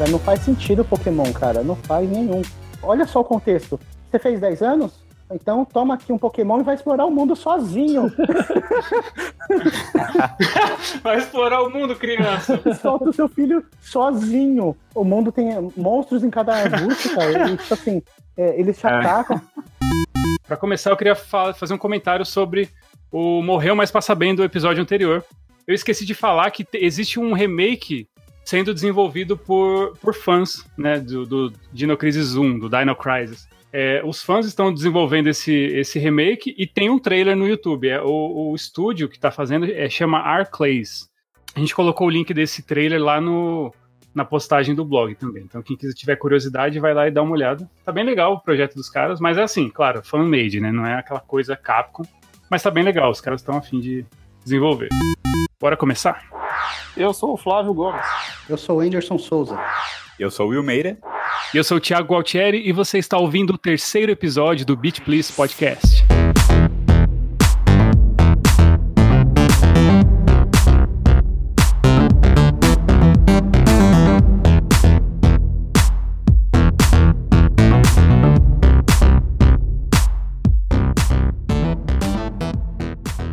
cara, não faz sentido Pokémon, cara. Não faz nenhum. Olha só o contexto. Você fez 10 anos? Então toma aqui um Pokémon e vai explorar o mundo sozinho. vai explorar o mundo, criança. Solta o seu filho sozinho. O mundo tem monstros em cada arbusto, cara. E, tipo assim, é, eles te é. atacam. Pra começar, eu queria fazer um comentário sobre o Morreu, mas passa bem do episódio anterior. Eu esqueci de falar que existe um remake sendo desenvolvido por, por fãs, né, do, do Dino Crisis 1, do Dino Crisis. É, os fãs estão desenvolvendo esse, esse remake e tem um trailer no YouTube. É, o, o estúdio que está fazendo é, chama Arclays. A gente colocou o link desse trailer lá no, na postagem do blog também. Então, quem quiser tiver curiosidade, vai lá e dá uma olhada. Tá bem legal o projeto dos caras, mas é assim, claro, fan-made, né? Não é aquela coisa Capcom. Mas tá bem legal, os caras estão afim de desenvolver. Bora começar? Eu sou o Flávio Gomes. Eu sou o Anderson Souza. Eu sou o Will Meira. E eu sou o Thiago Gualtieri e você está ouvindo o terceiro episódio do Beat Please Podcast.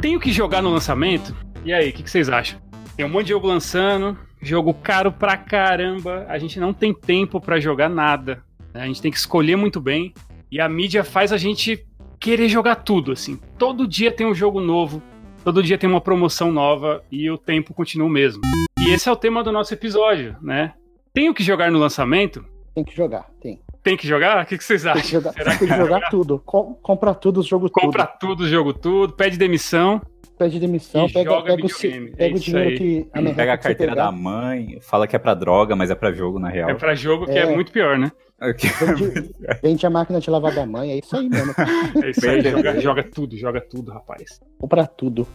Tenho que jogar no lançamento? E aí, o que, que vocês acham? Tem um monte de jogo lançando, jogo caro pra caramba. A gente não tem tempo para jogar nada. Né? A gente tem que escolher muito bem. E a mídia faz a gente querer jogar tudo, assim. Todo dia tem um jogo novo, todo dia tem uma promoção nova e o tempo continua o mesmo. E esse é o tema do nosso episódio, né? Tenho que jogar no lançamento? Tem que jogar, tem. Tem que jogar? O que, que vocês acham? Tem que jogar, tem que jogar tudo. Com, compra tudo, jogo tudo. Compra tudo, jogo tudo, pede demissão pede demissão, pega, pega, o, pega é o dinheiro aí. que a Pega a carteira da mãe, fala que é pra droga, mas é pra jogo, na real. É pra jogo que é, é muito pior, né? Vende, vende, a máquina de lavar da mãe, é isso aí mesmo. É isso aí, joga, joga, tudo, joga tudo, rapaz. Compra tudo.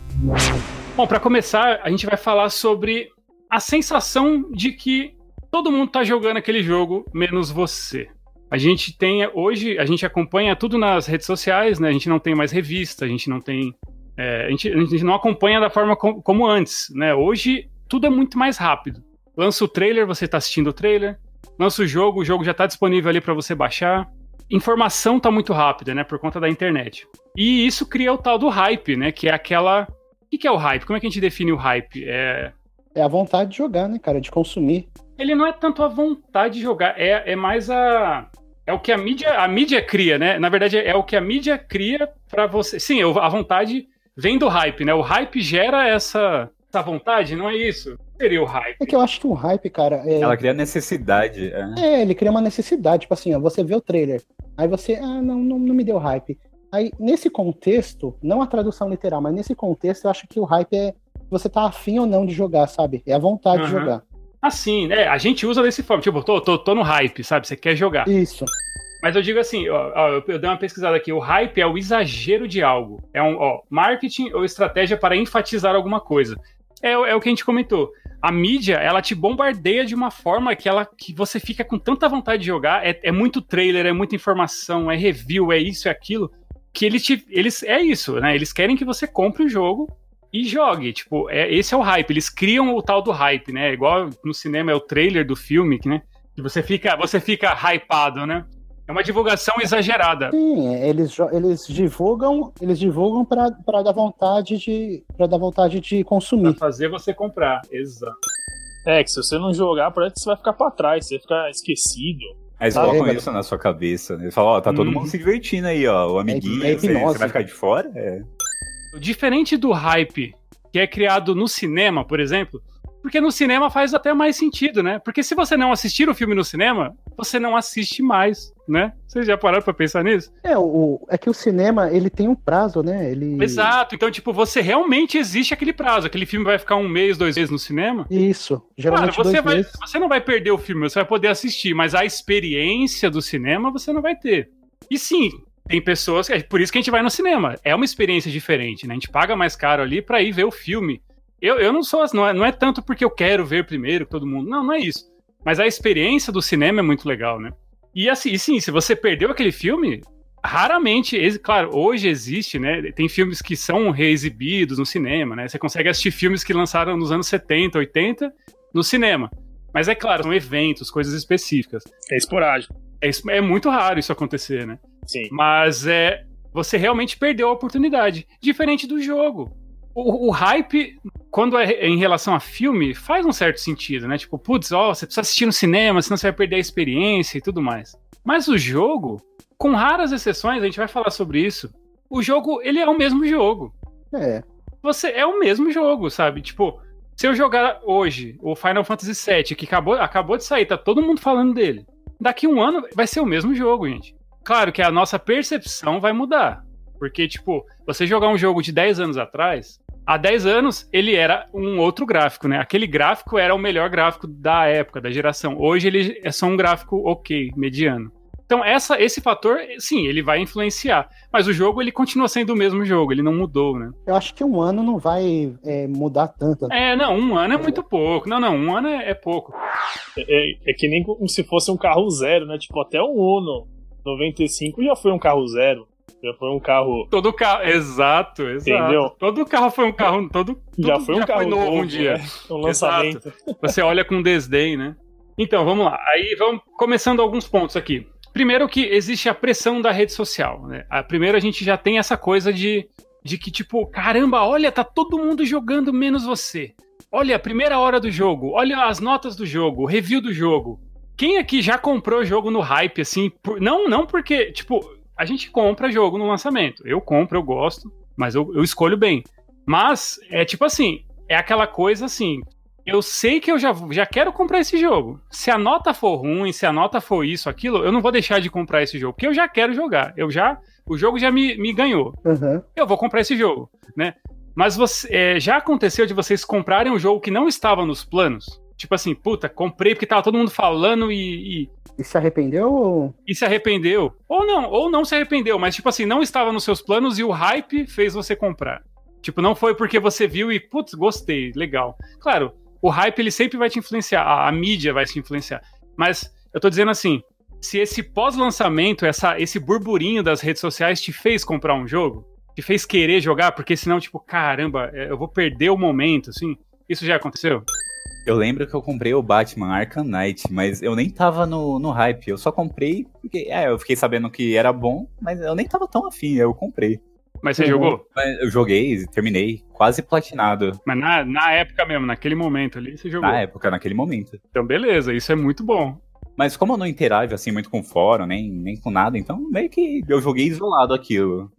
Bom, pra começar, a gente vai falar sobre a sensação de que todo mundo tá jogando aquele jogo, menos você. A gente tem hoje, a gente acompanha tudo nas redes sociais, né? A gente não tem mais revista, a gente não tem é, a, gente, a, gente, não acompanha da forma com, como antes, né? Hoje tudo é muito mais rápido. Lança o trailer, você está assistindo o trailer. Lança o jogo, o jogo já está disponível ali para você baixar. Informação está muito rápida, né? Por conta da internet. E isso cria o tal do hype, né? Que é aquela. O que é o hype? Como é que a gente define o hype? É. É a vontade de jogar, né, cara? De consumir. Ele não é tanto a vontade de jogar, é, é mais a é o que a mídia, a mídia cria, né? Na verdade, é o que a mídia cria para você. Sim, a vontade vem do hype, né? O hype gera essa, essa vontade, não é isso? Seria o hype. É que eu acho que o hype, cara. É... Ela cria necessidade. É. é, ele cria uma necessidade. Tipo assim, ó, você vê o trailer, aí você, ah, não, não, não me deu hype. Aí, nesse contexto, não a tradução literal, mas nesse contexto, eu acho que o hype é você tá afim ou não de jogar, sabe? É a vontade uhum. de jogar. Assim, né? A gente usa desse forma, tipo, tô, tô, tô no hype, sabe? Você quer jogar. Isso. Mas eu digo assim, ó, ó, eu dei uma pesquisada aqui, o hype é o exagero de algo. É um ó, marketing ou estratégia para enfatizar alguma coisa. É, é, o que a gente comentou. A mídia, ela te bombardeia de uma forma que ela que você fica com tanta vontade de jogar. É, é muito trailer, é muita informação, é review, é isso, é aquilo. Que eles, te, eles é isso, né? Eles querem que você compre o jogo e jogue. Tipo, é, esse é o hype. Eles criam o tal do hype, né? Igual no cinema é o trailer do filme, né? Que você fica, você fica hypado, né? É uma divulgação exagerada. Sim, eles, eles divulgam, eles divulgam para dar vontade de para dar vontade de consumir. Pra fazer você comprar, exato. É, que se você não jogar, parece que você vai ficar para trás, você vai ficar esquecido. Aí eles colocam é, isso na sua cabeça, né? Eles falam, ó, tá todo hum. mundo se divertindo aí, ó, o amiguinho, é, é você, você, vai ficar de fora? É. Diferente do hype que é criado no cinema, por exemplo, porque no cinema faz até mais sentido, né? Porque se você não assistir o filme no cinema, você não assiste mais, né? Vocês já pararam pra pensar nisso? É, o, é que o cinema, ele tem um prazo, né? Ele... Exato. Então, tipo, você realmente existe aquele prazo. Aquele filme vai ficar um mês, dois meses no cinema. Isso. Geralmente claro, você, vai, meses. você não vai perder o filme, você vai poder assistir, mas a experiência do cinema você não vai ter. E sim, tem pessoas. É por isso que a gente vai no cinema. É uma experiência diferente, né? A gente paga mais caro ali para ir ver o filme. Eu, eu não sou não é, não é tanto porque eu quero ver primeiro todo mundo. Não, não é isso. Mas a experiência do cinema é muito legal, né? E assim, e sim, se você perdeu aquele filme, raramente, claro, hoje existe, né? Tem filmes que são reexibidos no cinema, né? Você consegue assistir filmes que lançaram nos anos 70, 80 no cinema. Mas é claro, são eventos, coisas específicas. É esporádico. É, é muito raro isso acontecer, né? Sim. Mas é, você realmente perdeu a oportunidade. Diferente do jogo. O, o, hype, quando é em relação a filme, faz um certo sentido, né? Tipo, putz, ó, você precisa assistir no cinema, senão você vai perder a experiência e tudo mais. Mas o jogo, com raras exceções, a gente vai falar sobre isso. O jogo, ele é o mesmo jogo. É. Você é o mesmo jogo, sabe? Tipo, se eu jogar hoje o Final Fantasy VII, que acabou, acabou de sair, tá todo mundo falando dele. Daqui um ano vai ser o mesmo jogo, gente. Claro que a nossa percepção vai mudar. Porque, tipo, você jogar um jogo de 10 anos atrás, há 10 anos ele era um outro gráfico, né? Aquele gráfico era o melhor gráfico da época, da geração. Hoje ele é só um gráfico ok, mediano. Então, essa, esse fator, sim, ele vai influenciar. Mas o jogo, ele continua sendo o mesmo jogo, ele não mudou, né? Eu acho que um ano não vai é, mudar tanto. É, não, um ano é muito pouco. Não, não, um ano é, é pouco. É, é, que nem como se fosse um carro zero, né? Tipo, até o Uno 95 já foi um carro zero. Já foi um carro. Todo carro. Exato, exato. Entendeu? Todo carro foi um carro. Todo, já foi um já carro foi novo, um dia. Né? Um lançamento. Exato. Você olha com desdém, né? Então, vamos lá. Aí vamos começando alguns pontos aqui. Primeiro que existe a pressão da rede social. Né? A, primeiro a gente já tem essa coisa de, de que, tipo, caramba, olha, tá todo mundo jogando menos você. Olha, a primeira hora do jogo, olha as notas do jogo, o review do jogo. Quem aqui já comprou jogo no hype, assim? Por, não, não porque, tipo, a gente compra jogo no lançamento. Eu compro, eu gosto, mas eu, eu escolho bem. Mas é tipo assim, é aquela coisa assim, eu sei que eu já, já quero comprar esse jogo. Se a nota for ruim, se a nota for isso, aquilo, eu não vou deixar de comprar esse jogo, porque eu já quero jogar. Eu já, o jogo já me, me ganhou. Uhum. Eu vou comprar esse jogo, né? Mas você, é, já aconteceu de vocês comprarem um jogo que não estava nos planos? Tipo assim, puta, comprei porque tava todo mundo falando e, e... E se arrependeu ou... E se arrependeu. Ou não, ou não se arrependeu, mas tipo assim, não estava nos seus planos e o hype fez você comprar. Tipo, não foi porque você viu e, putz, gostei, legal. Claro, o hype ele sempre vai te influenciar, a, a mídia vai te influenciar. Mas eu tô dizendo assim, se esse pós-lançamento, essa, esse burburinho das redes sociais te fez comprar um jogo, te fez querer jogar, porque senão, tipo, caramba, é, eu vou perder o momento, assim. Isso já aconteceu? Eu lembro que eu comprei o Batman Arkham Knight, mas eu nem tava no, no hype. Eu só comprei porque, é, eu fiquei sabendo que era bom, mas eu nem tava tão afim, eu comprei. Mas você uhum. jogou? Eu joguei, terminei, quase platinado. Mas na, na época mesmo, naquele momento ali, você jogou? Na época, naquele momento. Então, beleza, isso é muito bom. Mas como eu não interajo assim muito com o fórum, nem, nem com nada, então meio que eu joguei isolado aquilo.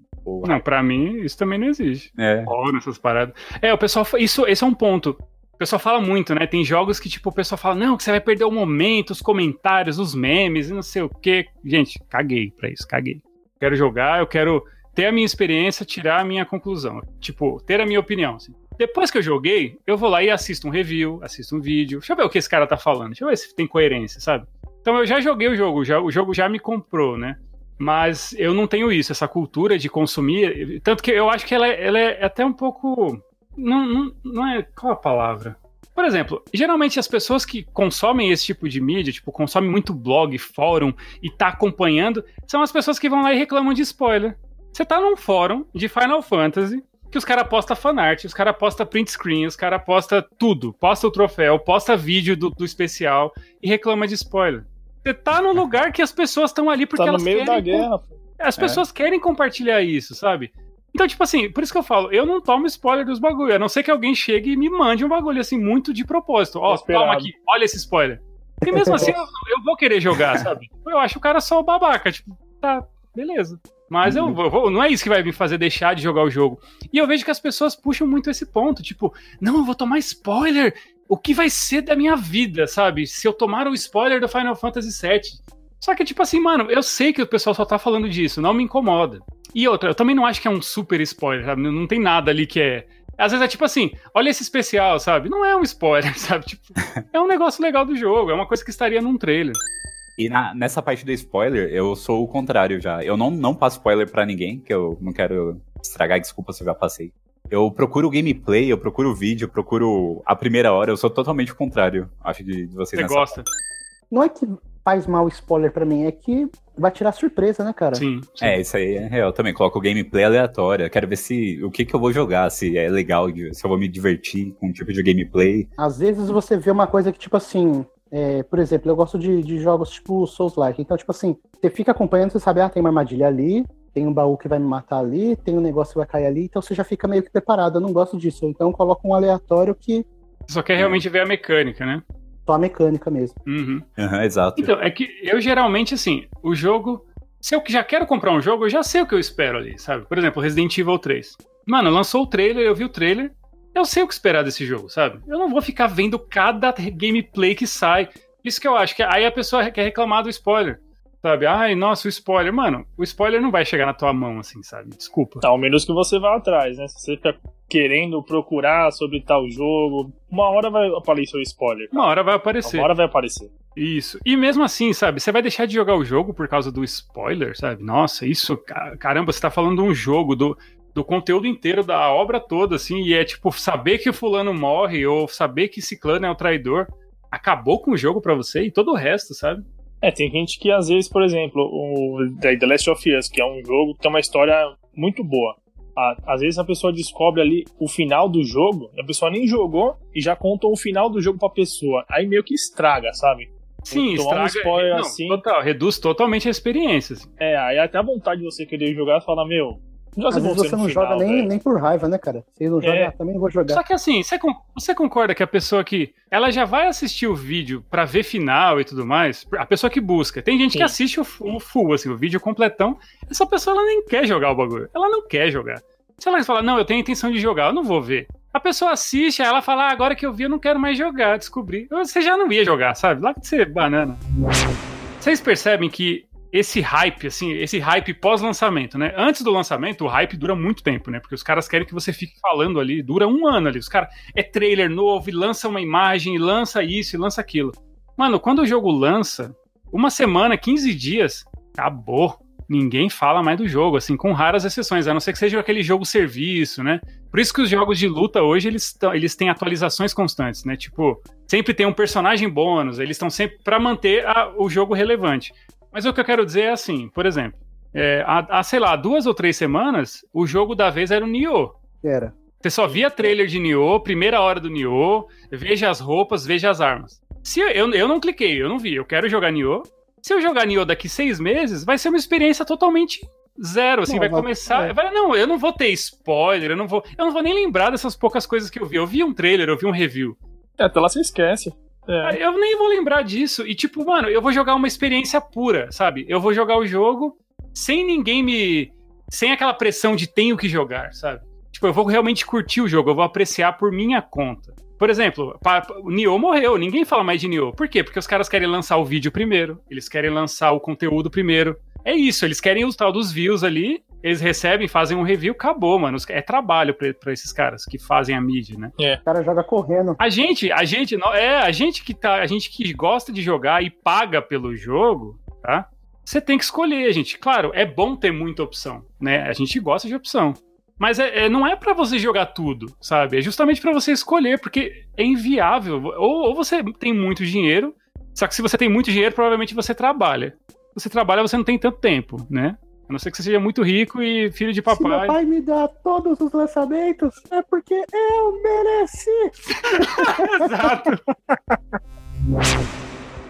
Não, pra mim, isso também não existe. É. Fórum, essas paradas. É, o pessoal. Isso, esse é um ponto. O pessoal fala muito, né? Tem jogos que, tipo, o pessoal fala, não, que você vai perder o momento, os comentários, os memes e não sei o quê. Gente, caguei pra isso, caguei. Quero jogar, eu quero ter a minha experiência, tirar a minha conclusão. Tipo, ter a minha opinião. Assim. Depois que eu joguei, eu vou lá e assisto um review, assisto um vídeo. Deixa eu ver o que esse cara tá falando. Deixa eu ver se tem coerência, sabe? Então eu já joguei o jogo, já, o jogo já me comprou, né? Mas eu não tenho isso, essa cultura de consumir. Tanto que eu acho que ela, é, ela é até um pouco. Não, não, não é. Qual a palavra? Por exemplo, geralmente as pessoas que consomem esse tipo de mídia, tipo, consomem muito blog, fórum e tá acompanhando, são as pessoas que vão lá e reclamam de spoiler. Você tá num fórum de Final Fantasy que os caras postam fanart, os caras postam print screen, os caras postam tudo. Posta o troféu, posta vídeo do, do especial e reclama de spoiler. Você tá num lugar que as pessoas estão ali porque tá elas no meio querem. Da guerra, As pessoas é. querem compartilhar isso, sabe? Então, tipo assim, por isso que eu falo, eu não tomo spoiler dos bagulho, a não ser que alguém chegue e me mande um bagulho assim, muito de propósito. Ó, oh, toma aqui, olha esse spoiler. E mesmo assim, eu, eu, vou querer jogar, sabe? Eu acho o cara só o babaca, tipo, tá, beleza. Mas eu, eu vou, não é isso que vai me fazer deixar de jogar o jogo. E eu vejo que as pessoas puxam muito esse ponto, tipo, não, eu vou tomar spoiler. O que vai ser da minha vida, sabe? Se eu tomar o spoiler do Final Fantasy VII. Só que, tipo assim, mano, eu sei que o pessoal só tá falando disso, não me incomoda. E outra, eu também não acho que é um super spoiler, sabe? Não tem nada ali que é. Às vezes é tipo assim, olha esse especial, sabe? Não é um spoiler, sabe? Tipo, é um negócio legal do jogo, é uma coisa que estaria num trailer. E na, nessa parte do spoiler, eu sou o contrário já. Eu não, não passo spoiler para ninguém, que eu não quero estragar, desculpa se eu já passei. Eu procuro gameplay, eu procuro vídeo, eu procuro a primeira hora, eu sou totalmente o contrário, acho, de, de vocês Você gosta? Parte. Não é que faz mal spoiler para mim, é que vai tirar surpresa, né, cara? Sim, sim. É, isso aí é real também. Coloco o gameplay aleatório. Quero ver se o que, que eu vou jogar, se é legal, se eu vou me divertir com um tipo de gameplay. Às vezes você vê uma coisa que, tipo assim, É, por exemplo, eu gosto de, de jogos tipo Souls-like. Então, tipo assim, você fica acompanhando, você sabe, ah, tem uma armadilha ali, tem um baú que vai me matar ali, tem um negócio que vai cair ali, então você já fica meio que preparado. Eu não gosto disso. Então eu coloco um aleatório que. Você só quer realmente ver a mecânica, né? Só a mecânica mesmo. Uhum. Uhum, exato. Então, é que eu geralmente, assim, o jogo. Se eu já quero comprar um jogo, eu já sei o que eu espero ali, sabe? Por exemplo, Resident Evil 3. Mano, lançou o trailer, eu vi o trailer, eu sei o que esperar desse jogo, sabe? Eu não vou ficar vendo cada gameplay que sai. Isso que eu acho, que aí a pessoa quer reclamar do spoiler. Sabe? Ai, nossa, o spoiler. Mano, o spoiler não vai chegar na tua mão, assim, sabe? Desculpa. Ao menos que você vá atrás, né? Se você fica querendo procurar sobre tal jogo, uma hora vai aparecer o spoiler. Uma hora vai aparecer. Uma hora vai aparecer. Isso. E mesmo assim, sabe? Você vai deixar de jogar o jogo por causa do spoiler, sabe? Nossa, isso. Caramba, você tá falando de um jogo, do, do conteúdo inteiro, da obra toda, assim, e é tipo, saber que o fulano morre, ou saber que ciclano é o traidor, acabou com o jogo para você e todo o resto, sabe? É, tem gente que às vezes, por exemplo, o The Last of Us, que é um jogo que tem uma história muito boa. Às vezes a pessoa descobre ali o final do jogo, a pessoa nem jogou e já contou o final do jogo pra pessoa. Aí meio que estraga, sabe? Sim, Tomar um estraga. spoiler não, assim. Total, reduz totalmente a experiência. assim. É, aí até a vontade de você querer jogar e falar, meu, Às vezes você não joga nem, nem por raiva, né, cara? Você não joga, É. também não vou jogar. Só que assim, você, con- você concorda que a pessoa que. Ela já vai assistir o vídeo pra ver final e tudo mais? A pessoa que busca. Tem gente que Sim. assiste o, o full, assim, o vídeo completão. Essa pessoa ela nem quer jogar o bagulho. Ela não quer jogar. Se ela fala, não, eu tenho intenção de jogar, eu não vou ver. A pessoa assiste, aí ela fala, ah, agora que eu vi, eu não quero mais jogar, descobri. Você já não ia jogar, sabe? Lá que você banana. Vocês percebem que esse hype, assim, esse hype pós-lançamento, né? Antes do lançamento, o hype dura muito tempo, né? Porque os caras querem que você fique falando ali, dura um ano ali. Os caras, é trailer novo, e lança uma imagem, e lança isso, e lança aquilo. Mano, quando o jogo lança, uma semana, 15 dias, acabou. Ninguém fala mais do jogo, assim, com raras exceções, a não ser que seja aquele jogo serviço, né? Por isso que os jogos de luta hoje, eles, eles têm atualizações constantes, né? Tipo, sempre tem um personagem bônus, eles estão sempre para manter a- o jogo relevante. Mas o que eu quero dizer é assim, por exemplo, é, há, há, sei lá, duas ou três semanas, o jogo da vez era o Nioh. Era. Você só via trailer de Nioh, primeira hora do Nioh, veja as roupas, veja as armas. Se eu, eu, eu não cliquei, eu não vi, eu quero jogar Nioh. Se eu jogar Nioh daqui seis meses, vai ser uma experiência totalmente zero, assim, Não, vai vai- começar... é. vai- não, eu não vou ter spoiler, eu não vou, eu não vou nem lembrar dessas poucas coisas que eu vi. Eu vi um trailer, eu vi um review. É, até lá você esquece. É. Eu nem vou lembrar disso. E, tipo, mano, eu vou jogar uma experiência pura, sabe? Eu vou jogar o jogo sem ninguém me. sem aquela pressão de tenho que jogar, sabe? Tipo, eu vou realmente curtir o jogo, eu vou apreciar por minha conta. Por exemplo, o Nioh morreu, ninguém fala mais de Nioh. Por quê? Porque os caras querem lançar o vídeo primeiro, eles querem lançar o conteúdo primeiro. É isso, eles querem o tal dos views ali, eles recebem, fazem um review, acabou, mano. É trabalho pra, pra esses caras que fazem a mídia, né? O cara joga correndo. A gente, a gente, não- é, a gente que tá, a gente que gosta de jogar e paga pelo jogo, tá? Você tem que escolher, gente. Claro, é bom ter muita opção, né? A gente gosta de opção. Mas é, é- não é pra você jogar tudo, sabe? É justamente pra você escolher, porque é inviável. Ou, ou você tem muito dinheiro, só que se você tem muito dinheiro, provavelmente você trabalha. Se você trabalha, você não tem tanto tempo, né? A não ser que você seja muito rico e filho de Se meu papai. pai me dá todos os lançamentos, é porque eu mereci. Exato.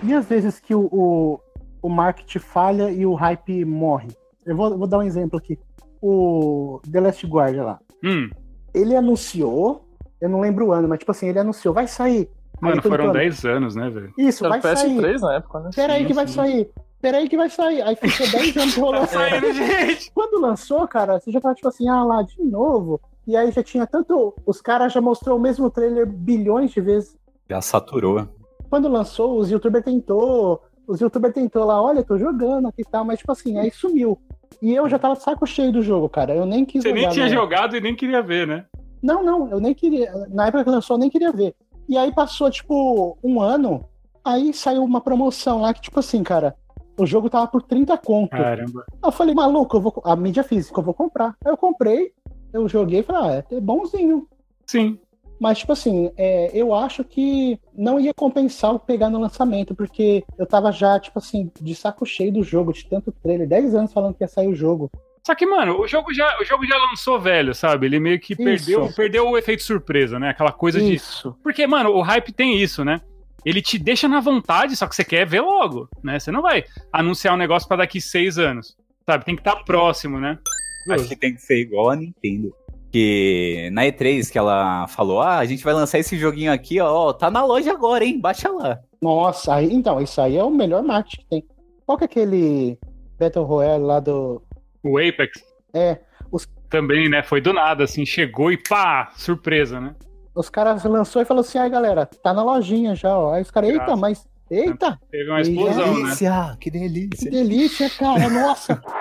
E às vezes que o, o, o marketing falha e o hype morre. Eu vou, vou dar um exemplo aqui. O The Last Guard lá. Hum, Ele anunciou, eu não lembro o ano, mas tipo assim, ele anunciou, vai sair. Aí mano, foram mundo, 10 anos, né, velho? Isso, Era vai sair. PS3 na época, né? Peraí Sim, que vai sair. Peraí que vai sair. Aí ficou 10 anos rolando. Saindo, gente. Quando lançou, cara, você já tava tipo assim, ah lá, de novo. E aí já tinha tanto. Os caras já mostrou o mesmo trailer bilhões de vezes. Já saturou. Quando lançou, os youtubers tentou. Os youtubers tentou lá, olha, tô jogando aqui e tal, mas tipo assim, aí sumiu. E eu já tava saco cheio do jogo, cara. Eu nem quis Você nem tinha né? jogado e nem queria ver, né? Não, não, eu nem queria. Na época que lançou, eu nem queria ver. E aí passou, tipo, um ano. Aí saiu uma promoção lá que, tipo assim, cara, o jogo tava por 30 conto. Caramba. Eu falei, maluco, eu vou. A mídia física, eu vou comprar. Aí eu comprei, eu joguei e falei, ah, é bonzinho. Sim. Mas, tipo assim, é, eu acho que não ia compensar eu pegar no lançamento, porque eu tava já, tipo assim, de saco cheio do jogo, de tanto trailer, 10 anos falando que ia sair o jogo. Só que, mano, o jogo já, o jogo já lançou velho, sabe? Ele meio que Isso. perdeu, perdeu o efeito surpresa, né? Aquela coisa de. Isso. Porque, mano, o hype tem isso, né? Ele te deixa na vontade, só que você quer ver logo, né? Você não vai anunciar um negócio para daqui seis anos, sabe? Tem que estar tá próximo, né? Acho que tem que ser igual a Nintendo. Que na E3 que ela falou, ah, a gente vai lançar esse joguinho aqui, ó, tá na loja agora, hein? Baixa lá. Nossa, aí, então, isso aí é o melhor marketing que tem. Qual que é aquele Battle Royale lá do. O Apex? É. Os... Também, né? Foi do nada, assim, chegou e pá, surpresa, né? Os caras lançou e falou assim, ai galera, tá na lojinha já, ó. Aí os caras, eita, mas. Eita! Teve uma explosão, que delícia, né? Que delícia! Que delícia, cara, nossa!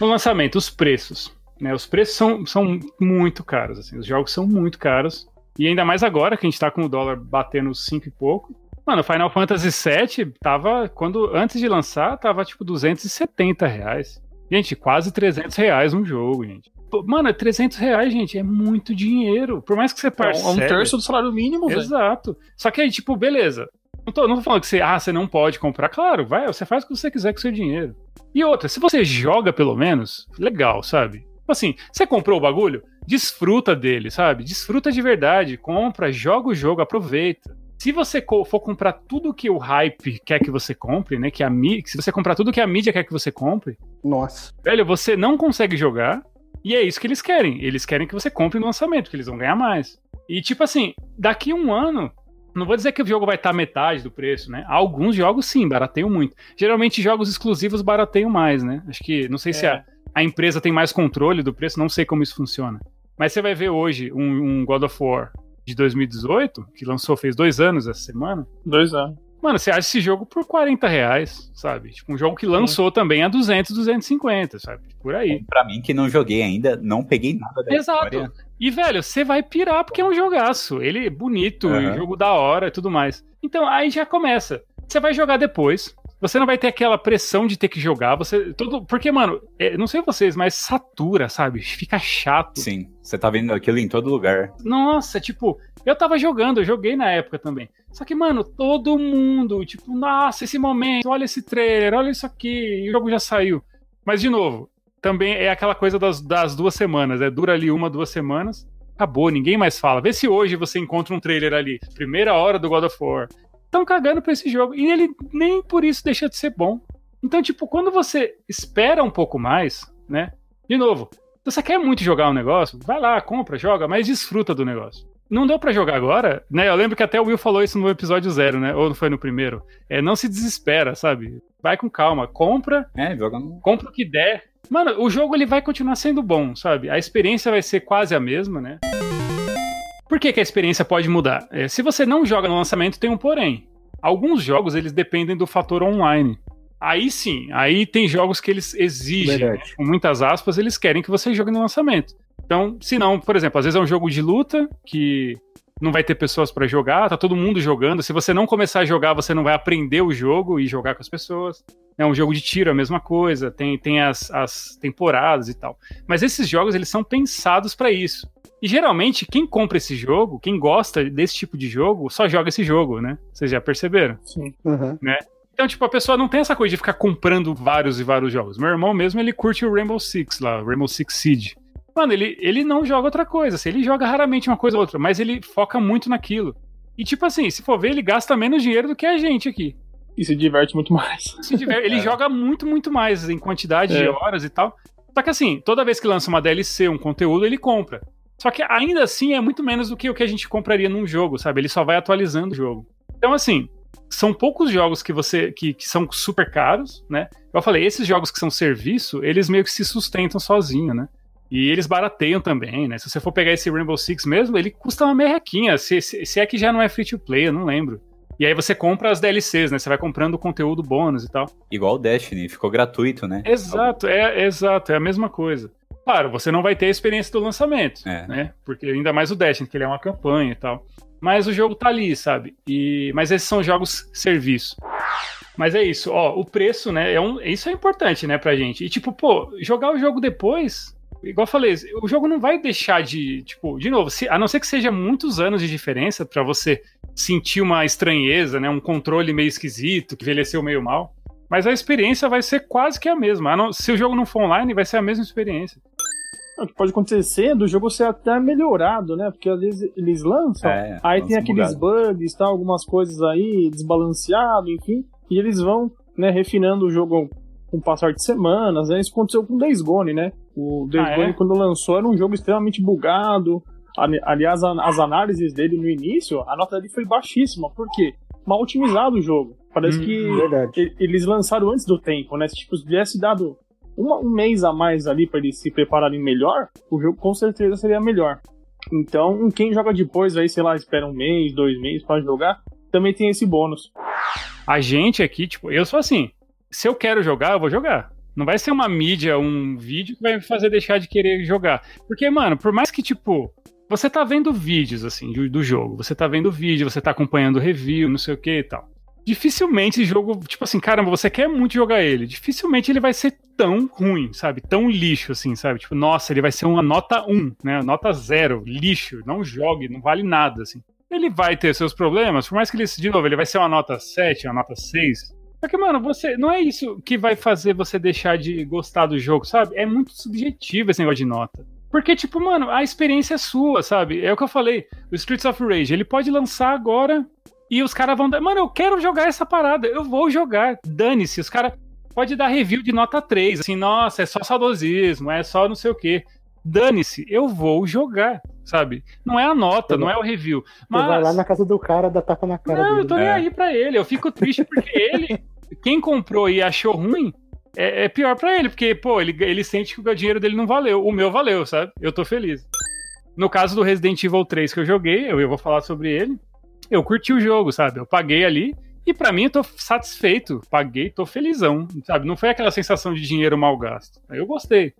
No lançamento, os preços. Né, os preços são, são muito caros, assim, os jogos são muito caros. E ainda mais agora que a gente tá com o dólar batendo 5 e pouco. Mano, Final Fantasy VII tava, quando, antes de lançar, tava tipo 270 reais. Gente, quase 300 reais um jogo, gente. Mano, 300 reais, gente, é muito dinheiro. Por mais que você parcele... É um terço do salário mínimo, velho. Exato. Só que aí, tipo, beleza. Não tô, não tô falando que você, ah, você não pode comprar. Claro, vai, você faz o que você quiser com o seu dinheiro. E outra, se você joga pelo menos, legal, sabe? Tipo assim, você comprou o bagulho? Desfruta dele, sabe? Desfruta de verdade. Compra, joga o jogo, aproveita. Se você for comprar tudo que o hype quer que você compre, né? Que a mídia, se você comprar tudo que a mídia quer que você compre, nossa, velho, você não consegue jogar. E é isso que eles querem. Eles querem que você compre no lançamento, que eles vão ganhar mais. E tipo assim, daqui um ano, não vou dizer que o jogo vai estar metade do preço, né? Alguns jogos sim, barateiam muito. Geralmente jogos exclusivos barateiam mais, né? Acho que não sei é. se a a empresa tem mais controle do preço, não sei como isso funciona. Mas você vai ver hoje um, um God of War de 2018, que lançou fez dois anos essa semana. Dois anos. Mano, você acha esse jogo por 40 reais, sabe? Tipo, um jogo que lançou Sim. também a 200, 250, sabe? Por aí. Pra mim, que não joguei ainda, não peguei nada da Exato. História. E, velho, você vai pirar porque é um jogaço. Ele é bonito, uhum. jogo da hora e tudo mais. Então, aí já começa. Você vai jogar depois, você não vai ter aquela pressão de ter que jogar, você. Tudo, porque, mano, é, não sei vocês, mas satura, sabe? Fica chato. Sim, você tá vendo aquilo em todo lugar. Nossa, tipo, eu tava jogando, eu joguei na época também. Só que, mano, todo mundo, tipo, nossa, esse momento, olha esse trailer, olha isso aqui, e o jogo já saiu. Mas, de novo, também é aquela coisa das, das duas semanas, é dura ali uma, duas semanas, acabou, ninguém mais fala. Vê se hoje você encontra um trailer ali, primeira hora do God of War, estão cagando pra esse jogo. E ele nem por isso deixa de ser bom. Então, tipo, quando você espera um pouco mais, né? De novo, você quer muito jogar um negócio, vai lá, compra, joga, mas desfruta do negócio. Não deu para jogar agora, né? Eu lembro que até o Will falou isso no episódio zero, né? Ou não foi no primeiro. É, não se desespera, sabe? Vai com calma, compra, é, joga no... compra o que der. Mano, o jogo ele vai continuar sendo bom, sabe? A experiência vai ser quase a mesma, né? Por que, que a experiência pode mudar? É, se você não joga no lançamento, tem um porém. Alguns jogos eles dependem do fator online. Aí sim, aí tem jogos que eles exigem, né, com muitas aspas, eles querem que você jogue no lançamento. Então, se não, por exemplo, às vezes é um jogo de luta que não vai ter pessoas para jogar, tá todo mundo jogando. Se você não começar a jogar, você não vai aprender o jogo e jogar com as pessoas. É um jogo de tiro, a mesma coisa. Tem, tem as, as temporadas e tal. Mas esses jogos, eles são pensados para isso. E geralmente, quem compra esse jogo, quem gosta desse tipo de jogo, só joga esse jogo, né? Vocês já perceberam? Sim. Uhum. Né? Então, tipo, a pessoa não tem essa coisa de ficar comprando vários e vários jogos. Meu irmão mesmo, ele curte o Rainbow Six lá, Rainbow Six Siege. Mano, ele, ele não joga outra coisa. Assim, ele joga raramente uma coisa ou outra, mas ele foca muito naquilo. E, tipo assim, se for ver, ele gasta menos dinheiro do que a gente aqui. E se diverte muito mais. Se diverte, ele é. joga muito, muito mais em quantidade é. de horas e tal. Só que assim, toda vez que lança uma DLC, um conteúdo, ele compra. Só que ainda assim é muito menos do que o que a gente compraria num jogo, sabe? Ele só vai atualizando o jogo. Então, assim, são poucos jogos que você que, que são super caros, né? Eu falei, esses jogos que são serviço, eles meio que se sustentam sozinho, né? E eles barateiam também, né? Se você for pegar esse Rainbow Six mesmo, ele custa uma merrequinha. Se, se, se é que já não é free to play, eu não lembro. E aí você compra as DLCs, né? Você vai comprando o conteúdo bônus e tal. Igual o Destiny, ficou gratuito, né? Exato, é, é exato, é a mesma coisa. Claro, você não vai ter a experiência do lançamento, é. né? Porque ainda mais o Destiny, que ele é uma campanha e tal. Mas o jogo tá ali, sabe? E mas esses são jogos serviço. Mas é isso, ó, o preço, né? É um, isso é importante, né, pra gente. E tipo, pô, jogar o jogo depois, igual eu falei, o jogo não vai deixar de, tipo, de novo, se, a não ser que seja muitos anos de diferença para você sentir uma estranheza, né, um controle meio esquisito, que envelheceu meio mal. Mas a experiência vai ser quase que a mesma. Se o jogo não for online, vai ser a mesma experiência. O que pode acontecer do jogo ser até melhorado, né? Porque às vezes eles lançam, É, aí lança tem aqueles bugado. bugs, tá? algumas coisas aí desbalanceado, enfim, e eles vão, né, refinando o jogo com o passar de semanas, né? Isso aconteceu com o Days Gone, né? O Days Ah, é? Gone, quando lançou, era um jogo extremamente bugado. Ali- Aliás, as análises dele no início, a nota dele foi baixíssima. Por quê? Mal otimizado o jogo. Parece Hum, que Verdade. eles lançaram antes do tempo, né? Se tipo, se tivesse dado uma- um mês a mais ali pra eles se prepararem melhor, o jogo com certeza seria melhor. Então, quem joga depois aí, sei lá, espera um mês, dois meses pra jogar, também tem esse bônus. A gente aqui, tipo, eu sou assim. Se eu quero jogar, eu vou jogar. Não vai ser uma mídia, um vídeo que vai me fazer deixar de querer jogar. Porque, mano, por mais que, tipo, você tá vendo vídeos, assim, do, jogo, você tá vendo vídeo, você tá acompanhando review, não sei o que e tal. Dificilmente esse jogo, tipo assim, caramba, você quer muito jogar ele. Dificilmente ele vai ser tão ruim, sabe? Tão lixo, assim, sabe? Tipo, nossa, ele vai ser uma nota 1, né? Nota 0, lixo, não jogue, não vale nada, assim. Ele vai ter seus problemas, por mais que ele, de novo, ele vai ser uma nota 7, uma nota 6. Só que, mano, você não é isso que vai fazer você deixar de gostar do jogo, sabe? É muito subjetivo esse negócio de nota. Porque, tipo, mano, a experiência é sua, sabe? É o que eu falei. O Streets of Rage, ele pode lançar agora e os caras vão dar. Mano, eu quero jogar essa parada, eu vou jogar. Dane-se, os caras pode dar review de nota 3, assim, nossa, é só saudosismo, é só não sei o quê. Dane-se, eu vou jogar, sabe? Não é a nota, não é o review. Você vai lá Mas na casa do cara, dá tapa na cara não, eu dele. tô nem É. aí pra ele. Eu fico triste porque ele, quem comprou e achou ruim, é, é pior pra ele, porque, pô, ele, ele sente que o dinheiro dele não valeu. O meu valeu, sabe? Eu tô feliz. No caso do Resident Evil 3 que eu joguei, eu, eu vou falar sobre ele. Eu curti o jogo, sabe? Eu paguei ali. E pra mim eu tô satisfeito. Paguei, tô felizão, sabe? Não foi aquela sensação de dinheiro mal gasto. Eu gostei.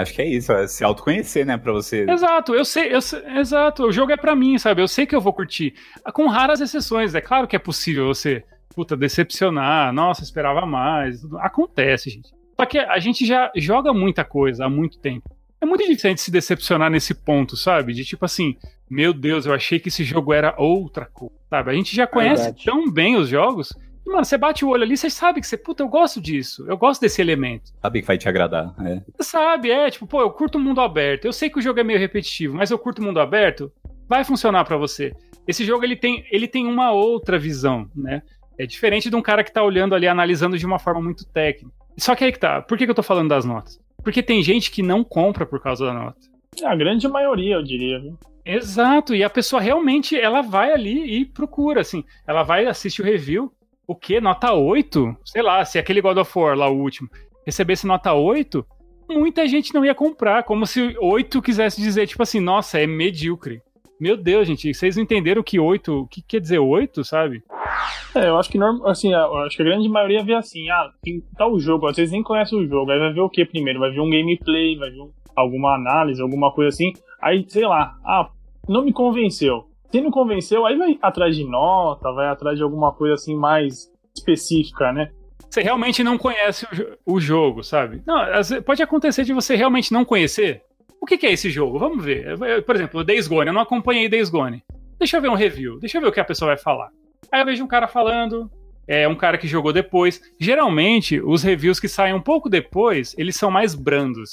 Acho que é isso, é se autoconhecer, né? Pra você. Exato, eu sei, eu sei- exato, o jogo é pra mim, sabe? Eu sei que eu vou curtir. Com raras exceções, é claro que é possível você, puta, decepcionar, nossa, esperava mais. tudo- Acontece, gente. Só que a gente já joga muita coisa há muito tempo. É muito difícil a gente se decepcionar nesse ponto, sabe? De tipo assim, meu Deus, eu achei que esse jogo era outra coisa, sabe? A gente já conhece Verdade. tão bem os jogos. E, mano, você bate o olho ali, você sabe que você, puta, eu gosto disso, eu gosto desse elemento. Sabe que vai te agradar. É. Você sabe, é, tipo, pô, eu curto o mundo aberto. Eu sei que o jogo é meio repetitivo, mas eu curto o mundo aberto, vai funcionar pra você. Esse jogo ele tem, ele tem uma outra visão, né? É diferente de um cara que tá olhando ali, analisando de uma forma muito técnica. Só que aí que tá. Por que, que eu tô falando das notas? Porque tem gente que não compra por causa da nota. A grande maioria, eu diria, viu? Exato, e a pessoa realmente ela vai ali e procura, assim. Ela vai assistir o review. O quê? Nota 8? Sei lá, se aquele God of War lá, o último, recebesse nota 8, muita gente não ia comprar. Como se 8 quisesse dizer, tipo assim, nossa, é medíocre. Meu Deus, gente, vocês não entenderam que 8, o que quer dizer 8, sabe? É, eu acho que assim, eu acho que a grande maioria vê assim, ah, tem tal jogo, às vezes nem conhece o jogo, aí vai ver o que primeiro? Vai ver um gameplay, vai ver um- alguma análise, alguma coisa assim, aí, sei lá, ah, não me convenceu. Se não convenceu, aí vai atrás de nota, vai atrás de alguma coisa assim mais específica, né? Você realmente não conhece o, o jogo, sabe? Não, pode acontecer de você realmente não conhecer. O que, que é esse jogo? Vamos ver. Por exemplo, o Days Gone. Eu não acompanhei Days Gone. Deixa eu ver um review. Deixa eu ver o que a pessoa vai falar. Aí eu vejo um cara falando. É um cara que jogou depois. Geralmente, os reviews que saem um pouco depois, eles são mais brandos.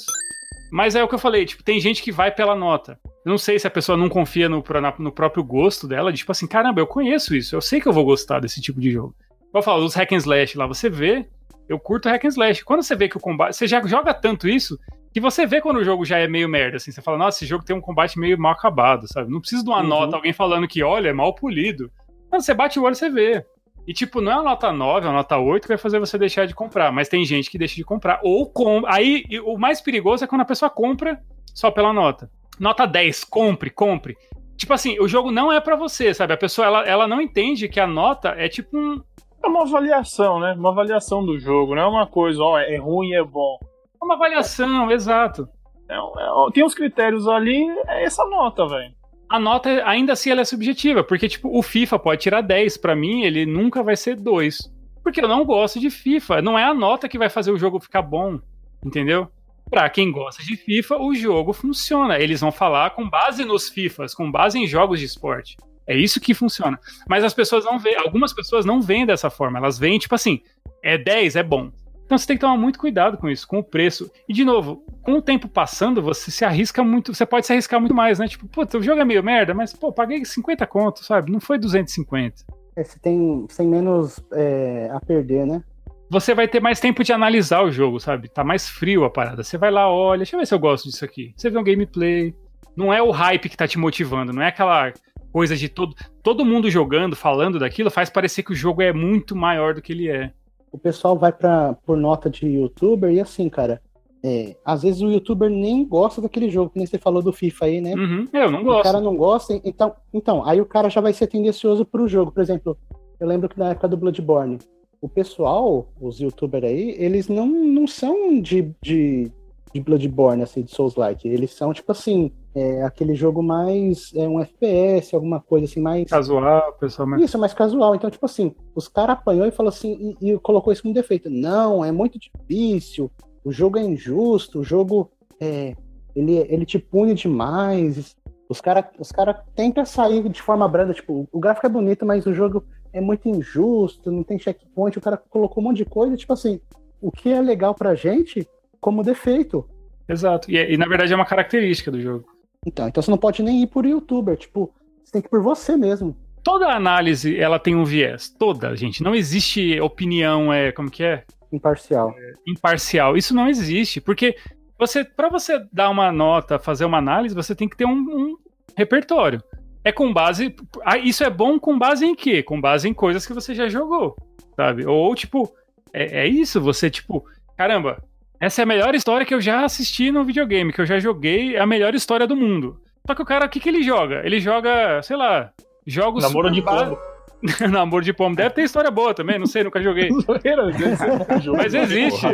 Mas é o que eu falei, tipo, tem gente que vai pela nota. Eu não sei se a pessoa não confia no, no próprio gosto dela, de tipo assim, caramba, eu conheço isso, eu sei que eu vou gostar desse tipo de jogo. Eu falo, os hack and slash lá, você vê, eu curto hack and slash. Quando você vê que o combate, você já joga tanto isso, que você vê quando o jogo já é meio merda, assim, você fala, nossa, esse jogo tem um combate meio mal acabado, sabe? Não precisa de uma Uhum. nota, alguém falando que, olha, é mal polido. Quando você bate o olho, você vê. E, tipo, não é uma nota 9, é uma nota 8 que vai fazer você deixar de comprar. Mas tem gente que deixa de comprar. Ou com. Aí, o mais perigoso é quando a pessoa compra só pela nota. Nota 10, compre, compre. Tipo assim, o jogo não é pra você, sabe? A pessoa, ela, ela não entende que a nota é tipo um. É uma avaliação, né? Uma avaliação do jogo, não é uma coisa, ó, é ruim é bom. é uma avaliação, exato. É, é- tem uns critérios ali, é essa nota, velho. A nota, ainda assim, ela é subjetiva, porque, tipo, o FIFA pode tirar 10. Pra mim, ele nunca vai ser 2. Porque eu não gosto de FIFA. Não é a nota que vai fazer o jogo ficar bom. Entendeu? Pra quem gosta de FIFA, o jogo funciona. Eles vão falar com base nos FIFAs, com base em jogos de esporte. É isso que funciona. Mas as pessoas não veem. Algumas pessoas não veem dessa forma. Elas veem, tipo assim, é 10, é bom. Então você tem que tomar muito cuidado com isso, com o preço. E de novo, com o tempo passando, você se arrisca muito, você pode se arriscar muito mais, né? Tipo, pô, o jogo é meio merda, mas pô, paguei 50 conto, sabe? Não foi 250. É, você tem, você tem menos é, a perder, né? Você vai ter mais tempo de analisar o jogo, sabe? Tá mais frio a parada. Você vai lá, olha, deixa eu ver se eu gosto disso aqui. Você vê um gameplay. Não é o hype que tá te motivando, não é aquela coisa de todo, todo mundo jogando, falando daquilo, faz parecer que o jogo é muito maior do que ele é o pessoal vai para por nota de youtuber e assim, cara. É, às vezes o youtuber nem gosta daquele jogo, que nem você falou do FIFA aí, né? Uhum, eu não gosto. O cara não gosta, então, então, aí o cara já vai ser tendencioso pro jogo. Por exemplo, eu lembro que na época do Bloodborne, o pessoal, os youtubers aí, eles não, não são de, de, de Bloodborne, assim, de Souls-like. Eles são, tipo assim, é aquele jogo mais é um FPS, alguma coisa assim mais casual, pessoal mais... Isso, mais casual. Então, tipo assim, os caras apanhou e falou assim e, e, colocou isso como defeito. Não, é muito difícil. O jogo é injusto, o jogo é, ele, ele te pune demais. Os caras os cara tentam sair de forma branda, tipo, o gráfico é bonito, mas o jogo é muito injusto, não tem checkpoint, o cara colocou um monte de coisa, tipo assim, o que é legal pra gente como defeito. Exato. E, e na verdade é uma característica do jogo. Então, então você não pode nem ir por youtuber, tipo, você tem que ir por você mesmo. Toda análise, ela tem um viés. Toda, gente. Não existe opinião, é, como que é? Imparcial. É, imparcial. Isso não existe, porque você, para você dar uma nota, fazer uma análise, você tem que ter um, um repertório. É com base. Ah, isso é bom com base em quê? Com base em coisas que você já jogou, sabe? Ou, tipo, é, é isso, você, tipo, caramba, essa é a melhor história que eu já assisti no videogame, que eu já joguei, é a melhor história do mundo. Só que o cara, o que, que ele joga? Ele joga, sei lá, jogos. Namoro de pombo. Namoro de pombo. Deve ter história boa também, não sei, nunca joguei. Mas existe.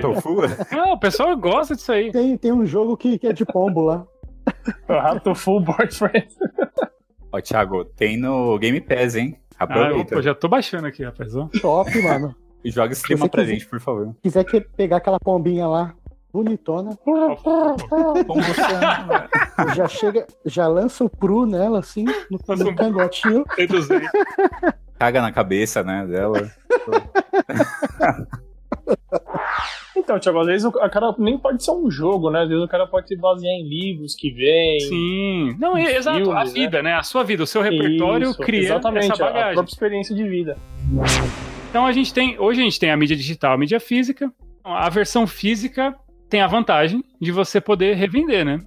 Não, o pessoal gosta disso aí. Tem, tem um jogo que, que é de pombo lá. Rato Full Boyfriend. Ó, Thiago, tem no Game Pass, hein? Aproveita. Ah, opa, já tô baixando aqui, rapaz. Top, mano. Joga esse tema pra quiser, gente, por favor. quiser que pegar aquela pombinha lá, bonitona. já chega, já lança o pru nela, assim, no, no cangotinho. Caga na cabeça, né, dela. Então, Thiago, às vezes o cara nem pode ser um jogo, né? Às vezes o cara pode se basear em livros que vem. Sim. Não, é, exato. Filmes, a vida, né? né? A sua vida, o seu repertório Isso, cria exatamente, essa bagagem. a própria experiência de vida. Então a gente tem, hoje a gente tem a mídia digital, a mídia física. A versão física tem a vantagem de você poder revender, né?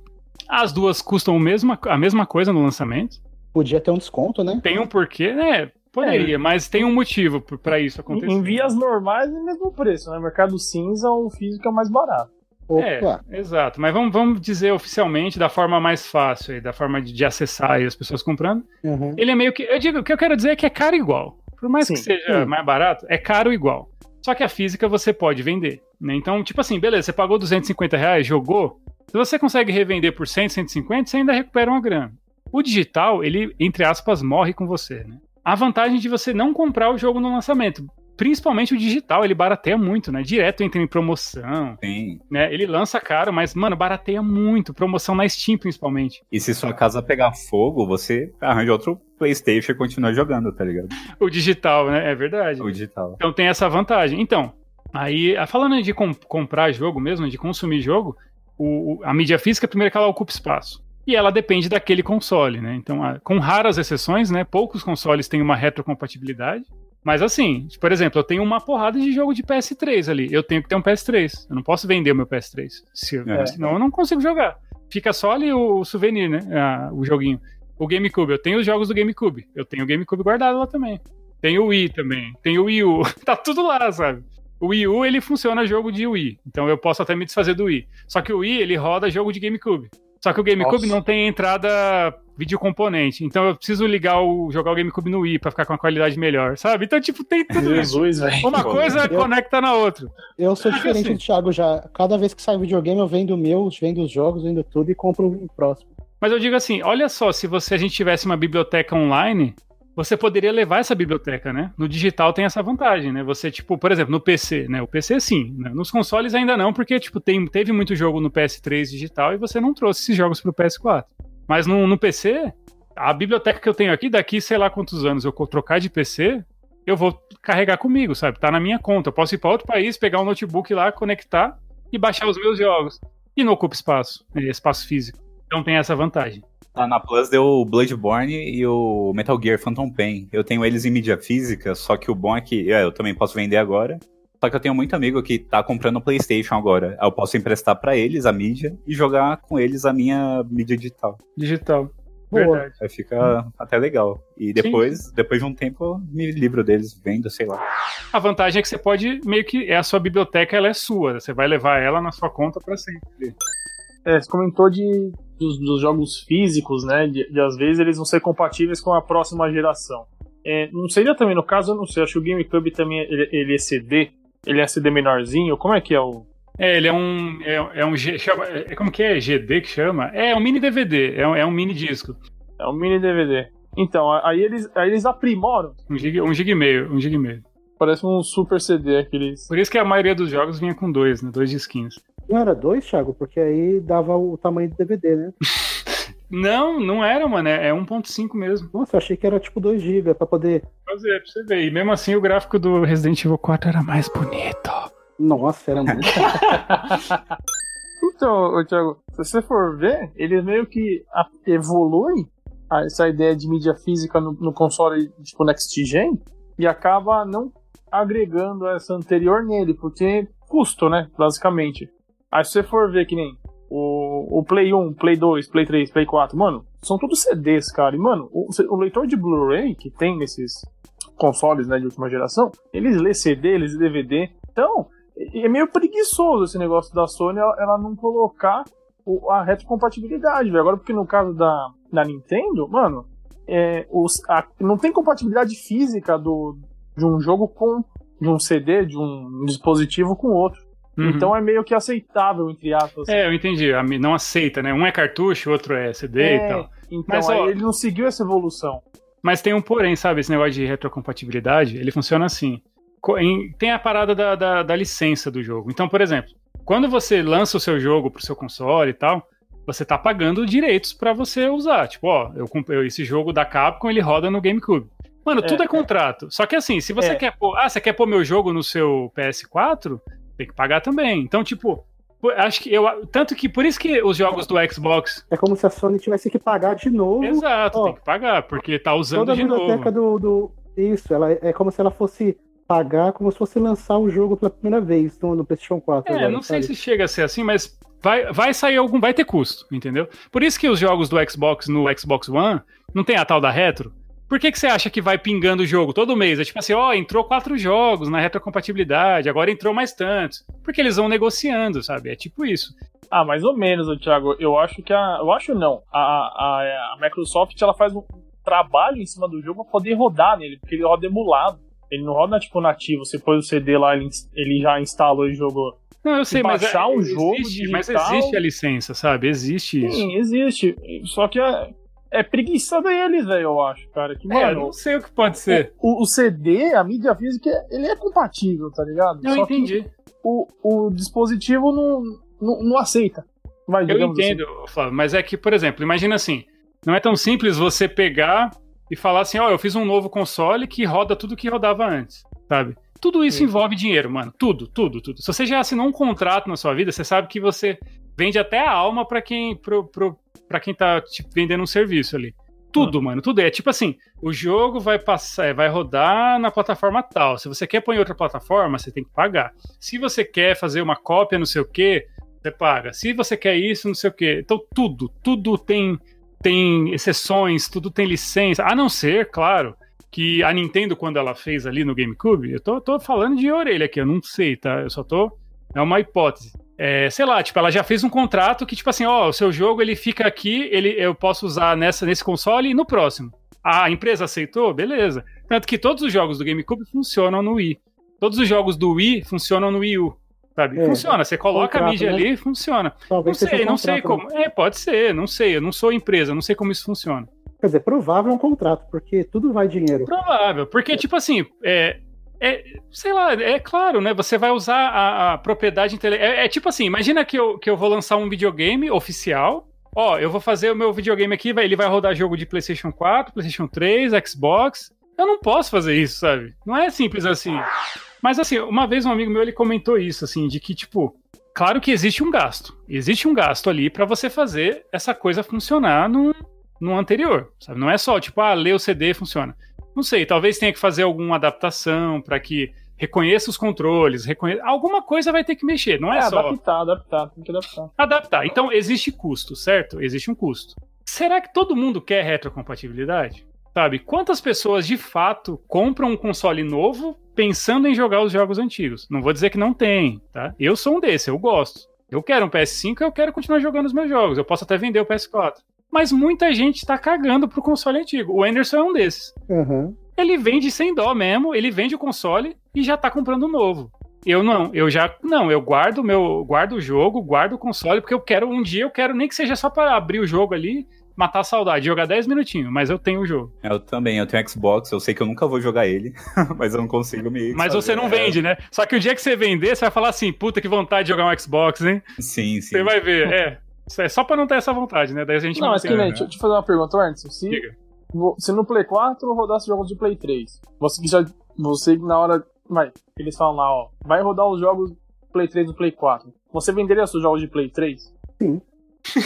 As duas custam a mesma, a mesma coisa no lançamento. Podia ter um desconto, né? Tem um porquê, né? Poderia, é. mas tem um motivo para isso acontecer. Em vias normais é o mesmo preço, né? Mercado cinza, o físico é mais barato. Opa. É, exato. Mas vamos, vamos dizer oficialmente da forma mais fácil, aí, da forma de, de acessar as pessoas comprando. Uhum. Ele é meio que. Eu digo, o que eu quero dizer é que é caro igual. Por mais Sim. que seja Sim. mais barato, é caro igual. Só que a física você pode vender. Né? Então, tipo assim, beleza, você pagou 250 reais, jogou. Se você consegue revender por 100, 150, você ainda recupera uma grana. O digital, ele, entre aspas, morre com você. Né? A vantagem de você não comprar o jogo no lançamento principalmente o digital, ele barateia muito, né? Direto entra em promoção. Sim. Né? Ele lança caro, mas, mano, barateia muito. Promoção na Steam, principalmente. E se sua casa pegar fogo, você arranja outro PlayStation e continua jogando, tá ligado? O digital, né? É verdade. O digital. Então tem essa vantagem. Então, aí, falando de comp comprar jogo mesmo, de consumir jogo, o, a mídia física, primeiro que ela ocupa espaço. E ela depende daquele console, né? Então, com raras exceções, né? Poucos consoles têm uma retrocompatibilidade. Mas assim, por exemplo, eu tenho uma porrada de jogo de PS3 ali. Eu tenho que ter um PS3. Eu não posso vender o meu PS3. Se, é. Senão eu não consigo jogar. Fica só ali o souvenir, né? Ah, o joguinho. O GameCube. Eu tenho os jogos do GameCube. Eu tenho o GameCube guardado lá também. Tem o Wii também. Tem o Wii U. tá tudo lá, sabe? O Wii U, ele funciona jogo de Wii. Então eu posso até me desfazer do Wii. Só que o Wii, ele roda jogo de GameCube. Só que o GameCube Nossa. não tem entrada videocomponente. Então eu preciso ligar o jogar o GameCube no Wii para ficar com a qualidade melhor, sabe? Então tipo tem tudo Jesus. Véio. Uma coisa eu, conecta na outra. Eu sou diferente assim, do Thiago já. Cada vez que sai videogame eu vendo o meu, vendo os jogos, vendo tudo e compro o próximo. Mas eu digo assim, olha só, se você a gente tivesse uma biblioteca online, você poderia levar essa biblioteca, né? No digital tem essa vantagem, né? Você, tipo, por exemplo, no PC, né? O PC sim, né? nos consoles ainda não, porque, tipo, tem, teve muito jogo no PS3 digital e você não trouxe esses jogos pro PS4. Mas no, no PC, a biblioteca que eu tenho aqui, daqui sei lá quantos anos eu trocar de PC, eu vou carregar comigo, sabe? Tá na minha conta. Eu posso ir para outro país, pegar um notebook lá, conectar e baixar os meus jogos. E não ocupa espaço, é, espaço físico. Então tem essa vantagem. Tá, na Plus deu o Bloodborne e o Metal Gear Phantom Pain. Eu tenho eles em mídia física, só que o bom é que é, eu também posso vender agora. Só que eu tenho muito amigo que tá comprando o PlayStation agora. Eu posso emprestar para eles a mídia e jogar com eles a minha mídia digital. Digital. Boa. Verdade. Aí fica até legal. E depois, depois de um tempo, eu me livro deles, vendo, sei lá. A vantagem é que você pode meio que é a sua biblioteca, ela é sua. Você vai levar ela na sua conta para sempre. É, você comentou de, dos, dos jogos físicos, né? De, de às vezes eles vão ser compatíveis com a próxima geração. É, não seria também no caso, eu não sei, acho que o GameCube também ele, ele é CD, ele é CD menorzinho, como é que é o. É, ele é um. É, é um chama, é, como que é? GD que chama? É, é um mini DVD, é um, é um mini disco. É um mini DVD. Então, aí eles, aí eles aprimoram. Um gig, um gig e meio, um gig e meio. Parece um super CD aqueles. Por isso que a maioria dos jogos vinha com dois, né? Dois disquinhos. Não era dois, Thiago? Porque aí dava o tamanho do DVD, né? Não, não era, mano. É é 1.5 mesmo. Nossa, eu achei que era tipo 2 GB pra poder. Fazer, pra você ver. E mesmo assim o gráfico do Resident Evil 4 era mais bonito. Nossa, era muito. Então, Thiago, se você for ver, eles meio que a- essa ideia de mídia física no, no console tipo Next Gen e acaba não agregando essa anterior nele, porque custo, né? Basicamente. Aí se você for ver que nem o, o Play 1, Play 2, Play 3, Play 4, mano, são todos CDs, cara. E, mano, o, o leitor de Blu-ray que tem nesses consoles né, de última geração, eles lê CD, eles lê DVD. Então, é meio preguiçoso esse negócio da Sony ela, ela não colocar o- a retrocompatibilidade, velho. Agora, porque no caso da, da Nintendo, mano, é, os, a- não tem compatibilidade física do, de um jogo com de um CD, de um dispositivo com outro. Uhum. Então é meio que aceitável, entre aspas. É, eu entendi. Não aceita, né? Um é cartucho, o outro é CD É, e tal. Então Mas, ó, ele não seguiu essa evolução. Mas tem um porém, sabe? Esse negócio de retrocompatibilidade, ele funciona assim. Tem a parada da, da, da licença do jogo. Então, por exemplo, quando você lança o seu jogo pro seu console e tal, você tá pagando direitos pra você usar. Tipo, ó, eu comprei esse jogo da Capcom, ele roda no GameCube. Mano, É, tudo é é. contrato. Só que assim, se você É. quer pôr, ah, você quer pôr meu jogo no seu PS4, tem que pagar também. Então, tipo, acho que eu tanto que por isso que os jogos do Xbox, É como se a Sony tivesse que pagar de novo. exato, Ó, tem que pagar, porque tá usando Toda a de novo. biblioteca do, do. Isso, ela é como se ela fosse pagar como se fosse lançar o jogo pela primeira vez no, no PlayStation 4. É, agora, não sei sabe? se chega a ser assim, mas vai, vai sair algum, vai ter custo, entendeu? Por isso que os jogos do Xbox no Xbox One não tem a tal da retro. Por que, que você acha que vai pingando o jogo todo mês? É tipo assim, ó, entrou quatro jogos na retrocompatibilidade, agora entrou mais tantos. Porque eles vão negociando, sabe? É tipo isso. Ah, mais ou menos, Thiago. Eu acho que a. Eu acho não. A, a, a Microsoft ela faz um trabalho em cima do jogo pra poder rodar nele, porque ele roda emulado. Ele não roda tipo nativo. Você põe o CD lá, ele, ele já instalou e jogou. Não, eu sei, mas baixar é, um jogo existe, mas digital- existe a licença, sabe? Existe isso. Sim, existe. Só que é, é preguiça deles, velho, eu acho, cara. Que, É, mano, não sei o que pode ser. o, o CD, a mídia física, ele é compatível, tá ligado? Eu Só entendi. o, o dispositivo não, não, não aceita. Vai, Eu digamos assim. entendo, Flávio, mas é que, por exemplo, imagina assim, não é tão simples você pegar e falar assim, ó, eu fiz um novo console que roda tudo que rodava antes, sabe? Tudo isso Sim. envolve dinheiro, mano. Tudo, tudo, tudo. Se você já assinou um contrato na sua vida, você sabe que você vende até a alma pra quem, pro, pro, pra quem tá te vendendo um serviço ali. Tudo, mano, tudo. É tipo assim, o jogo vai passar, é, vai rodar na plataforma tal. Se você quer pôr em outra plataforma, você tem que pagar. Se você quer fazer uma cópia, não sei o quê, você paga. Se você quer isso, não sei o quê. Então tudo, tudo tem tem exceções, tudo tem licença. A não ser, claro, que a Nintendo quando ela fez ali no GameCube, eu tô, tô falando de orelha aqui, eu não sei, tá? Eu só tô é uma hipótese. É, sei lá, tipo, ela já fez um contrato que tipo assim, ó, o seu jogo ele fica aqui, ele eu posso usar nessa nesse console e no próximo. A empresa aceitou, beleza. Tanto que todos os jogos do GameCube funcionam no Wii. Todos os jogos do Wii funcionam no Wii U. Sabe? É, funciona. Você coloca a contrato, mídia né? ali e funciona. Não Talvez seja sei, um não sei contrato, né? como. É, pode ser, não sei. Eu não sou empresa, não sei como isso funciona. Quer dizer, provável é um contrato, porque tudo vai dinheiro. Provável, porque, tipo assim, é. É, sei lá, é claro, né? Você vai usar a, a propriedade intelectual. É, é tipo assim, imagina que eu, que eu vou lançar um videogame oficial. Ó, eu vou fazer o meu videogame aqui, ele vai rodar jogo de PlayStation 4, PlayStation 3, Xbox. Eu não posso fazer isso, sabe? Não é simples assim. Mas assim, uma vez um amigo meu ele comentou isso, assim, de que, tipo, claro que existe um gasto. Existe um gasto ali para você fazer essa coisa funcionar no, no anterior, sabe? Não é só, tipo, ah, ler o CD funciona. Não sei, talvez tenha que fazer alguma adaptação para que reconheça os controles, reconheça... alguma coisa vai ter que mexer, não é, é só... adaptar, adaptar, tem que adaptar. Adaptar. Então, existe custo, certo? Existe um custo. Será que todo mundo quer retrocompatibilidade? Sabe? Quantas pessoas de fato compram um console novo pensando em jogar os jogos antigos? Não vou dizer que não tem, tá? Eu sou um desse, eu gosto. Eu quero um PS5, eu quero continuar jogando os meus jogos. Eu posso até vender o PS4. Mas muita gente tá cagando pro console antigo. O Anderson é um desses. Uhum. Ele vende sem dó mesmo, ele vende o console e já tá comprando um novo. Eu não, eu já não, eu guardo meu, guardo o jogo, guardo o console porque eu quero um dia eu quero nem que seja só para abrir o jogo ali, matar a saudade, jogar 10 minutinhos, mas eu tenho o jogo. Eu também, eu tenho Xbox, eu sei que eu nunca vou jogar ele, mas eu não consigo me Mas você não vende, né? Só que o dia que você vender, você vai falar assim, puta que vontade de jogar um Xbox, hein? Sim, sim. Você vai ver, é. É só pra não ter essa vontade, né? Daí a gente não, mas que nem, né? deixa eu te fazer uma pergunta antes. Se, Diga. se no Play 4 rodasse jogos de Play 3, você já. Você na hora Vai, eles falam lá, ó, vai rodar os jogos Play 3 e Play 4. Você venderia seus jogos de Play 3? Sim.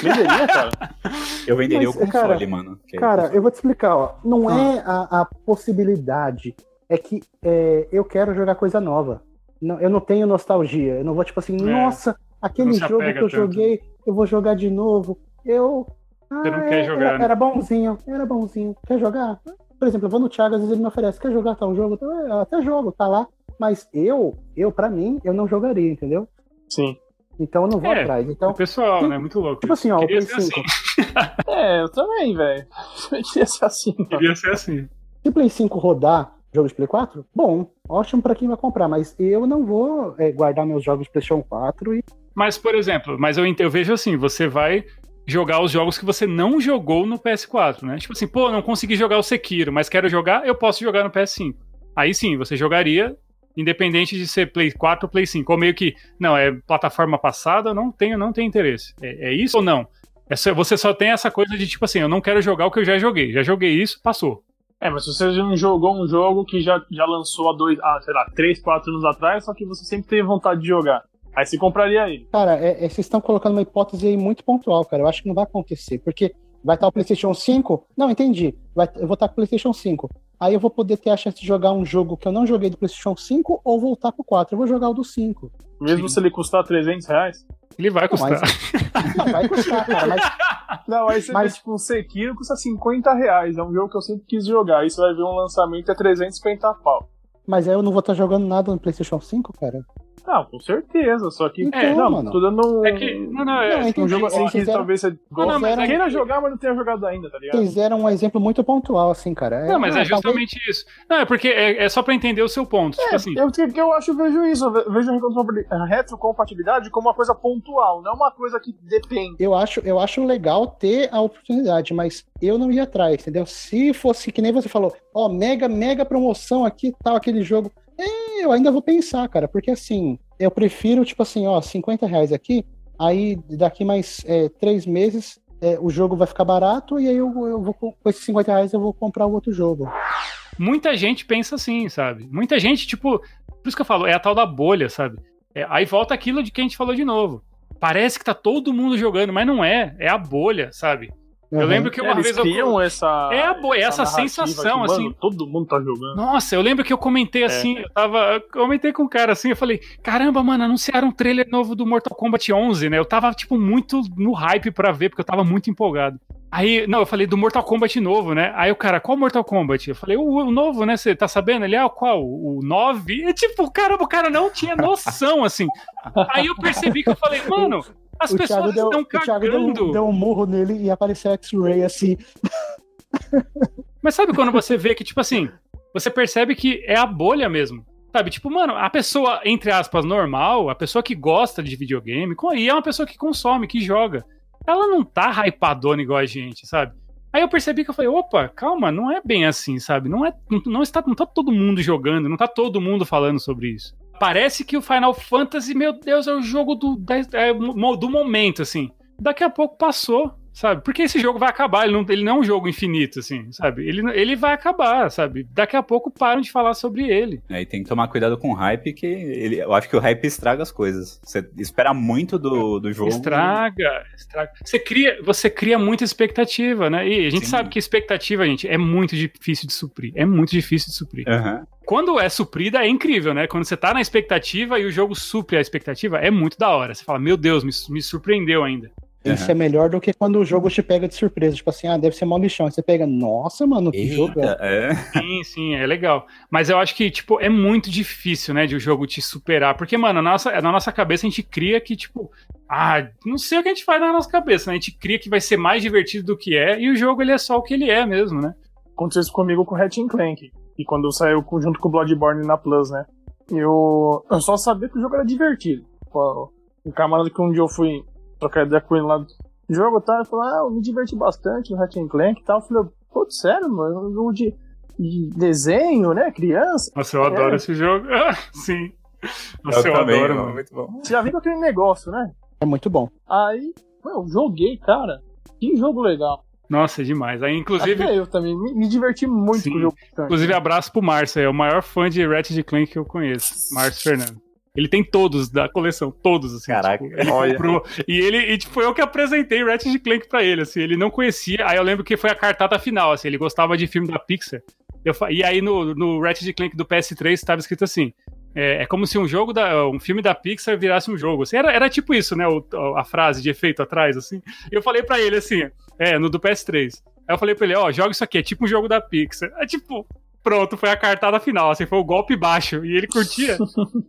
Venderia, cara? Eu venderia Mas, o console, cara, mano. Cara, eu vou te explicar, ó. Não ah. é a, a, possibilidade. É que é, eu quero jogar coisa nova. Não, eu não tenho nostalgia. Eu não vou, tipo assim, é. nossa, aquele jogo que eu tanto. joguei, eu vou jogar de novo. Eu. Ah, Você não quer é, jogar. Era, né? era bonzinho, era bonzinho. Quer jogar? Por exemplo, eu vou no Thiago, às vezes ele me oferece, quer jogar tal jogo? Eu até jogo, tá lá. Mas eu, eu para mim, eu não jogaria, entendeu? Sim. Então eu não vou é, atrás. Então, o pessoal, tem, né? Muito louco. Tipo assim, ó, o Play 5. Assim. é, eu também, velho. Queria ser assim. Queria ser assim. Se o Play 5 rodar jogo de Play 4, bom, ótimo para quem vai comprar, mas eu não vou é, guardar meus jogos de PlayStation 4 e. Mas, por exemplo, mas eu, eu vejo assim, você vai jogar os jogos que você não jogou no PS4, né? Tipo assim, pô, não consegui jogar o Sekiro, mas quero jogar, eu posso jogar no PS5. Aí sim, você jogaria independente de ser Play 4 ou Play 5. Ou meio que, não, é plataforma passada, não tenho, não tenho interesse. É, é isso ou não? É só, você só tem essa coisa de tipo assim, eu não quero jogar o que eu já joguei. Já joguei isso, passou. É, mas se você não jogou um jogo que já, já lançou há dois, ah, sei lá, três, quatro anos atrás, só que você sempre teve vontade de jogar. Aí você compraria ele. Cara, é, é, vocês estão colocando uma hipótese aí muito pontual, cara. Eu acho que não vai acontecer. Porque vai estar o PlayStation 5. Não, entendi. Vai, eu vou estar com o PlayStation 5. Aí eu vou poder ter a chance de jogar um jogo que eu não joguei do PlayStation 5 ou voltar pro 4. Eu vou jogar o do 5. Mesmo Sim. se ele custar 300 reais? Ele vai custar. Não, mas... não vai custar, cara. Mas... Não, aí você mas... vê, tipo, um Sekiro custa 50 reais. É um jogo que eu sempre quis jogar. Aí você vai ver um lançamento é 350 pau. Mas aí eu não vou estar jogando nada no PlayStation 5, cara. Não, com certeza, só que. Então, é, não, mano. tô dando um. É que. Não, não, é. Não, é um jogo assim que fizeram... talvez você goste. Não, mas queira jogar, mas não tenha jogado ainda, tá ligado? Fizeram um exemplo muito pontual, assim, cara. É, não, mas é justamente talvez... isso. Não, é porque é, é, só pra entender o seu ponto. tipo é, assim. Eu, eu acho, eu vejo isso, eu vejo a retrocompatibilidade como uma coisa pontual, não uma coisa que depende. Eu acho, eu acho legal ter a oportunidade, mas eu não ia atrás, entendeu? Se fosse que nem você falou, ó, mega, mega promoção aqui, tal, aquele jogo. É, eu ainda vou pensar, cara, porque assim, eu prefiro, tipo assim, ó, 50 reais aqui, aí daqui mais é, três meses é, o jogo vai ficar barato e aí eu, eu vou, com esses 50 reais eu vou comprar o outro jogo. Muita gente pensa assim, sabe? Muita gente, tipo, por isso que eu falo, é a tal da bolha, sabe? É, aí volta aquilo de que a gente falou de novo. Parece que tá todo mundo jogando, mas não é. É a bolha, sabe? Uhum. Eu lembro que uma Eles vez eu. essa. É, a, essa, essa sensação, que, assim. Mano, todo mundo tá jogando. Nossa, eu lembro que eu comentei é. assim, eu tava. Eu comentei com um cara assim, eu falei: caramba, mano, anunciaram um trailer novo do Mortal Kombat 11, né? Eu tava, tipo, muito no hype pra ver, porque eu tava muito empolgado. Aí, não, eu falei do Mortal Kombat novo, né? Aí o cara, qual Mortal Kombat? Eu falei, o, o novo, né? Você tá sabendo? Ele, ah, qual? O 9? E, tipo, caramba, o cara não tinha noção, assim. Aí eu percebi que eu falei, mano, as o pessoas deu, estão cagando. O deu, deu um murro nele e apareceu X-Ray assim. Mas sabe quando você vê que, tipo assim, você percebe que é a bolha mesmo. Sabe, tipo, mano, a pessoa, entre aspas, normal, a pessoa que gosta de videogame, e é uma pessoa que consome, que joga, ela não tá hypadona igual a gente, sabe? Aí eu percebi que eu falei, opa, calma, não é bem assim, sabe? Não é, não, não está, não tá todo mundo jogando, não tá todo mundo falando sobre isso. Parece que o Final Fantasy, meu Deus, é o jogo do, é, do momento, assim. Daqui a pouco passou, sabe? Porque esse jogo vai acabar, ele não, ele não é um jogo infinito, assim, sabe? Ele, ele vai acabar, sabe? Daqui a pouco param de falar sobre ele. É, e tem que tomar cuidado com o hype, que ele, eu acho que o hype estraga as coisas. Você espera muito do, do jogo. Estraga, estraga. Você cria, você cria muita expectativa, né? E a gente Sim. sabe que expectativa, gente, é muito difícil de suprir. É muito difícil de suprir. Uhum. Quando é suprida, é incrível, né? Quando você tá na expectativa e o jogo supre a expectativa, é muito da hora. Você fala, meu Deus, me, me surpreendeu ainda. Isso uhum. é melhor do que quando o jogo te pega de surpresa. Tipo assim, ah, deve ser mal lixão. Aí você pega, nossa, mano, que Eita, jogo é. é. Sim, sim, é legal. Mas eu acho que, tipo, é muito difícil, né, de o jogo te superar. Porque, mano, na nossa, na nossa cabeça a gente cria que, tipo, ah, não sei o que a gente faz na nossa cabeça, né? A gente cria que vai ser mais divertido do que é, e o jogo ele é só o que ele é mesmo, né? Aconteceu isso comigo com Ratchet Clank. E quando saiu junto com o Bloodborne na Plus, né? Eu, eu só sabia que o jogo era divertido. O camarada que um dia eu fui trocar ideia com ele lá jogo tal, ele falou, ah, eu me diverti bastante no Ratchet Clank e tal. Eu falei, pô, sério, mano, um jogo de, de desenho, né, criança. Nossa, eu é. adoro esse jogo. sim. Nossa, eu, eu também, adoro, mano. Muito bom. Você já viu aquele negócio, né? É muito bom. Aí, eu joguei, cara. Que jogo legal. Nossa, é demais. Aí, inclusive. Até eu também me, me diverti muito Sim. com o jogo. Inclusive, abraço pro Márcio, é o maior fã de Ratchet Clank que eu conheço. Márcio Fernando. Ele tem todos da coleção, todos, assim. Caraca, tipo, ele olha. comprou. E ele, e, tipo, foi eu que apresentei Ratchet Clank pra ele, assim. Ele não conhecia. Aí eu lembro que foi a cartada final, assim. Ele gostava de filme da Pixar. Eu, e aí no, no Ratchet Clank do PS3 estava escrito assim: é, é, como se um jogo da, um filme da Pixar virasse um jogo. Assim, era, era tipo isso, né? O, a frase de efeito atrás, assim. E eu falei para ele assim, é, no do PS3. Aí eu falei pra ele, ó, joga isso aqui, é tipo um jogo da Pixar. É tipo, pronto, foi a cartada final, assim, foi o golpe baixo. E ele curtia.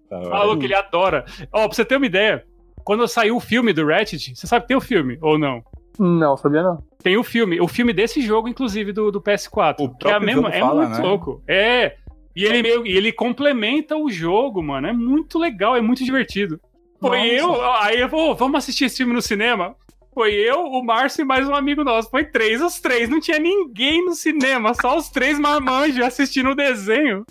Tá Falou que ele adora. Ó, pra você ter uma ideia, quando saiu o filme do Ratchet, você sabe que tem o filme, ou não? Não, sabia não. Tem o filme, o filme desse jogo, inclusive, do, do PS4. O que é, a mesma, é fala, muito né? louco. É. E ele meio, ele complementa o jogo, mano. É muito legal, é muito divertido. Foi Nossa. eu, aí eu vou, vamos assistir esse filme no cinema. Foi eu, o Márcio e mais um amigo nosso. Foi três, os três. Não tinha ninguém no cinema, só os três marmanjos assistindo o desenho.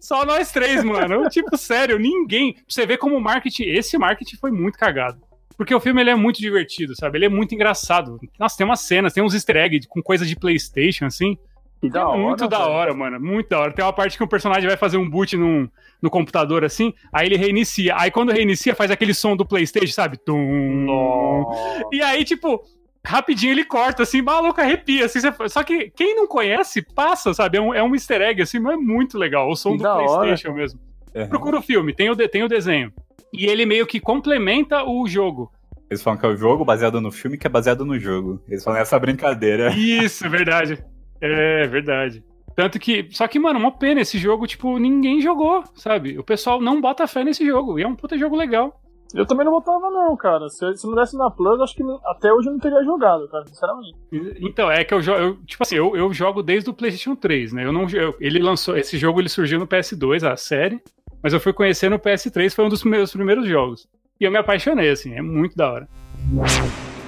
Só nós três, mano. tipo, sério, ninguém. Você vê como o marketing. Esse marketing foi muito cagado. Porque o filme ele é muito divertido, sabe? Ele é muito engraçado. Nossa, tem umas cenas, tem uns easter eggs com coisa de PlayStation, assim. Que da é hora, muito da hora, mano. Muito da hora. Tem uma parte que o personagem vai fazer um boot num, no computador assim, aí ele reinicia. Aí quando reinicia, faz aquele som do PlayStation, sabe? Tum. E aí, tipo, rapidinho ele corta, assim, maluco, arrepia. Assim, Só que quem não conhece, passa, sabe? É um, é um easter egg, assim, mas é muito legal. O som que do PlayStation hora. mesmo. Uhum. Procura o filme, tem o, de, tem o desenho. E ele meio que complementa o jogo. Eles falam que é o jogo baseado no filme que é baseado no jogo. Eles falam essa brincadeira. Isso, verdade. É, verdade. Tanto que. Só que, mano, uma pena. Esse jogo, tipo, ninguém jogou, sabe? O pessoal não bota fé nesse jogo. E é um puta jogo legal. Eu também não botava, não, cara. Se, se não desse na Plus, acho que até hoje eu não teria jogado, cara, sinceramente. Então, é que eu jogo. Tipo assim, eu, eu jogo desde o PlayStation 3, né? Eu não, eu, ele lançou. Esse jogo ele surgiu no PS2, a série. Mas eu fui conhecer no PS3, foi um dos meus primeiros jogos. E eu me apaixonei, assim, é muito da hora.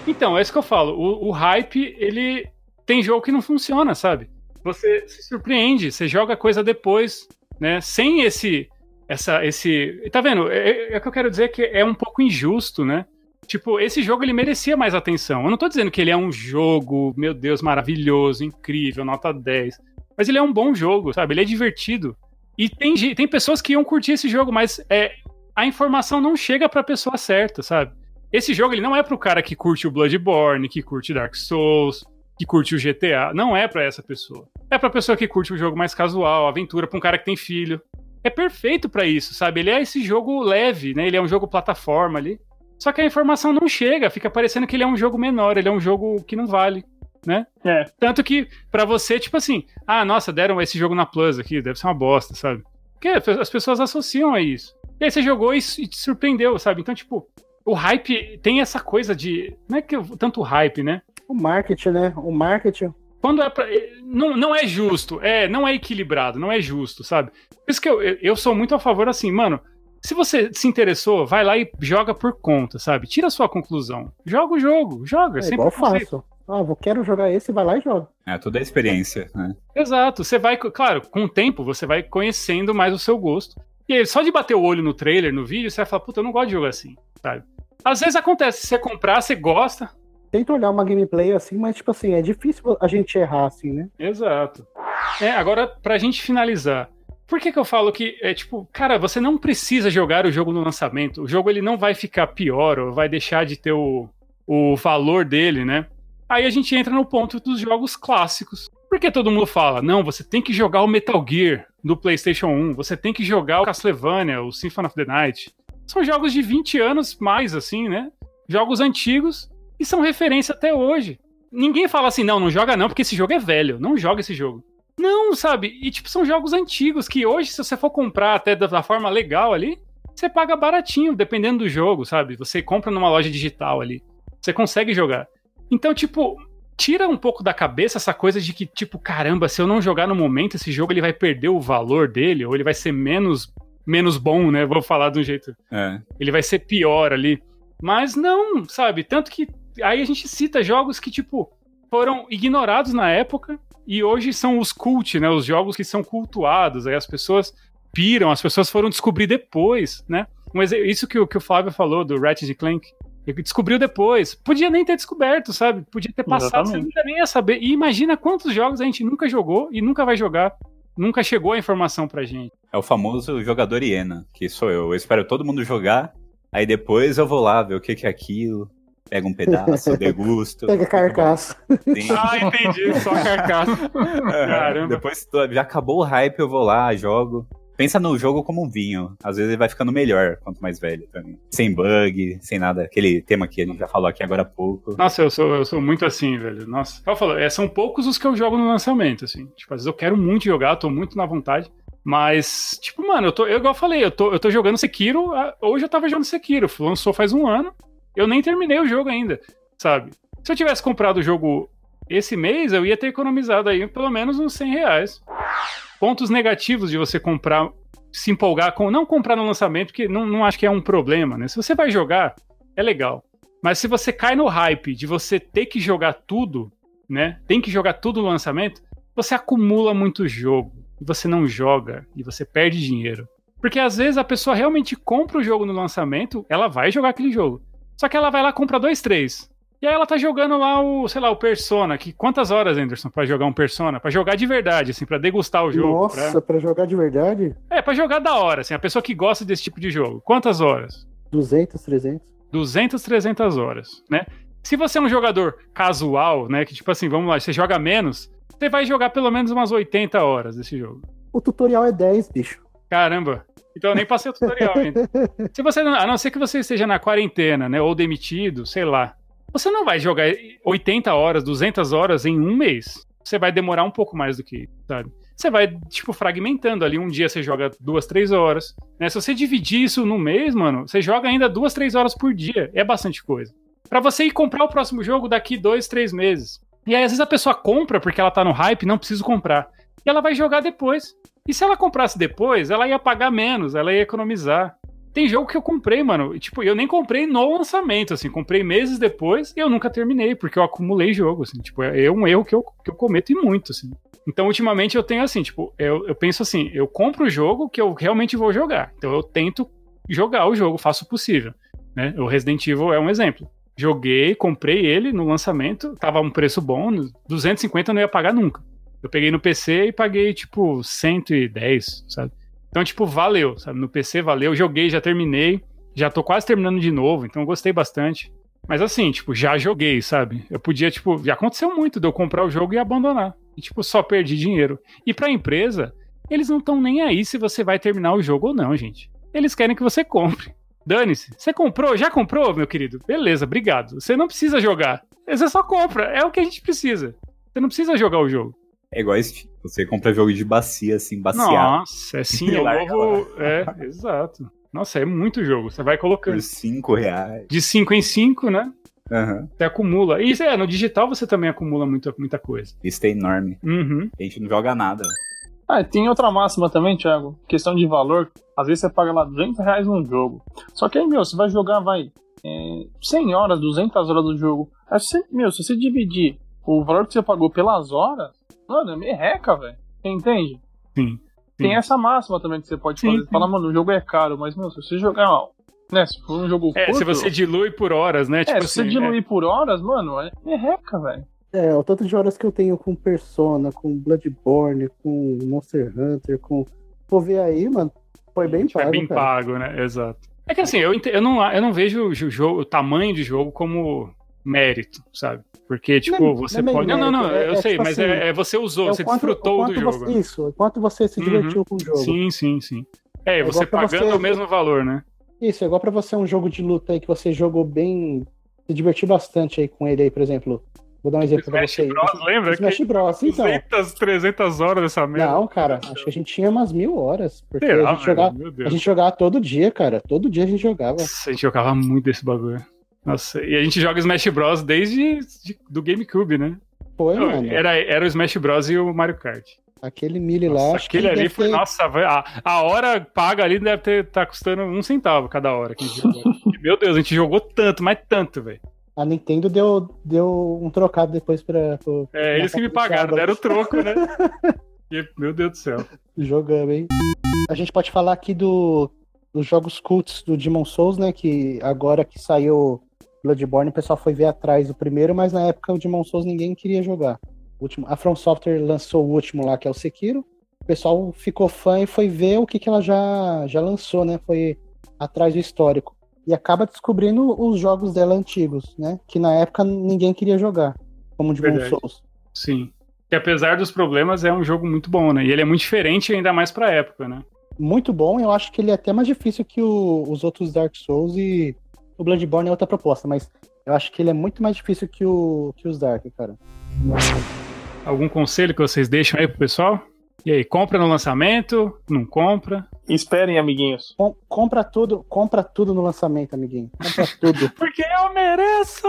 Então, é isso que eu falo. O, o hype, ele tem jogo que não funciona, sabe? Você se surpreende, você joga coisa depois, né? Sem esse. Essa, esse. Tá vendo? É, é, é o que eu quero dizer que é um pouco injusto, né? Tipo, esse jogo ele merecia mais atenção. Eu não tô dizendo que ele é um jogo, meu Deus, maravilhoso, incrível, nota 10. Mas ele é um bom jogo, sabe? Ele é divertido. E tem, tem pessoas que iam curtir esse jogo, mas é, a informação não chega pra pessoa certa, sabe? Esse jogo ele não é pro cara que curte o Bloodborne, que curte Dark Souls, que curte o GTA. Não é para essa pessoa. É pra pessoa que curte o jogo mais casual, aventura, pra um cara que tem filho. É perfeito para isso, sabe? Ele é esse jogo leve, né? Ele é um jogo plataforma ali. Só que a informação não chega, fica parecendo que ele é um jogo menor, ele é um jogo que não vale, né? É. Tanto que para você, tipo assim, ah, nossa, deram esse jogo na Plus aqui, deve ser uma bosta, sabe? Porque as pessoas associam a isso. E aí você jogou e te surpreendeu, sabe? Então, tipo, o hype tem essa coisa de. Não é que tanto hype, né? O marketing, né? O marketing. Quando é pra, não, não é justo, é, não é equilibrado, não é justo, sabe? Por isso que eu, eu sou muito a favor assim, mano. Se você se interessou, vai lá e joga por conta, sabe? Tira a sua conclusão. Joga o jogo, joga. É sempre igual faço. Ah, vou quero jogar esse, vai lá e joga. É, toda a experiência, né? Exato. Você vai, claro, com o tempo você vai conhecendo mais o seu gosto. E aí, só de bater o olho no trailer, no vídeo, você vai falar, puta, eu não gosto de jogo assim, sabe? Às vezes acontece, você comprar, você gosta, tento olhar uma gameplay assim, mas tipo assim, é difícil a gente errar assim, né? Exato. É, agora, pra gente finalizar, por que, que eu falo que é tipo, cara, você não precisa jogar o jogo no lançamento. O jogo ele não vai ficar pior ou vai deixar de ter o, o valor dele, né? Aí a gente entra no ponto dos jogos clássicos. Porque todo mundo fala, não, você tem que jogar o Metal Gear do PlayStation 1, você tem que jogar o Castlevania, o Symphony of the Night. São jogos de 20 anos mais, assim, né? Jogos antigos e são referência até hoje. Ninguém fala assim, não, não joga não, porque esse jogo é velho, não joga esse jogo. Não, sabe? E tipo, são jogos antigos que hoje, se você for comprar até da forma legal ali, você paga baratinho, dependendo do jogo, sabe? Você compra numa loja digital ali. Você consegue jogar. Então, tipo, tira um pouco da cabeça essa coisa de que, tipo, caramba, se eu não jogar no momento, esse jogo ele vai perder o valor dele, ou ele vai ser menos menos bom, né? Vou falar de um jeito. É. Ele vai ser pior ali. Mas não, sabe? Tanto que aí a gente cita jogos que, tipo, foram ignorados na época e hoje são os cult, né? Os jogos que são cultuados. Aí as pessoas piram, as pessoas foram descobrir depois, né? Mas isso que o, que o Flávio falou do Ratchet Clank. Ele descobriu depois. Podia nem ter descoberto, sabe? Podia ter passado, Exatamente. você nunca nem ia saber. E imagina quantos jogos a gente nunca jogou e nunca vai jogar nunca chegou a informação pra gente. É o famoso jogador hiena, que sou eu. Eu espero todo mundo jogar, aí depois eu vou lá ver o que, que é aquilo. Pega um pedaço, degusto. Pega carcaça. Ah, entendi, só carcaça. Caramba. Depois já acabou o hype, eu vou lá, jogo. Pensa no jogo como um vinho. Às vezes ele vai ficando melhor quanto mais velho também. Sem bug, sem nada. Aquele tema que a gente já falou aqui agora há pouco. Nossa, eu sou, eu sou muito assim, velho. Nossa. Eu falo, é, são poucos os que eu jogo no lançamento, assim. Tipo, às vezes eu quero muito jogar, tô muito na vontade. Mas, tipo, mano, eu tô, eu, igual eu falei, eu tô, eu tô jogando Sekiro. Hoje eu tava jogando Sekiro. Lançou faz um ano. Eu nem terminei o jogo ainda, sabe? Se eu tivesse comprado o jogo esse mês, eu ia ter economizado aí pelo menos uns 100 reais pontos negativos de você comprar, se empolgar com. Não comprar no lançamento, que não, não acho que é um problema, né? Se você vai jogar, é legal. Mas se você cai no hype de você ter que jogar tudo, né? Tem que jogar tudo no lançamento, você acumula muito jogo. E você não joga e você perde dinheiro. Porque às vezes a pessoa realmente compra o jogo no lançamento, ela vai jogar aquele jogo. Só que ela vai lá compra dois, três. E aí ela tá jogando lá o, sei lá, o Persona. Que, quantas horas, Anderson, pra jogar um Persona? Pra jogar de verdade, assim, pra degustar o jogo. Nossa, pra, pra jogar de verdade? É, pra jogar da hora, assim, a pessoa que gosta desse tipo de jogo. Quantas horas? 200, 300. 200, 300 horas, né? Se você é um jogador casual, né, que tipo assim, vamos lá, você joga menos, você vai jogar pelo menos umas 80 horas desse jogo. O tutorial é 10, bicho. Caramba. Então eu nem passei o tutorial ainda. Se você, a não ser que você esteja na quarentena, né, ou demitido, sei lá, você não vai jogar 80 horas, 200 horas em um mês. Você vai demorar um pouco mais do que, sabe? Você vai, tipo, fragmentando ali. Um dia você joga duas, três horas. Né? Se você dividir isso no mês, mano, você joga ainda duas, três horas por dia. É bastante coisa. Para você ir comprar o próximo jogo daqui dois, três meses. E aí, às vezes, a pessoa compra porque ela tá no hype, não precisa comprar. E ela vai jogar depois. E se ela comprasse depois, ela ia pagar menos, ela ia economizar. Tem jogo que eu comprei, mano. Tipo, eu nem comprei no lançamento, assim. Comprei meses depois e eu nunca terminei, porque eu acumulei jogo, assim. Tipo, é um erro que eu, que eu cometo e muito, assim. Então, ultimamente, eu tenho assim, tipo, eu, eu penso assim, eu compro o jogo que eu realmente vou jogar. Então, eu tento jogar o jogo, faço o possível. Né? O Resident Evil é um exemplo. Joguei, comprei ele no lançamento, tava um preço bom, 250 eu não ia pagar nunca. Eu peguei no PC e paguei, tipo, 110, sabe? Então, tipo, valeu, sabe? No PC valeu, joguei, já terminei, já tô quase terminando de novo, então gostei bastante. Mas assim, tipo, já joguei, sabe? Eu podia, tipo, já aconteceu muito de eu comprar o jogo e abandonar. E, tipo, só perdi dinheiro. E pra empresa, eles não estão nem aí se você vai terminar o jogo ou não, gente. Eles querem que você compre. Dane-se. Você comprou? Já comprou, meu querido? Beleza, obrigado. Você não precisa jogar. Você só compra. É o que a gente precisa. Você não precisa jogar o jogo. É igual Steam. Você compra jogo de bacia, assim, baciado. Nossa, é sim, é o novo. É, exato. Nossa, é muito jogo. Você vai colocando. Por 5 reais. De 5 em 5, né? Uhum. Você acumula. E é, no digital você também acumula muita, muita coisa. Isso é enorme. Uhum. A gente não joga nada. Ah, tem outra máxima também, Thiago. Questão de valor. Às vezes você paga lá 200 reais num jogo. Só que aí, meu, você vai jogar, vai, é, 100 horas, 200 horas do jogo. Aí você, meu, se você dividir o valor que você pagou pelas horas, Mano, é merreca, velho. Você entende? Sim. Tem essa máxima também que você pode fazer. Sim, sim. Falar, mano, o jogo é caro, mas, meu, se você jogar ó, Né, se for um jogo É, curto, se você dilui por horas, né? É, tipo se você assim, diluir por horas, mano, é merreca, velho. É, o tanto de horas que eu tenho com Persona, com Bloodborne, com Monster Hunter, com. Vou ver aí, mano. Foi bem é, pago. bem cara. pago, né? Exato. É que assim, eu, eu, não, eu não vejo o, jogo, o tamanho de jogo como mérito, sabe? Porque, tipo, Não é- você não é pode. Não, não, não, é- eu é sei, tipo mas assim, é, é você usou, É você quanto- desfrutou do jogo. Você, né? isso, quanto você se Uhum. divertiu com o jogo. Sim, sim, sim. É, É você pra pagando você- o mesmo valor, né? Isso, é igual pra você um jogo de luta aí que você jogou bem. Se divertiu bastante aí com ele aí, por exemplo. Vou dar um exemplo pra Smash você aí. Bros, lembra? Smash Bros, então. 200, 300 horas dessa merda. Não, cara, acho que a gente tinha umas mil horas. Porque Será, a, gente jogava, a gente jogava todo dia, cara. Todo dia a gente jogava. Nossa, a gente jogava muito desse bagulho. Nossa, e a gente joga Smash Bros desde de- do GameCube, né? Foi, mano. Era, era o Smash Bros e o Mario Kart. Aquele milho Nossa, lá. aquele que ali foi. ter- Nossa, a, a hora paga ali deve ter tá custando um centavo cada hora. Meu Deus, a gente jogou tanto, mas tanto, velho. A Nintendo deu, deu um trocado depois pra. pro- É, eles que me pagaram, deram o troco, né? E, meu Deus do céu. Jogamos, hein? A gente pode falar aqui do, dos jogos cults do Demon Souls, né? Que agora que saiu Bloodborne, o pessoal foi ver atrás do primeiro, mas na época o Demon Souls ninguém queria jogar. O último, a From Software lançou o último lá, que é o Sekiro. O pessoal ficou fã e foi ver o que, que ela já, já lançou, né? Foi atrás do histórico. E acaba descobrindo os jogos dela antigos, né? Que na época ninguém queria jogar, como Demon Verdade. Souls. Sim. Que apesar dos problemas, é um jogo muito bom, né? E ele é muito diferente, ainda mais pra época, né? muito bom. Eu acho que ele é até mais difícil que o- os outros Dark Souls e o Bloodborne é outra proposta, mas eu acho que ele é muito mais difícil que, o, que os Dark, cara. Algum conselho que vocês deixam aí pro pessoal? E aí, compra no lançamento? Não compra? Esperem, amiguinhos. Com- compra tudo, compra tudo no lançamento, amiguinho. Compra tudo. Porque eu mereço!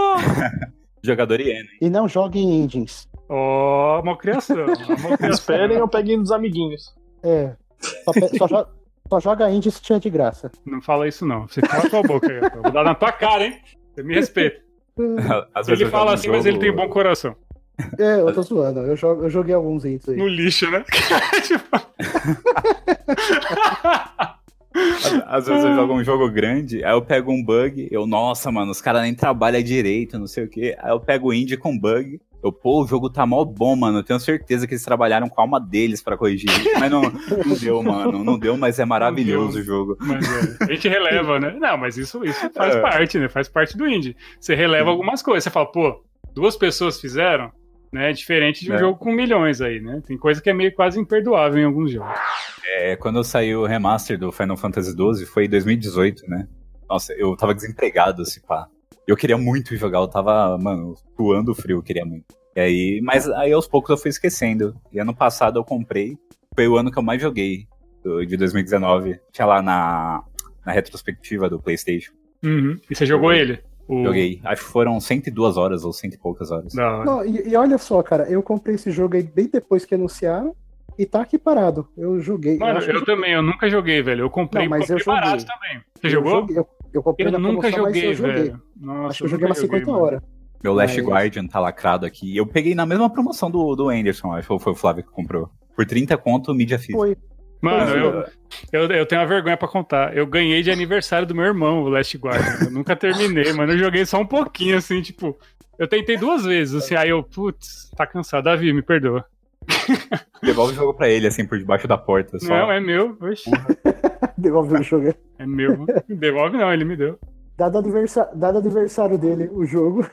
Jogador IE, né? e não jogue em engines. Ó, uma criação. Uma criação. Esperem ou peguem dos amiguinhos. É. Só, pe- só jo- só joga indie se tiver de graça. Não fala isso, não. Você cala tua boca aí. Eu vou dar na tua cara, hein? Você me respeita. Às Ele fala jogo assim, mas ele tem bom coração. É, eu tô zoando. Eu, jogo- eu joguei alguns indies aí. No lixo, né? Às, às vezes eu jogo um jogo grande, aí eu pego um bug, eu, nossa, mano, os caras nem trabalham direito, não sei o quê. Aí eu pego o indie com bug, eu, pô, o jogo tá mó bom, mano. Eu tenho certeza que eles trabalharam com a alma deles pra corrigir. Mas não, não deu, mano. Não deu, mas é maravilhoso o jogo. Mas é, a gente releva, né? Não, mas isso, isso faz É. parte, né? Faz parte do indie. Você releva algumas coisas. Você fala, pô, duas pessoas fizeram, né? Diferente de um É. jogo com milhões aí, né? Tem coisa que é meio quase imperdoável em alguns jogos. É, quando saiu o remaster do Final Fantasy XII, foi em 2018, né? Nossa, eu tava desempregado, se pá. Eu queria muito jogar, eu tava, mano, suando frio, eu queria muito. E aí, mas aí aos poucos eu fui esquecendo. E ano passado eu comprei, foi o ano que eu mais joguei, de 2019. Tinha lá na, na retrospectiva do PlayStation. Uhum. E você jogou ele? O... Joguei, acho que foram 102 horas ou cento e poucas horas. Hora. Não, e, e olha só, cara, eu comprei esse jogo aí bem depois que anunciaram e tá aqui parado. Eu joguei. Mano, acho eu que- também, eu nunca joguei, velho. Eu comprei, Não, mas comprei eu joguei. barato também. Você eu jogou? joguei- eu, eu comprei Eu na nunca promoção, mas joguei, eu joguei. velho. Nossa, Acho que eu joguei umas 50 mano. horas. Meu Last Mas- Guardian tá lacrado aqui. Eu peguei na mesma promoção do, do Anderson, acho que foi o Flávio que comprou. Por 30 conto, mídia física. Foi. Mano, eu, eu, eu tenho uma vergonha pra contar. Eu ganhei de aniversário do meu irmão, o Last Guardian. Eu nunca terminei, mano. Eu joguei só um pouquinho, assim, tipo. Eu tentei duas vezes, assim, aí eu, putz, tá cansado. Davi, me perdoa. Devolve o jogo pra ele, assim, por debaixo da porta. Só. Não, é meu. Oxi, Devolve o jogo. é meu. Devolve não, ele me deu. Dado adversa- dado aniversário dele, o jogo.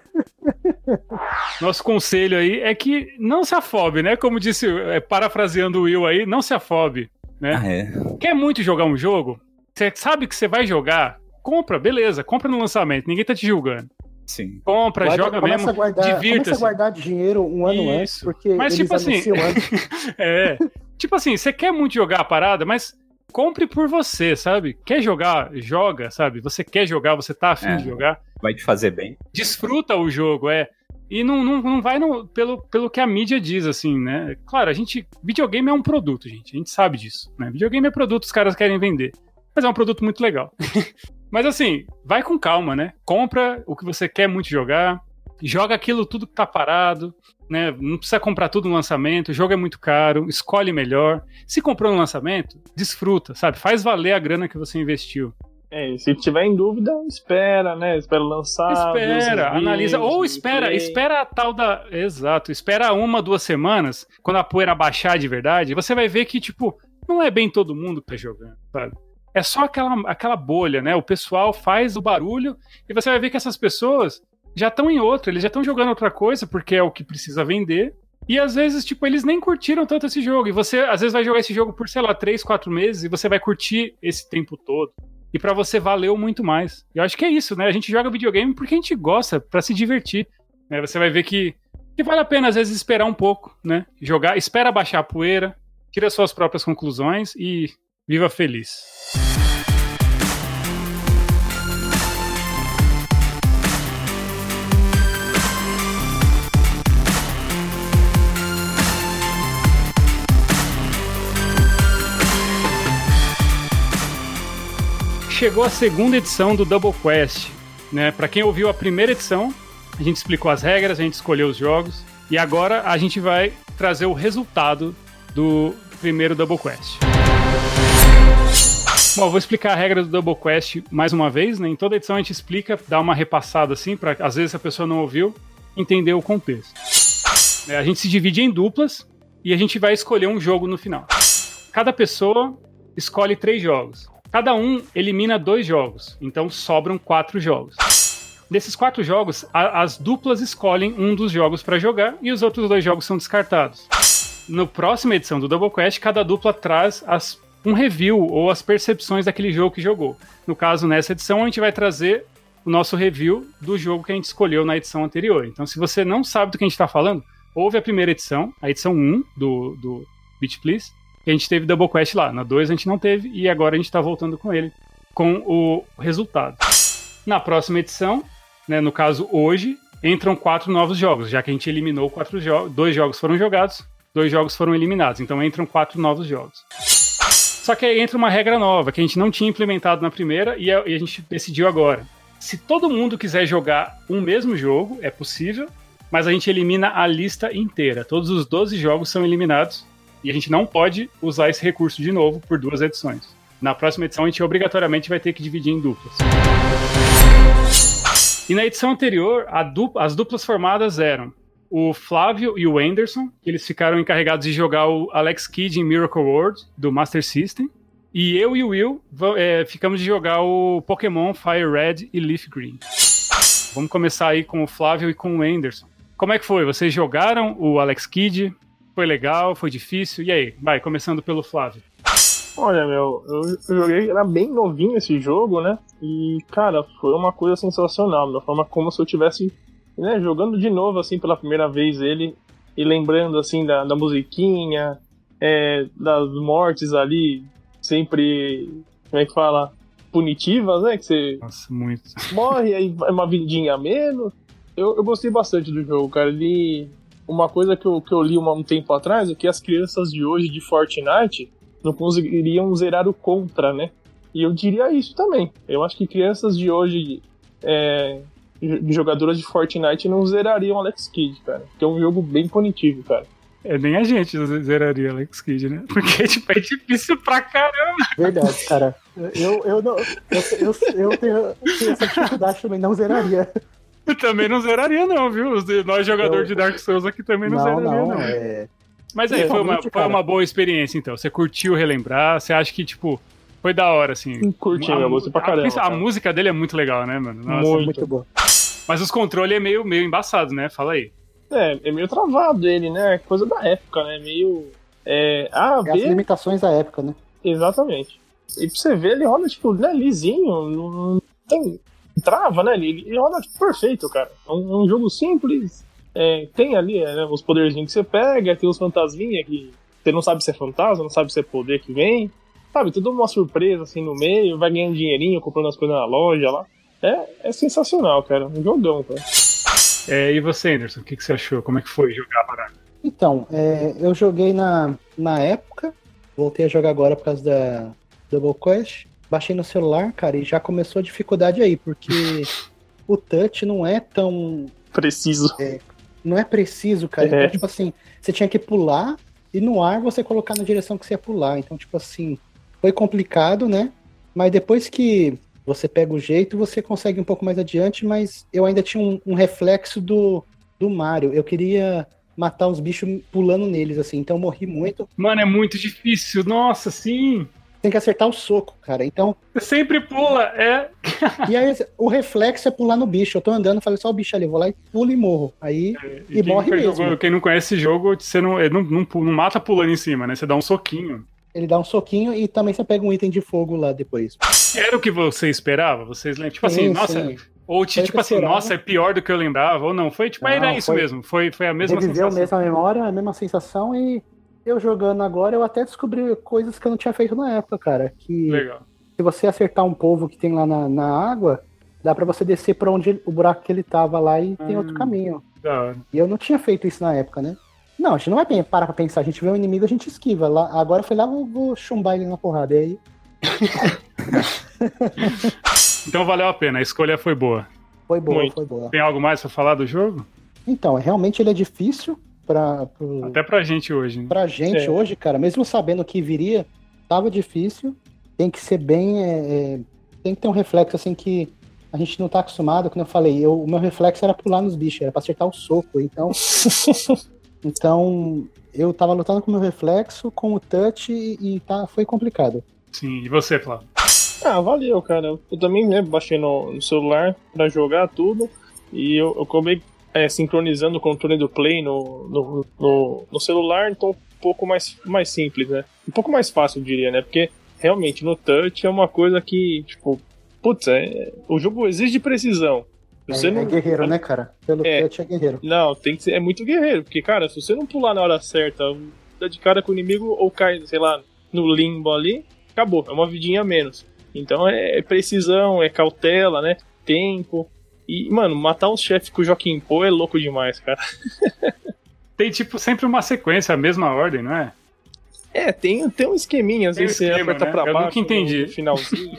Nosso conselho aí é que não se afobe, né? Como disse, é, parafraseando o Will aí, não se afobe. Ah, é. Quer muito jogar um jogo? Você sabe que você vai jogar? Compra, beleza, compra no lançamento, ninguém tá te julgando. Sim. Compra, Guarda- joga começa mesmo, a guardar, Começa a guardar dinheiro um ano Isso. antes, porque Mas, eles tipo assim-. É. Tipo assim, você quer muito jogar a parada, mas compre por você, sabe? Quer jogar, joga, sabe? Você quer jogar, você tá afim É. de jogar. Vai te fazer bem. Desfruta o jogo, é. E não, não, não vai no- pelo, pelo que a mídia diz, assim, né? Claro, a gente. Videogame é um produto, gente. A gente sabe disso. Né? Videogame é produto, os caras querem vender. Mas é um produto muito legal. Mas assim, vai com calma, né? Compra o que você quer muito jogar. Joga aquilo tudo que tá parado, né? Não precisa comprar tudo no lançamento. O jogo é muito caro. Escolhe melhor. Se comprou no lançamento, desfruta, sabe? Faz valer a grana que você investiu. É, se tiver em dúvida, espera, né? Espera lançar. Espera, analisa. Ou espera, gameplay. espera a tal da. Exato, espera uma, duas semanas, quando a poeira baixar de verdade, você vai ver que, tipo, não é bem todo mundo que tá jogando, sabe? É só aquela, aquela bolha, né? O pessoal faz o barulho e você vai ver que essas pessoas já estão em outra, eles já estão jogando outra coisa porque é o que precisa vender. E às vezes, tipo, eles nem curtiram tanto esse jogo. E você, às vezes, vai jogar esse jogo por, sei lá, três, quatro meses e você vai curtir esse tempo todo. E pra você valeu muito mais. Eu acho que é isso, né? A gente joga videogame porque a gente gosta, pra se divertir. né? Você vai ver que, que vale a pena, às vezes, esperar um pouco, né? Jogar, espera baixar a poeira, tira suas próprias conclusões e viva feliz. Chegou a segunda edição do Double Quest, né? Para quem ouviu a primeira edição, a gente explicou as regras, a gente escolheu os jogos e agora a gente vai trazer o resultado do primeiro Double Quest. Bom, vou explicar a regra do Double Quest mais uma vez, né? Em toda edição a gente explica, dá uma repassada assim, para às vezes a pessoa não ouviu, entender o contexto. É, a gente se divide em duplas e a gente vai escolher um jogo no final. Cada pessoa escolhe três jogos. Cada um elimina dois jogos, então sobram quatro jogos. Desses quatro jogos, a- as duplas escolhem um dos jogos para jogar e os outros dois jogos são descartados. No próxima edição do Double Quest, cada dupla traz as- um review ou as percepções daquele jogo que jogou. No caso, nessa edição, a gente vai trazer o nosso review do jogo que a gente escolheu na edição anterior. Então, se você não sabe do que a gente está falando, ouve a primeira edição, a edição 1 do, do Beat Please, que a gente teve Double Quest lá. Na 2 a gente não teve e agora a gente está voltando com ele, com o resultado. Na próxima edição, né, no caso hoje, entram quatro novos jogos, já que a gente eliminou quatro jogos, dois jogos foram jogados, dois jogos foram eliminados, então entram quatro novos jogos. Só que aí entra uma regra nova que a gente não tinha implementado na primeira e a, e a gente decidiu agora. Se todo mundo quiser jogar um mesmo jogo, é possível, mas a gente elimina a lista inteira. Todos os 12 jogos são eliminados e a gente não pode usar esse recurso de novo por duas edições. Na próxima edição a gente obrigatoriamente vai ter que dividir em duplas. E na edição anterior, dupla- as duplas formadas eram o Flávio e o Anderson, que eles ficaram encarregados de jogar o Alex Kidd em Miracle World, do Master System. E eu e o Will é, ficamos de jogar o Pokémon Fire Red e Leaf Green. Vamos começar aí com o Flávio e com o Anderson. Como é que foi? Vocês jogaram o Alex Kidd? Foi legal? Foi difícil? E aí? Vai, começando pelo Flávio. Olha, meu, eu, joguei, era bem novinho esse jogo, né? E, cara, foi uma coisa sensacional, da forma como se eu tivesse né, jogando de novo, assim, pela primeira vez ele, e lembrando, assim, da, da musiquinha, é, das mortes ali, sempre, como é que fala? Punitivas, né? Que você Nossa, muito. morre, aí vai uma vidinha a menos. Eu, eu gostei bastante do jogo, cara. Ele. Uma coisa que eu, que eu li um tempo atrás é que as crianças de hoje de Fortnite não conseguiriam zerar o contra, né? E eu diria isso também. Eu acho que crianças de hoje, é, jogadoras de Fortnite, não zerariam Alex Kidd, cara. Que é um jogo bem punitivo, cara. É, nem a gente zeraria Alex Kidd, né? Porque, tipo, é difícil pra caramba. Verdade, cara. Eu, eu, não, eu, eu, eu tenho, tenho essa dificuldade também, não zeraria. Eu também não zeraria, não, viu? Nós, jogadores Eu- de Dark Souls aqui, também não, Não, zeraria, não, não. é. Mas aí, foi uma, foi uma boa experiência, então. Você curtiu relembrar? Você acha que, tipo, foi da hora, assim? Curti, A gostei pra a- caramba. A, cara. música dele é muito legal, né, mano? Nossa. Muito. Muito boa. Mas os controles é meio, meio embaçado, né? Fala aí. É, é meio travado ele, né? Coisa da época, né? Meio. É, A, É as limitações da época, né? Exatamente. E pra você ver, ele roda, tipo, né, lisinho, não tem. Trava, né? Ele, ele roda tipo, perfeito, cara. É um, um jogo simples. é, tem ali é, né, os poderzinhos que você pega, tem os fantasminha que você não sabe se é fantasma, não sabe se é poder que vem. Sabe, tudo uma surpresa assim no meio, vai ganhando dinheirinho, comprando as coisas na loja lá. É, é sensacional, cara. Um jogão, cara. É, e você, Anderson, o que, que você achou? Como é que foi jogar a parada? Então, é, eu joguei na, na época, voltei a jogar agora por causa da Double Quest. Baixei no celular, cara, e já começou a dificuldade aí, porque o touch não é tão. Preciso. Não é preciso, cara. É. Então, tipo assim, você tinha que pular e no ar você colocar na direção que você ia pular. Então, tipo assim, foi complicado, né? Mas depois que você pega o jeito, você consegue um pouco mais adiante, mas eu ainda tinha um, um reflexo do, do Mario. Eu queria matar os bichos pulando neles, assim, então eu morri muito. Mano, é muito difícil. Nossa, sim. Tem que acertar o soco, cara. Então. Sempre pula, é. e aí o reflexo é pular no bicho. Eu tô andando, falei só o bicho ali, eu vou lá e pulo e morro. Aí. É, e, e morre mesmo. Jogou, quem não conhece esse jogo, você não, não, não, não mata pulando em cima, né? Você dá um soquinho. Ele dá um soquinho e também você pega um item de fogo lá depois. Era o que você esperava? Vocês lembram? Tipo sim, assim, nossa. Sim. Ou tipo assim, nossa, é pior do que eu lembrava, ou não. Foi tipo, não, era isso foi, mesmo. Foi, foi a mesma reviveu sensação. a mesma memória, a mesma sensação e eu jogando agora, eu até descobri coisas que eu não tinha feito na época, cara. Que Legal. se você acertar um povo que tem lá na, na água, dá para você descer para onde o buraco que ele tava lá e hum, tem outro hum, caminho. E eu não tinha feito isso na época, né? Não, a gente não vai parar pra pensar. A gente vê um inimigo, a gente esquiva. Lá, agora foi lá, vou, vou chumbar ele na porrada. E aí. então valeu a pena, a escolha foi boa. Foi boa, Muito. foi boa. Tem algo mais pra falar do jogo? Então, realmente ele é difícil pra. Pro... Até pra gente hoje. Né? Pra gente é. hoje, cara, mesmo sabendo que viria, tava difícil. Tem que ser bem. É, é, tem que ter um reflexo assim que a gente não tá acostumado, como eu falei, eu, o meu reflexo era pular nos bichos, era pra acertar o soco, então. Então, eu tava lutando com o meu reflexo, com o touch e tá, foi complicado. Sim, e você, Flávio? Ah, valeu, cara. Eu também né, baixei no, no celular para jogar tudo e eu, eu acabei é, sincronizando o controle do Play no, no, no, no, celular, então um pouco mais, mais simples, né? Um pouco mais fácil, eu diria, né? Porque realmente no touch é uma coisa que, tipo, putz, é, o jogo exige precisão. Você é, não... é guerreiro, né, cara? Pelo é, touch é guerreiro. Não, tem que ser, é muito guerreiro, porque, cara, se você não pular na hora certa, dá de cara com o inimigo ou cai, sei lá, no limbo ali, acabou, é uma vidinha a menos. Então é, é precisão, é cautela, né? Tempo. E, mano, matar um chefe com o Joaquim Pô é louco demais, cara. tem, tipo, sempre uma sequência, a mesma ordem, não é? É, tem, tem um esqueminha, às tem vezes um esquema, você aperta né? pra Eu baixo. nunca entendi. finalzinho.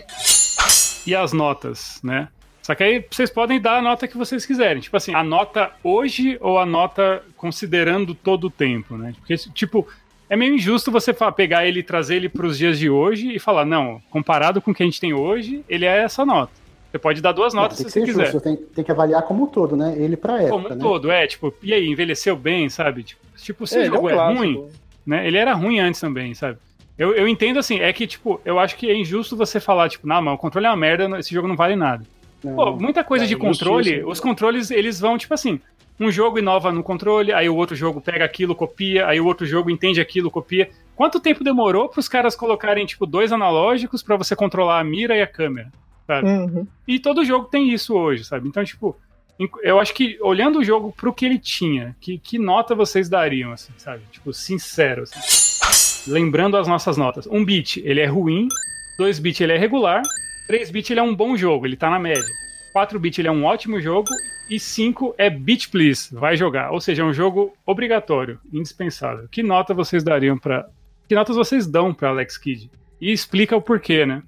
e as notas, né? Só que aí vocês podem dar a nota que vocês quiserem. Tipo assim, a nota hoje ou a nota considerando todo o tempo, né? Porque, tipo, é meio injusto você pegar ele e trazer ele para os dias de hoje e falar, não, comparado com o que a gente tem hoje, ele é essa nota. Você pode dar duas notas não, se você quiser. Justo, tem, tem, que avaliar como um todo, né? Ele pra época. Como um né? todo, é, tipo, e aí, envelheceu bem, sabe? Tipo, tipo se é, o jogo é, um é ruim, né? Ele era ruim antes também, sabe? Eu, eu entendo assim, é que, tipo, eu acho que é injusto você falar, tipo, não, mano, o controle é uma merda, esse jogo não vale nada. Pô, muita coisa é, de controle, os controles, eles vão, tipo assim, um jogo inova no controle, aí o outro jogo pega aquilo, copia, aí o outro jogo entende aquilo, copia. Quanto tempo demorou para os caras colocarem, tipo, dois analógicos para você controlar a mira e a câmera, sabe? Uhum. E todo jogo tem isso hoje, sabe? Então, tipo, eu acho que olhando o jogo pro que ele tinha, que, que nota vocês dariam, assim, sabe? Tipo, sincero, assim. Lembrando as nossas notas. Um bit, ele é ruim. Dois bit, ele é regular. 3-bit ele é um bom jogo, ele tá na média. 4-bit ele é um ótimo jogo. E 5 é Beat Please, vai jogar. Ou seja, é um jogo obrigatório, indispensável. Que nota vocês dariam para Que notas vocês dão para Alex Kidd? E explica o porquê, né?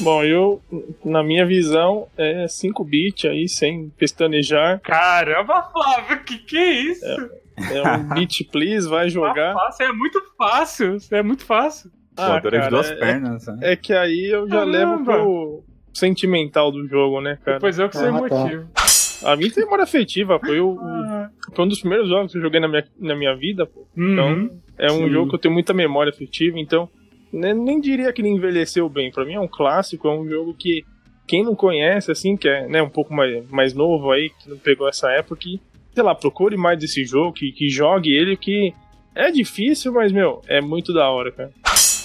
Bom, eu, na minha visão, é 5 bit aí, sem pestanejar. Caramba, Flávio, que que é isso? É, é um beat please, vai jogar. Fácil, é muito fácil, é muito fácil. Ah, cara, de duas é, pernas. Né? É que aí eu já Caramba. levo pro sentimental do jogo, né, cara? Pois é, o que você ah, motivo. Tá. A minha tem memória afetiva, foi, o, ah. foi um dos primeiros jogos que eu joguei na minha, na minha vida, pô. Uhum. Então, é um Sim. jogo que eu tenho muita memória afetiva, então nem, nem diria que ele envelheceu bem. Pra mim é um clássico, é um jogo que quem não conhece, assim, que é né, um pouco mais, mais novo aí, que não pegou essa época, que, sei lá, procure mais desse jogo, que, que jogue ele, que é difícil, mas, meu, é muito da hora, cara.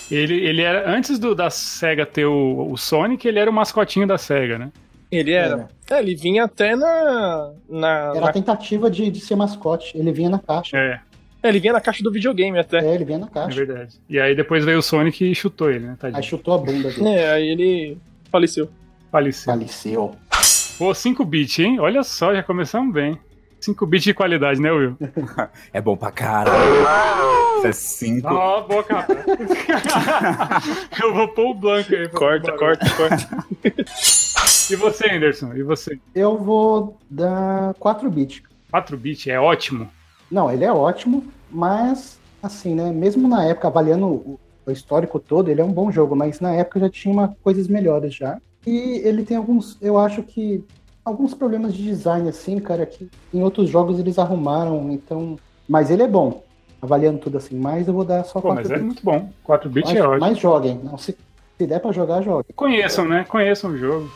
Ele, ele era, antes do, da SEGA ter o, o Sonic, ele era o mascotinho da SEGA, né? Ele era. É, ele vinha até na. na era na... a tentativa de, de ser mascote. Ele vinha na caixa. É. é. Ele vinha na caixa do videogame até. É, ele vinha na caixa. É verdade. E aí depois veio o Sonic e chutou ele, né? Tadinho. Aí chutou a bunda dele. É, aí ele faleceu. Faleceu. Faleceu. Pô, 5 bits, hein? Olha só, já começamos bem. 5 bits de qualidade, né, Will? é bom pra caralho. Isso é 5. Ó, oh, boa capa. Eu vou pôr o blanco aí. Corta, corta, corta. e você, Anderson? E você? Eu vou dar 4 bits. 4 bits é ótimo? Não, ele é ótimo, mas assim, né? Mesmo na época, avaliando o, o histórico todo, ele é um bom jogo, mas na época já tinha uma, coisas melhores já. E ele tem alguns, eu acho que alguns problemas de design assim, cara, que em outros jogos eles arrumaram, então, mas ele é bom. Avaliando tudo assim, mas eu vou dar só Pô, 4 mas é bits. muito bom. 4 bits é ótimo. mas joguem. Não, se, se der pra jogar, joguem. Conheçam, né? Conheçam o jogo.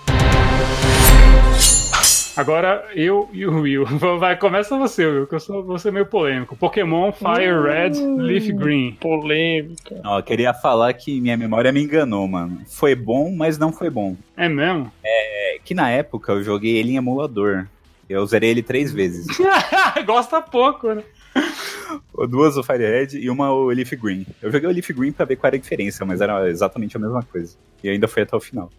Agora, eu e o Will. Vai, começa você, Will, que eu sou, vou ser meio polêmico. Pokémon Fire Red, Leaf Green. Polêmica. Ó, eu queria falar que minha memória me enganou, mano. Foi bom, mas não foi bom. É mesmo? É que na época eu joguei ele em emulador. Eu zerei ele três vezes. Gosta pouco, né? Duas o Firehead e uma o Leaf Green. Eu joguei o Leaf Green pra ver qual era a diferença, mas era exatamente a mesma coisa. E ainda foi até o final.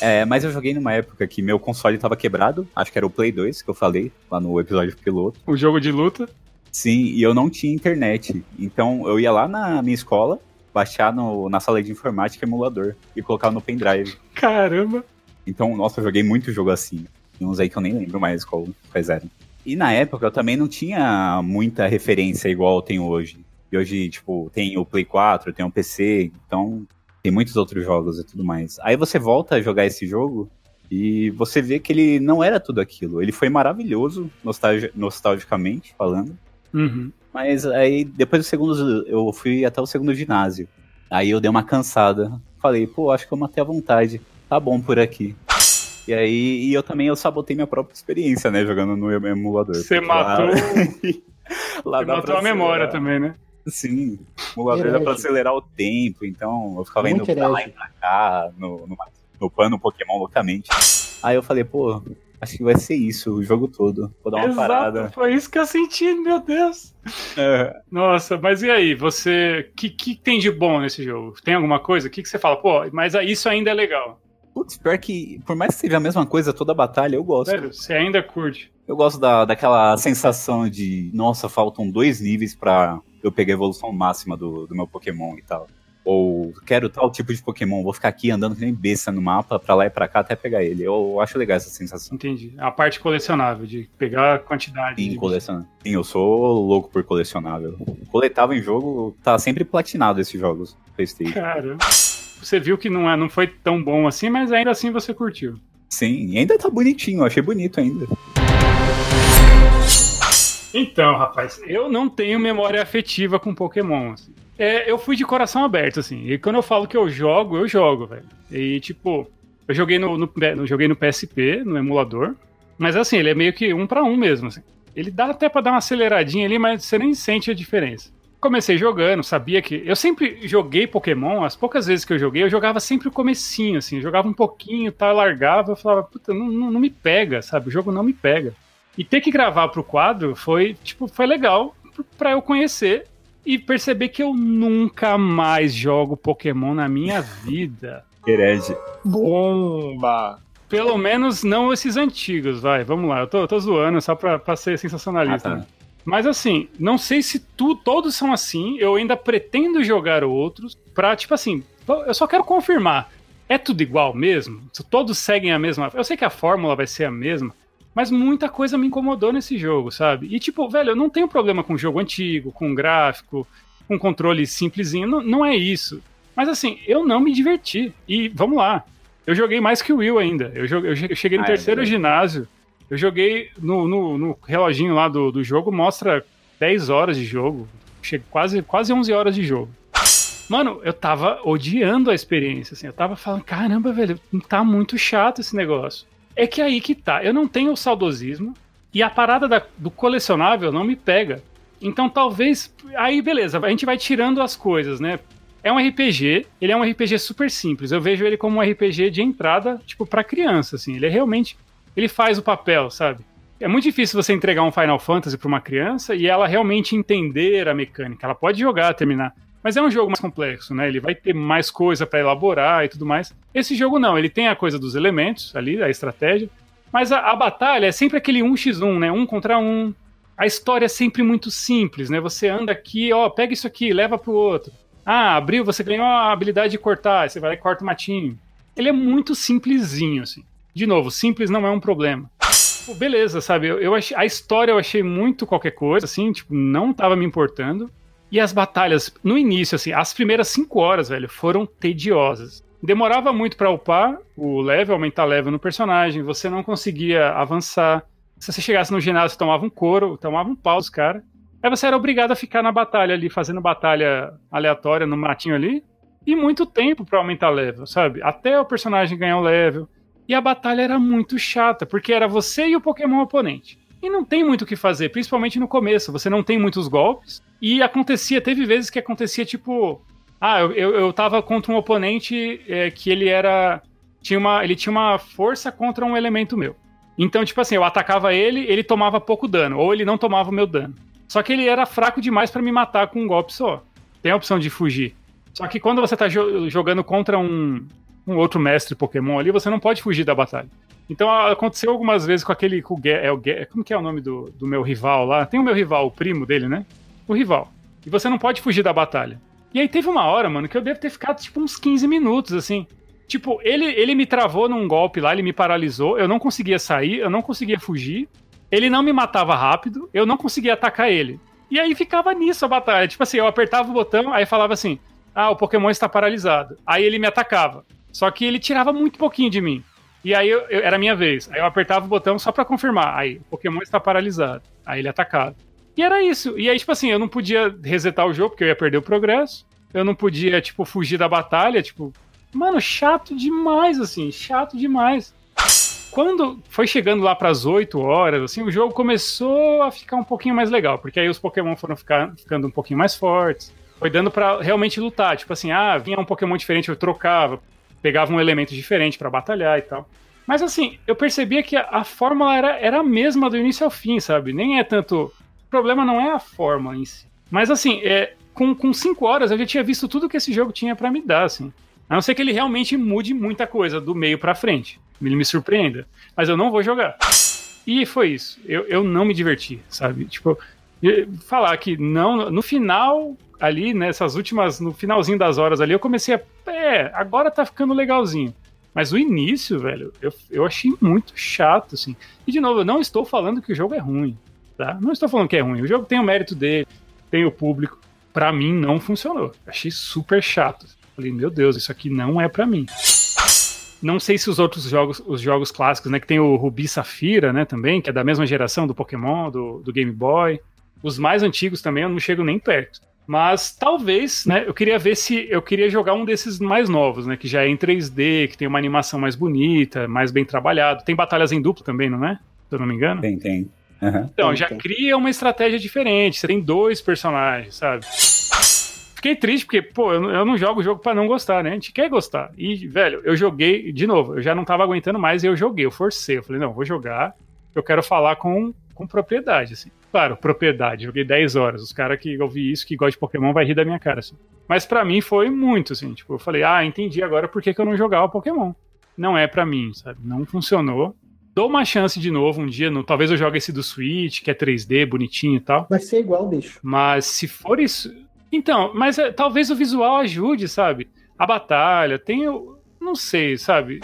É, mas eu joguei numa época que meu console tava quebrado, acho que era o Play 2, que eu falei lá no episódio piloto. O jogo de luta. Sim, e eu não tinha internet. Então eu ia lá na minha escola, baixar no, na sala de informática emulador e colocar no pendrive. Caramba. Então, nossa, eu joguei muito jogo assim. Tem uns aí que eu nem lembro mais qual, quais eram. E na época eu também não tinha muita referência igual eu tenho hoje. E hoje, tipo, tem o Play 4, tem o PC, então tem muitos outros jogos e tudo mais. Aí você volta a jogar esse jogo e você vê que ele não era tudo aquilo. Ele foi maravilhoso, nostalgi nostalgicamente falando. Uhum. Mas aí, depois do segundo, eu fui até o segundo ginásio. Aí eu dei uma cansada. Falei, pô, acho que eu matei a vontade. Tá bom por aqui. E aí, e eu também eu sabotei minha própria experiência, né, jogando no emulador. Você Porque lá- matou, lá você matou a memória também, né? Sim, o emulador dá pra acelerar o tempo, então eu ficava indo Muito pra lá e pra cá, no, no, no pano Pokémon loucamente. Aí eu falei, pô, acho que vai ser isso o jogo todo. Vou dar uma Exato, parada. foi isso que eu senti, meu Deus. É, Nossa, mas e aí, você. O que, que tem de bom nesse jogo? Tem alguma coisa? O que, que você fala? Pô, mas isso ainda é legal. Putz, pior que, por mais que seja a mesma coisa toda a batalha, eu gosto. Sério, você ainda curte. Eu gosto da, daquela sensação de, nossa, faltam dois níveis pra eu pegar a evolução máxima do, do meu Pokémon e tal. Ou quero tal tipo de Pokémon, vou ficar aqui andando que nem besta no mapa, pra lá e pra cá até pegar ele. Eu acho legal essa sensação. Entendi. A parte colecionável, de pegar a quantidade. Sim, de- colecionável. Sim, eu sou louco por colecionável. Coletável em jogo, tá sempre platinado esses jogos Playstation. Caramba. Você viu que não, é, não foi tão bom assim, mas ainda assim você curtiu. Sim, e ainda tá bonitinho, eu achei bonito ainda. Então, rapaz, eu não tenho memória afetiva com Pokémon. assim. É, eu fui de coração aberto, assim. E quando eu falo que eu jogo, eu jogo, velho. E, tipo, eu joguei no, no, no- joguei no PSP, no emulador. Mas, assim, ele é meio que um pra um mesmo, assim. Ele dá até pra dar uma aceleradinha ali, mas você nem sente a diferença. Comecei jogando, sabia que... Eu sempre joguei Pokémon, as poucas vezes que eu joguei, eu jogava sempre o comecinho, assim. Eu jogava um pouquinho, tá, largava, eu falava, puta, não, não, não me pega, sabe? O jogo não me pega. E ter que gravar pro quadro foi, tipo, foi legal pra eu conhecer e perceber que eu nunca mais jogo Pokémon na minha vida. Herege. Bomba! Pelo menos não esses antigos, vai. Vamos lá, eu tô, eu tô zoando só pra, pra ser sensacionalista. Ah, tá. Mas assim, não sei se tu, todos são assim, eu ainda pretendo jogar outros pra, tipo assim, eu só quero confirmar. É tudo igual mesmo? Todos seguem a mesma. Eu sei que a fórmula vai ser a mesma, mas muita coisa me incomodou nesse jogo, sabe? E tipo, velho, eu não tenho problema com jogo antigo, com gráfico, com controle simplesinho, não, não é isso. Mas assim, eu não me diverti. E vamos lá, eu joguei mais que o Will ainda. Eu, joguei, eu cheguei no Ah, é terceiro verdade. ginásio. Eu joguei no, no, no reloginho lá do, do jogo, mostra 10 horas de jogo. Quase, quase 11 horas de jogo. Mano, eu tava odiando a experiência, assim. Eu tava falando, caramba, velho, tá muito chato esse negócio. É que aí que tá. Eu não tenho o saudosismo e a parada da- do colecionável não me pega. Então talvez. Aí beleza, a gente vai tirando as coisas, né? É um RPG, ele é um RPG super simples. Eu vejo ele como um RPG de entrada, tipo, pra criança, assim. Ele é realmente. Ele faz o papel, sabe? É muito difícil você entregar um Final Fantasy pra uma criança e ela realmente entender a mecânica. Ela pode jogar, terminar. Mas é um jogo mais complexo, né? Ele vai ter mais coisa pra elaborar e tudo mais. Esse jogo não, ele tem a coisa dos elementos ali, a estratégia. Mas a, a batalha é sempre aquele 1x1, né? Um contra um. A história é sempre muito simples, né? Você anda aqui, ó, pega isso aqui, leva pro outro. Ah, abriu, você ganhou a habilidade de cortar, você vai e corta o matinho. Ele é muito simplesinho, assim. De novo, simples não é um problema. Beleza, sabe? Eu, eu achei, a história eu achei muito qualquer coisa, assim, tipo, não tava me importando. E as batalhas, no início, assim, as primeiras cinco horas, velho, foram tediosas. demorava muito para upar o level, aumentar level no personagem, você não conseguia avançar. Se você chegasse no ginásio, tomava um couro, tomava um pau dos caras. Aí você era obrigado a ficar na batalha ali, fazendo batalha aleatória no matinho ali. E muito tempo para aumentar level, sabe? Até o personagem ganhar o level. E a batalha era muito chata, porque era você e o Pokémon oponente. E não tem muito o que fazer, principalmente no começo. Você não tem muitos golpes. E acontecia, teve vezes que acontecia tipo. Ah, eu, eu, eu tava contra um oponente é, que ele era. Tinha uma, ele tinha uma força contra um elemento meu. Então, tipo assim, eu atacava ele, ele tomava pouco dano, ou ele não tomava o meu dano. Só que ele era fraco demais para me matar com um golpe só. Tem a opção de fugir. Só que quando você tá jo jogando contra um, um outro mestre Pokémon ali, você não pode fugir da batalha. Então aconteceu algumas vezes com aquele. Com o, é o, como que é o nome do, do meu rival lá? Tem o meu rival, o primo dele, né? O rival. E você não pode fugir da batalha. E aí teve uma hora, mano, que eu devo ter ficado tipo uns 15 minutos, assim. Tipo, ele, ele me travou num golpe lá, ele me paralisou, eu não conseguia sair, eu não conseguia fugir. Ele não me matava rápido, eu não conseguia atacar ele. E aí ficava nisso a batalha. Tipo assim, eu apertava o botão, aí falava assim: Ah, o Pokémon está paralisado. Aí ele me atacava. Só que ele tirava muito pouquinho de mim. E aí eu, eu, era minha vez. Aí eu apertava o botão só para confirmar. Aí, o Pokémon está paralisado. Aí ele atacava. E era isso. E aí, tipo assim, eu não podia resetar o jogo, porque eu ia perder o progresso. Eu não podia, tipo, fugir da batalha. Tipo, mano, chato demais, assim. Chato demais. Quando foi chegando lá para as 8 horas, assim, o jogo começou a ficar um pouquinho mais legal, porque aí os Pokémon foram ficar, ficando um pouquinho mais fortes. Foi dando para realmente lutar. Tipo assim, ah, vinha um Pokémon diferente, eu trocava pegava um elemento diferente para batalhar e tal. Mas assim, eu percebia que a, a, fórmula era, era a mesma do início ao fim, sabe? Nem é tanto. O problema não é a forma em si. Mas assim, é, com, com cinco horas eu já tinha visto tudo que esse jogo tinha para me dar, assim. A não ser que ele realmente mude muita coisa do meio para frente. Ele me surpreenda. Mas eu não vou jogar. E foi isso. Eu, eu não me diverti, sabe? Tipo, falar que não. No final, ali, nessas últimas, no finalzinho das horas ali, eu comecei a. É, agora tá ficando legalzinho. Mas o início, velho, eu, eu achei muito chato, assim. E de novo, eu não estou falando que o jogo é ruim, tá? Não estou falando que é ruim. O jogo tem o mérito dele, tem o público. Para mim, não funcionou. Achei super chato. Falei, meu Deus, isso aqui não é para mim. Não sei se os outros jogos, os jogos clássicos, né, que tem o Rubi Safira, né, também, que é da mesma geração do Pokémon, do, do Game Boy. Os mais antigos também eu não chego nem perto. Mas talvez, né? Eu queria ver se eu queria jogar um desses mais novos, né? Que já é em 3D, que tem uma animação mais bonita, mais bem trabalhado. Tem batalhas em duplo também, não é? Se eu não me engano. Tem, tem. Uhum. Então, já cria uma estratégia diferente. Você tem dois personagens, sabe? Fiquei triste porque, pô, eu, eu não jogo o jogo para não gostar, né? A gente quer gostar. E, velho, eu joguei, de novo, eu já não tava aguentando mais e eu joguei, eu forcei. Eu falei, não, vou jogar, eu quero falar com, com propriedade, assim. Claro, propriedade. Joguei 10 horas. Os caras que ouvem isso, que gostam de Pokémon, vai rir da minha cara. Assim. Mas para mim foi muito, assim. Tipo, eu falei, ah, entendi agora por que, que eu não jogava Pokémon. Não é para mim, sabe? Não funcionou. Dou uma chance de novo um dia. No, talvez eu jogue esse do Switch, que é 3D, bonitinho e tal. Vai ser igual, bicho. Mas se for isso. Então, mas é, talvez o visual ajude, sabe? A batalha, tem o. Não sei, sabe?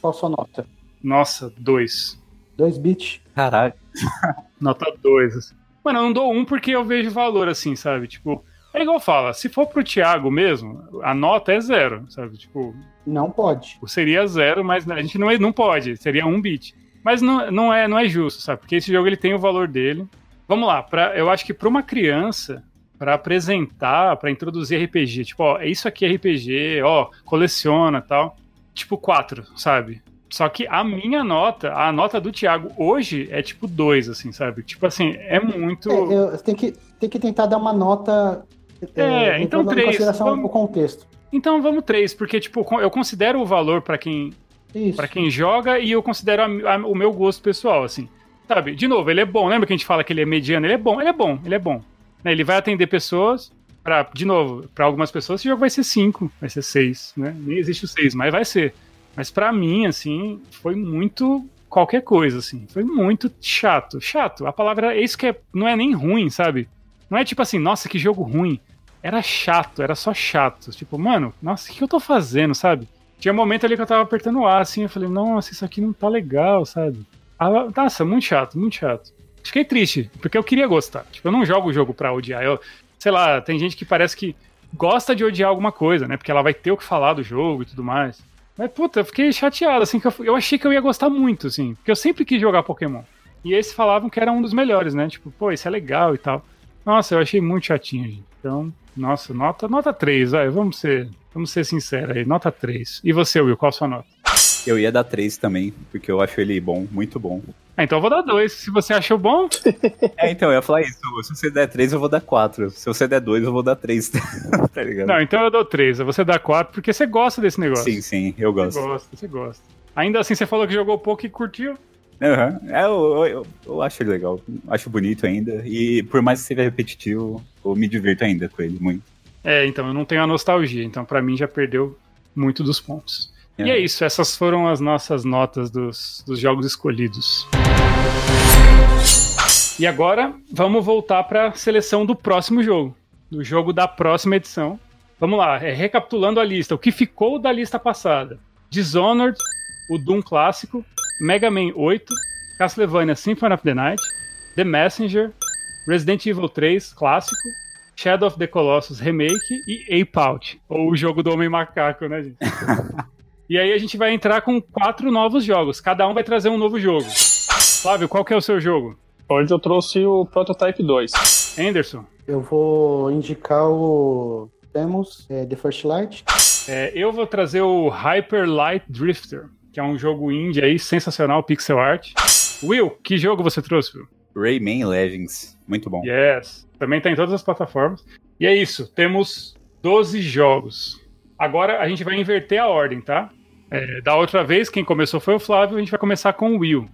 Qual sua nota? Nossa, dois. Dois bits. Caralho. Nota 2. Assim. Mano, eu não dou um porque eu vejo valor, assim, sabe? Tipo, é igual fala, se for pro Thiago mesmo, a nota é zero, sabe? Tipo. Não pode. Seria zero, mas a gente não, é, não pode, seria um bit. Mas não, não, é, não é justo, sabe? Porque esse jogo ele tem o valor dele. Vamos lá, pra, eu acho que para uma criança, para apresentar, para introduzir RPG, tipo, ó, isso aqui é RPG, ó, coleciona tal. Tipo, quatro, sabe? Só que a minha nota, a nota do Thiago hoje é tipo 2, assim, sabe? Tipo assim, é muito. É, tem, que, tem que tentar dar uma nota. É, é então 3. consideração vamos... o contexto. Então vamos 3, porque, tipo, eu considero o valor para quem. para quem joga e eu considero a, a, o meu gosto pessoal, assim. Sabe? De novo, ele é bom. Lembra que a gente fala que ele é mediano? Ele é bom, ele é bom, ele é bom. Né? Ele vai atender pessoas. Pra, de novo, para algumas pessoas esse jogo vai ser 5, vai ser 6, né? Nem existe o 6, mas vai ser. Mas para mim, assim, foi muito qualquer coisa, assim. Foi muito chato. Chato. A palavra isso que é, não é nem ruim, sabe? Não é tipo assim, nossa, que jogo ruim. Era chato, era só chato. Tipo, mano, nossa, o que eu tô fazendo, sabe? Tinha um momento ali que eu tava apertando o A, assim, eu falei, nossa, isso aqui não tá legal, sabe? Ah, nossa, muito chato, muito chato. Fiquei triste, porque eu queria gostar. Tipo, eu não jogo o jogo pra odiar. Eu, sei lá, tem gente que parece que gosta de odiar alguma coisa, né? Porque ela vai ter o que falar do jogo e tudo mais. Mas, puta, eu fiquei chateado, assim, que eu, eu achei que eu ia gostar muito, assim. Porque eu sempre quis jogar Pokémon. E esses falavam que era um dos melhores, né? Tipo, pô, isso é legal e tal. Nossa, eu achei muito chatinho, gente. Então, nossa, nota, nota 3, vai, vamos ser, vamos ser sinceros aí, nota 3. E você, Will, qual a sua nota? Eu ia dar 3 também, porque eu acho ele bom, muito bom. Ah, então eu vou dar 2. Se você achou bom, É, então, eu ia falar isso. Se você der 3, eu vou dar 4. Se você der 2, eu vou dar 3. tá ligado? não, então eu dou 3. Você dá 4 porque você gosta desse negócio. Sim, sim, eu Você gosto. gosta, você gosta. Ainda assim, você falou que jogou pouco e curtiu. Aham. É, eu, eu, eu, acho ele legal. Acho bonito ainda. E por mais que seja repetitivo, eu me divirto ainda com ele muito. É, então eu não tenho a nostalgia, então pra mim já perdeu muito dos pontos. E é isso, essas foram as nossas notas dos, dos jogos escolhidos. E agora vamos voltar para a seleção do próximo jogo, do jogo da próxima edição. Vamos lá, é, recapitulando a lista, o que ficou da lista passada: Dishonored, o Doom clássico, Mega Man 8, Castlevania Symphony of the Night, The Messenger, Resident Evil 3 clássico, Shadow of the Colossus Remake e Ape Out, ou o jogo do Homem Macaco, né, gente? e aí a gente vai entrar com quatro novos jogos, cada um vai trazer um novo jogo. Flávio, qual que é o seu jogo? Hoje eu trouxe o Prototype 2. Anderson? Eu vou indicar o. Temos é, The First Light. É, eu vou trazer o Hyper Light Drifter, que é um jogo indie aí, sensacional, pixel art. Will, que jogo você trouxe, Will? Rayman Legends. Muito bom. Yes. Também tá em todas as plataformas. E é isso, temos 12 jogos. Agora a gente vai inverter a ordem, tá? É, da outra vez, quem começou foi o Flávio, a gente vai começar com o Will.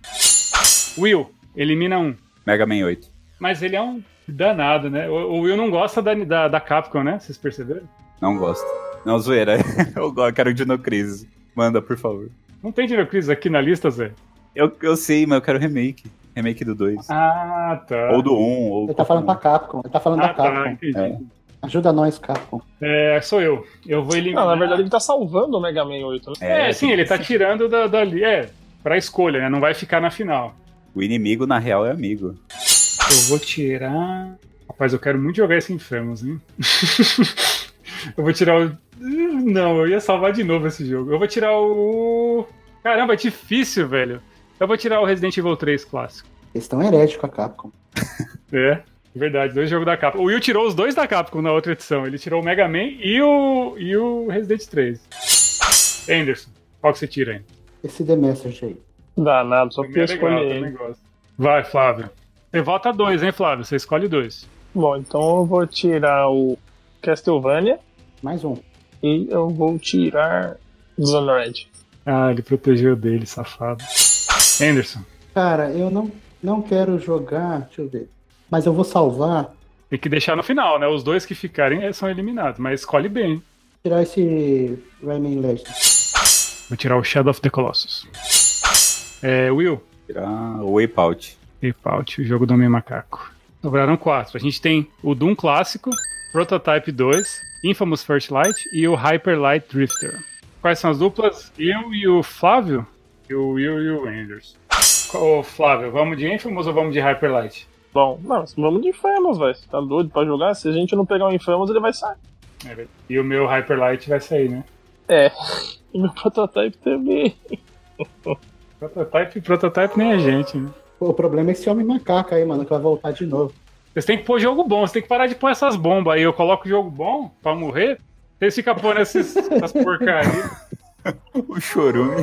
Will, elimina um. Mega Man 8. Mas ele é um danado, né? O, o Will não gosta da, da, da Capcom, né? Vocês perceberam? Não gosto. Não, zoeira. eu quero Dino Crisis. Manda, por favor. Não tem Dino Crisis aqui na lista, Zé? Eu, eu sei, mas eu quero remake. Remake do 2. Ah, tá. Ou do 1, ou. Ele tá falando pra Capcom. Ele tá falando Ah, da tá, Capcom. entendi. É. Ajuda nós, Capcom. É, sou eu. Eu vou eliminar. Não, na verdade ele tá salvando o Mega Man 8, né? É, sim, ele tá tirando da, dali. É, pra escolha, né? Não vai ficar na final. O inimigo, na real, é amigo. Eu vou tirar. Rapaz, eu quero muito jogar esse Infamous, hein? eu vou tirar o. Não, eu ia salvar de novo esse jogo. Eu vou tirar o. Caramba, é difícil, velho. Eu vou tirar o Resident Evil 3 clássico. Eles estão heréticos com a Capcom. É, verdade, dois jogos da Capcom. O Will tirou os dois da Capcom na outra edição. Ele tirou o Mega Man e o, e o Resident 3. Anderson, qual que você tira aí? Esse The Message aí. Danado, só porque eu é escolhi. Vai, Flávio. Você vota dois, hein, Flávio? Você escolhe dois. Bom, então eu vou tirar o Castlevania Mais um. e eu vou tirar Dishonored. Ah, ele protegeu dele, safado. Anderson, Cara, eu não, não quero jogar. Deixa eu ver. Mas eu vou salvar. tem que deixar no final, né? Os dois que ficarem são eliminados, mas escolhe bem. Tirar esse Rayman Legends. Vou tirar o Shadow of the Colossus. É, Will, Tirar o Wipeout. Out, o jogo do Homem Macaco. Sobraram quatro. A gente tem o Doom clássico, Prototype 2, Infamous First Light e o Hyper Light Drifter. Quais são as duplas? Eu e o Flávio? E o Will e o Anderson. Ô, Flávio, vamos de Infamous ou vamos de Hyper Light? Bom, não, vamos de Infamous, velho. Tá doido pra jogar? Se a gente não pegar o Infamous, ele vai sair. É. E o meu Hyper Light vai sair, né? É. E meu Prototype também. Prototype, prototype nem a gente, né? Pô, o problema é esse homem macaco aí, mano, que vai voltar de novo. Vocês têm que pôr jogo bom, vocês têm que parar de pôr essas bombas aí. Eu coloco jogo bom pra morrer. Vocês ficam pondo esses, essas porcarias O chorume.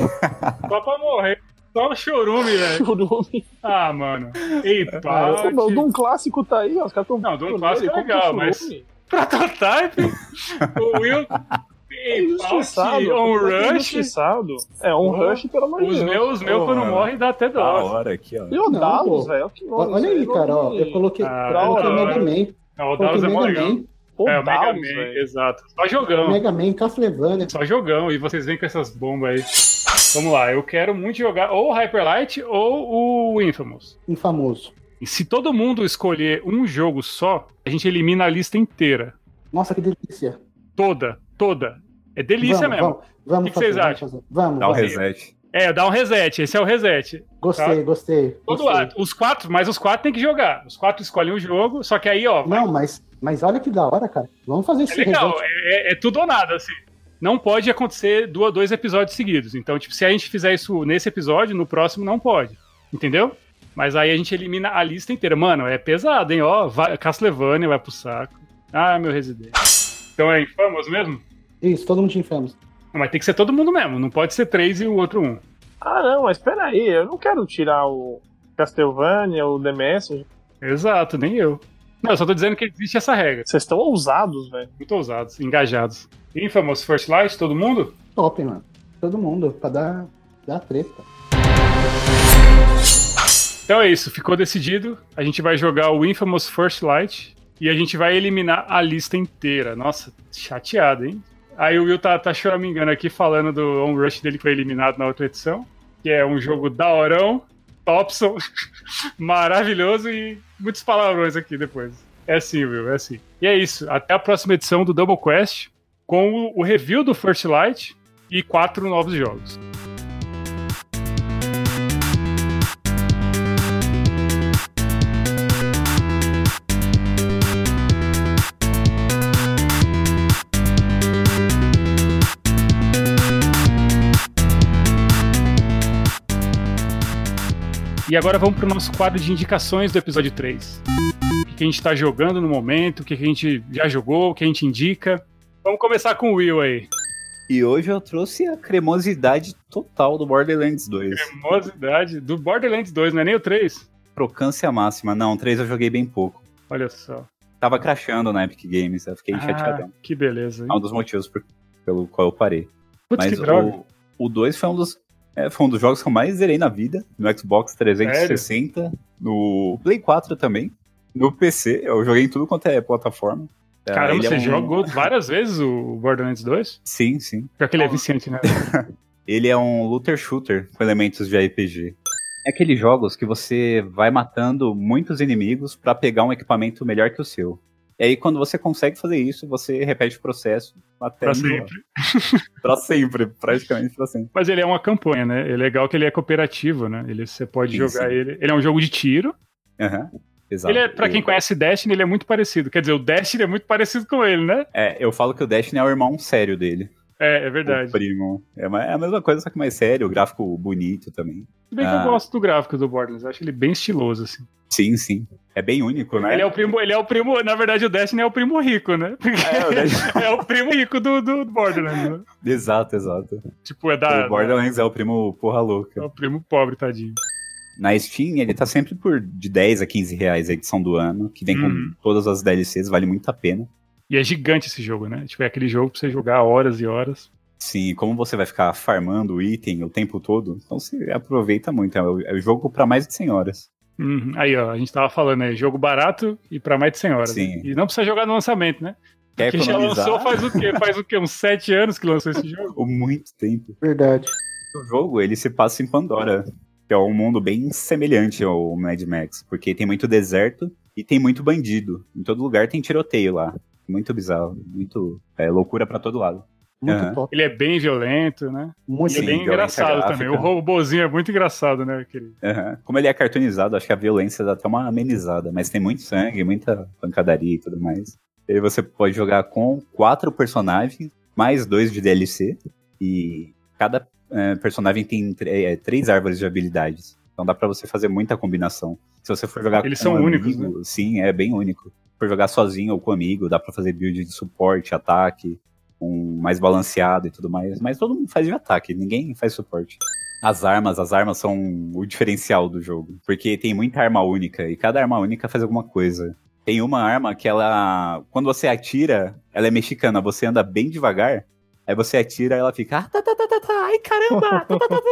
só pra morrer. Só o chorume, velho. Churume. Ah, mano. Ei, Pô, pá. mas o Doom clássico tá aí, ó. Os caras tão. Não, o Doom clássico é legal, mas-. Prototype. o Will. É Ei, injustiçado. On completamente Rush. É, um rush, pelo amor de Os Deus. meus, os meus quando mano. morrem dá até Da dó. hora aqui, ó. E o Não, Dallas, pô. velho. Olha aí, cara, ó. Eu coloquei, Ah, coloquei da Mega. Man. É, o Dallas é mó Mega legal. Man. O É, o Mega Man, exato. Só jogão. Mega Man, Castlevania. Só jogão, e vocês vêm com essas bombas aí. Vamos lá, eu quero muito jogar ou o Hyper Light ou o Infamous. Infamoso. E se todo mundo escolher um jogo só, a gente elimina a lista inteira. Nossa, que delícia. Toda, toda. É delícia vamos, mesmo. Vamos, vamos O que que vocês fazer, acham? Vamos, fazer. vamos. Dá vamos. reset. É, dá um reset, esse é o reset. Gostei, Tá. gostei. Todo gostei. lado. Os quatro, mas os quatro tem que jogar. Os quatro escolhem o jogo, só que aí, ó, vai- Não, mas, mas olha que da hora, cara. Vamos fazer é esse legal. reset. É, é- é tudo ou nada, assim. Não pode acontecer duas, dois episódios seguidos. Então, tipo, se a gente fizer isso nesse episódio, no próximo não pode. Entendeu? Mas aí a gente elimina a lista inteira. Mano, é pesado, hein? Ó, vai, Castlevania vai pro saco. Ah, meu Resident. Então é Infamous mesmo? Isso, todo mundo de Infamous. Não, mas tem que ser todo mundo mesmo. Não pode ser três e o outro um. Ah, não, mas peraí, eu não quero tirar o Castlevania, o The Messenger. Exato, nem eu. Não, eu só tô dizendo que existe essa regra. Vocês estão ousados, velho. Muito ousados, engajados. Infamous First Light, todo mundo? Top, mano. Todo mundo, pra dar, dar treta. Então é isso, ficou decidido. A gente vai jogar o Infamous First Light e a gente vai eliminar a lista inteira. Nossa, chateado, hein? Aí o Will tá, tá choramingando aqui falando do On Rush dele que foi eliminado na outra edição, que é um jogo daorão, Topson, maravilhoso e muitos palavrões aqui depois. É assim, Will, é assim. E é isso, até a próxima edição do Double Quest com o, o review do First Light e quatro novos jogos. E agora vamos pro nosso quadro de indicações do episódio 3. O que a gente tá jogando no momento, o que a gente já jogou, o que a gente indica. Vamos começar com o Will aí. E hoje eu trouxe a cremosidade total do Borderlands 2. Cremosidade do Borderlands 2, não é nem o 3. Crocância máxima. Não, o 3 eu joguei bem pouco. Olha só. Tava crashando na Epic Games, eu fiquei Ah, chateadão. que beleza. hein? É um dos motivos por- pelo qual eu parei. Putz, Mas o, o 2 foi um dos. é, foi um dos jogos que eu mais zerei na vida. No Xbox 360, no Play 4 também. No PC, eu joguei em tudo quanto é plataforma. É, Caramba, ele é você um- jogou várias vezes o Borderlands 2? Sim, sim. Pior que ele é viciante, né? Ele é um looter shooter com elementos de RPG. É aqueles jogos que você vai matando muitos inimigos pra pegar um equipamento melhor que o seu. E aí, quando você consegue fazer isso, você repete o processo até Pra sempre. Pra sempre, praticamente pra sempre. Mas ele é uma campanha, né? É legal que ele é cooperativo, né? Ele, você pode Sim, jogar sim. ele. Ele é um jogo de tiro. Aham. Exato. Ele é, pra quem conhece Destiny, ele é muito parecido. Quer dizer, o Destiny é muito parecido com ele, né? É, eu falo que o Destiny é o irmão sério dele. É, é O verdade. primo. É é a mesma coisa, só que mais sério, o gráfico bonito também. Se bem que Ah. eu gosto do gráfico do Borderlands, acho ele bem estiloso, assim. Sim, sim. É bem único, né? Ele é o primo, ele é o primo, na verdade o Destiny é o primo rico, né? Porque É, o Destiny- é o primo rico do, do Borderlands, né? Exato, exato. Tipo, é da. o Borderlands é o primo porra É louca. o primo pobre, tadinho. Na Steam, ele tá sempre por de 10 a 15 reais a edição do ano, que vem Uhum. com todas as DLCs, vale muito a pena. E é gigante esse jogo, né? Tipo, é aquele jogo pra você jogar horas e horas. Sim, como você vai ficar farmando o item o tempo todo, então você aproveita muito. É o, é o jogo pra mais de 100 horas. Uhum. Aí, ó, a gente tava falando aí, jogo barato e pra mais de 100 horas. Sim. né? E não precisa jogar no lançamento, né? Quer Porque já economizar? lançou faz o quê? Faz o quê? Uns 7 anos que lançou esse jogo? Muito tempo. Verdade. O jogo, ele se passa em Pandora, é um mundo bem semelhante ao Mad Max, porque tem muito deserto e tem muito bandido. Em todo lugar tem tiroteio lá. Muito bizarro, muito é, loucura pra todo lado. Top. Ele é bem violento, né? Muito E é bem engraçado gráfica. também. O robozinho é muito engraçado, né? Aquele... Aham. Como ele é cartoonizado, acho que a violência dá até uma amenizada, mas tem muito sangue, muita pancadaria e tudo mais. E você pode jogar com quatro personagens, mais dois de DLC, e cada eh, personagem tem eh, três árvores de habilidades. Então dá pra você fazer muita combinação. Se você for jogar Eles com são um únicos, amigo, sim, é bem único. For jogar sozinho ou com amigo, dá pra fazer build de suporte, ataque, um mais balanceado e tudo mais. Mas todo mundo faz de ataque, ninguém faz suporte. As armas, as armas são o diferencial do jogo. Porque tem muita arma única e cada arma única faz alguma coisa. Tem uma arma que ela. Quando você atira, ela é mexicana, você anda bem devagar. Aí você atira, ela fica. Ah, tá, tá, tá, tá, tá, ai caramba! tá, tá, tá, tá,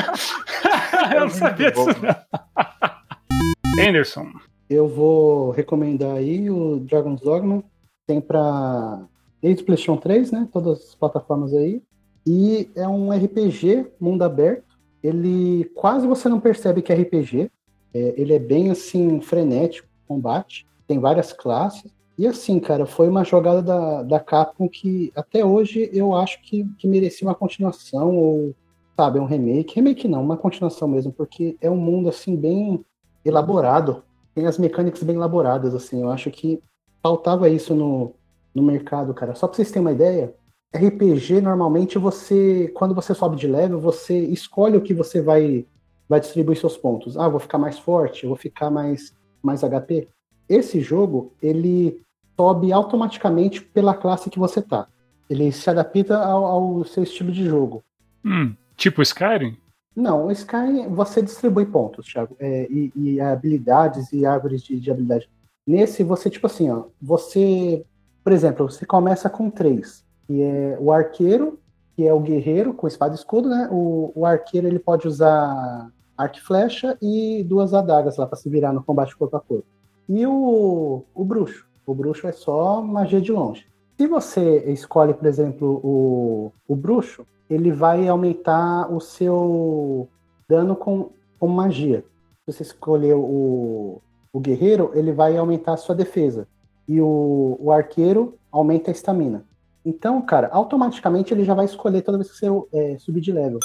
tá." Eu não sabia disso, não. Anderson. Eu vou recomendar aí o Dragon's Dogma. Tem pra. Desde o PlayStation 3, né? Todas as plataformas aí. E é um RPG, mundo aberto. Ele quase você não percebe que é RPG. É, ele é bem assim, frenético, combate. Tem várias classes. E assim, cara, foi uma jogada da, da Capcom que até hoje eu acho que, que merecia uma continuação ou sabe, um remake. Remake não, uma continuação mesmo, porque é um mundo, assim, bem elaborado. Tem as mecânicas bem elaboradas, assim. Eu acho que faltava isso no, no mercado, cara. Só pra vocês terem uma ideia, RPG, normalmente, você, quando você sobe de level, você escolhe o que você vai, vai distribuir seus pontos. Ah, vou ficar mais forte, vou ficar mais, mais HP. Esse jogo, ele sobe automaticamente pela classe que você tá. Ele se adapta ao, ao seu estilo de jogo. Hum, tipo Skyrim? Não, o Skyrim você distribui pontos, Thiago, é, e, e, habilidades e árvores de, de, habilidade. Nesse, você, tipo assim, ó, você, por exemplo, você começa com três, que é o arqueiro, que é o guerreiro com espada e escudo, né? O, o arqueiro ele pode usar arco e flecha e duas adagas lá para se virar no combate corpo a corpo. E o, o bruxo. O bruxo é só magia de longe. Se você escolhe, por exemplo, o, o bruxo, ele vai aumentar o seu dano com, com magia. Se você escolher o, o guerreiro, ele vai aumentar a sua defesa. E o, o arqueiro aumenta a estamina. Então, cara, automaticamente ele já vai escolher toda vez que você é, subir de level.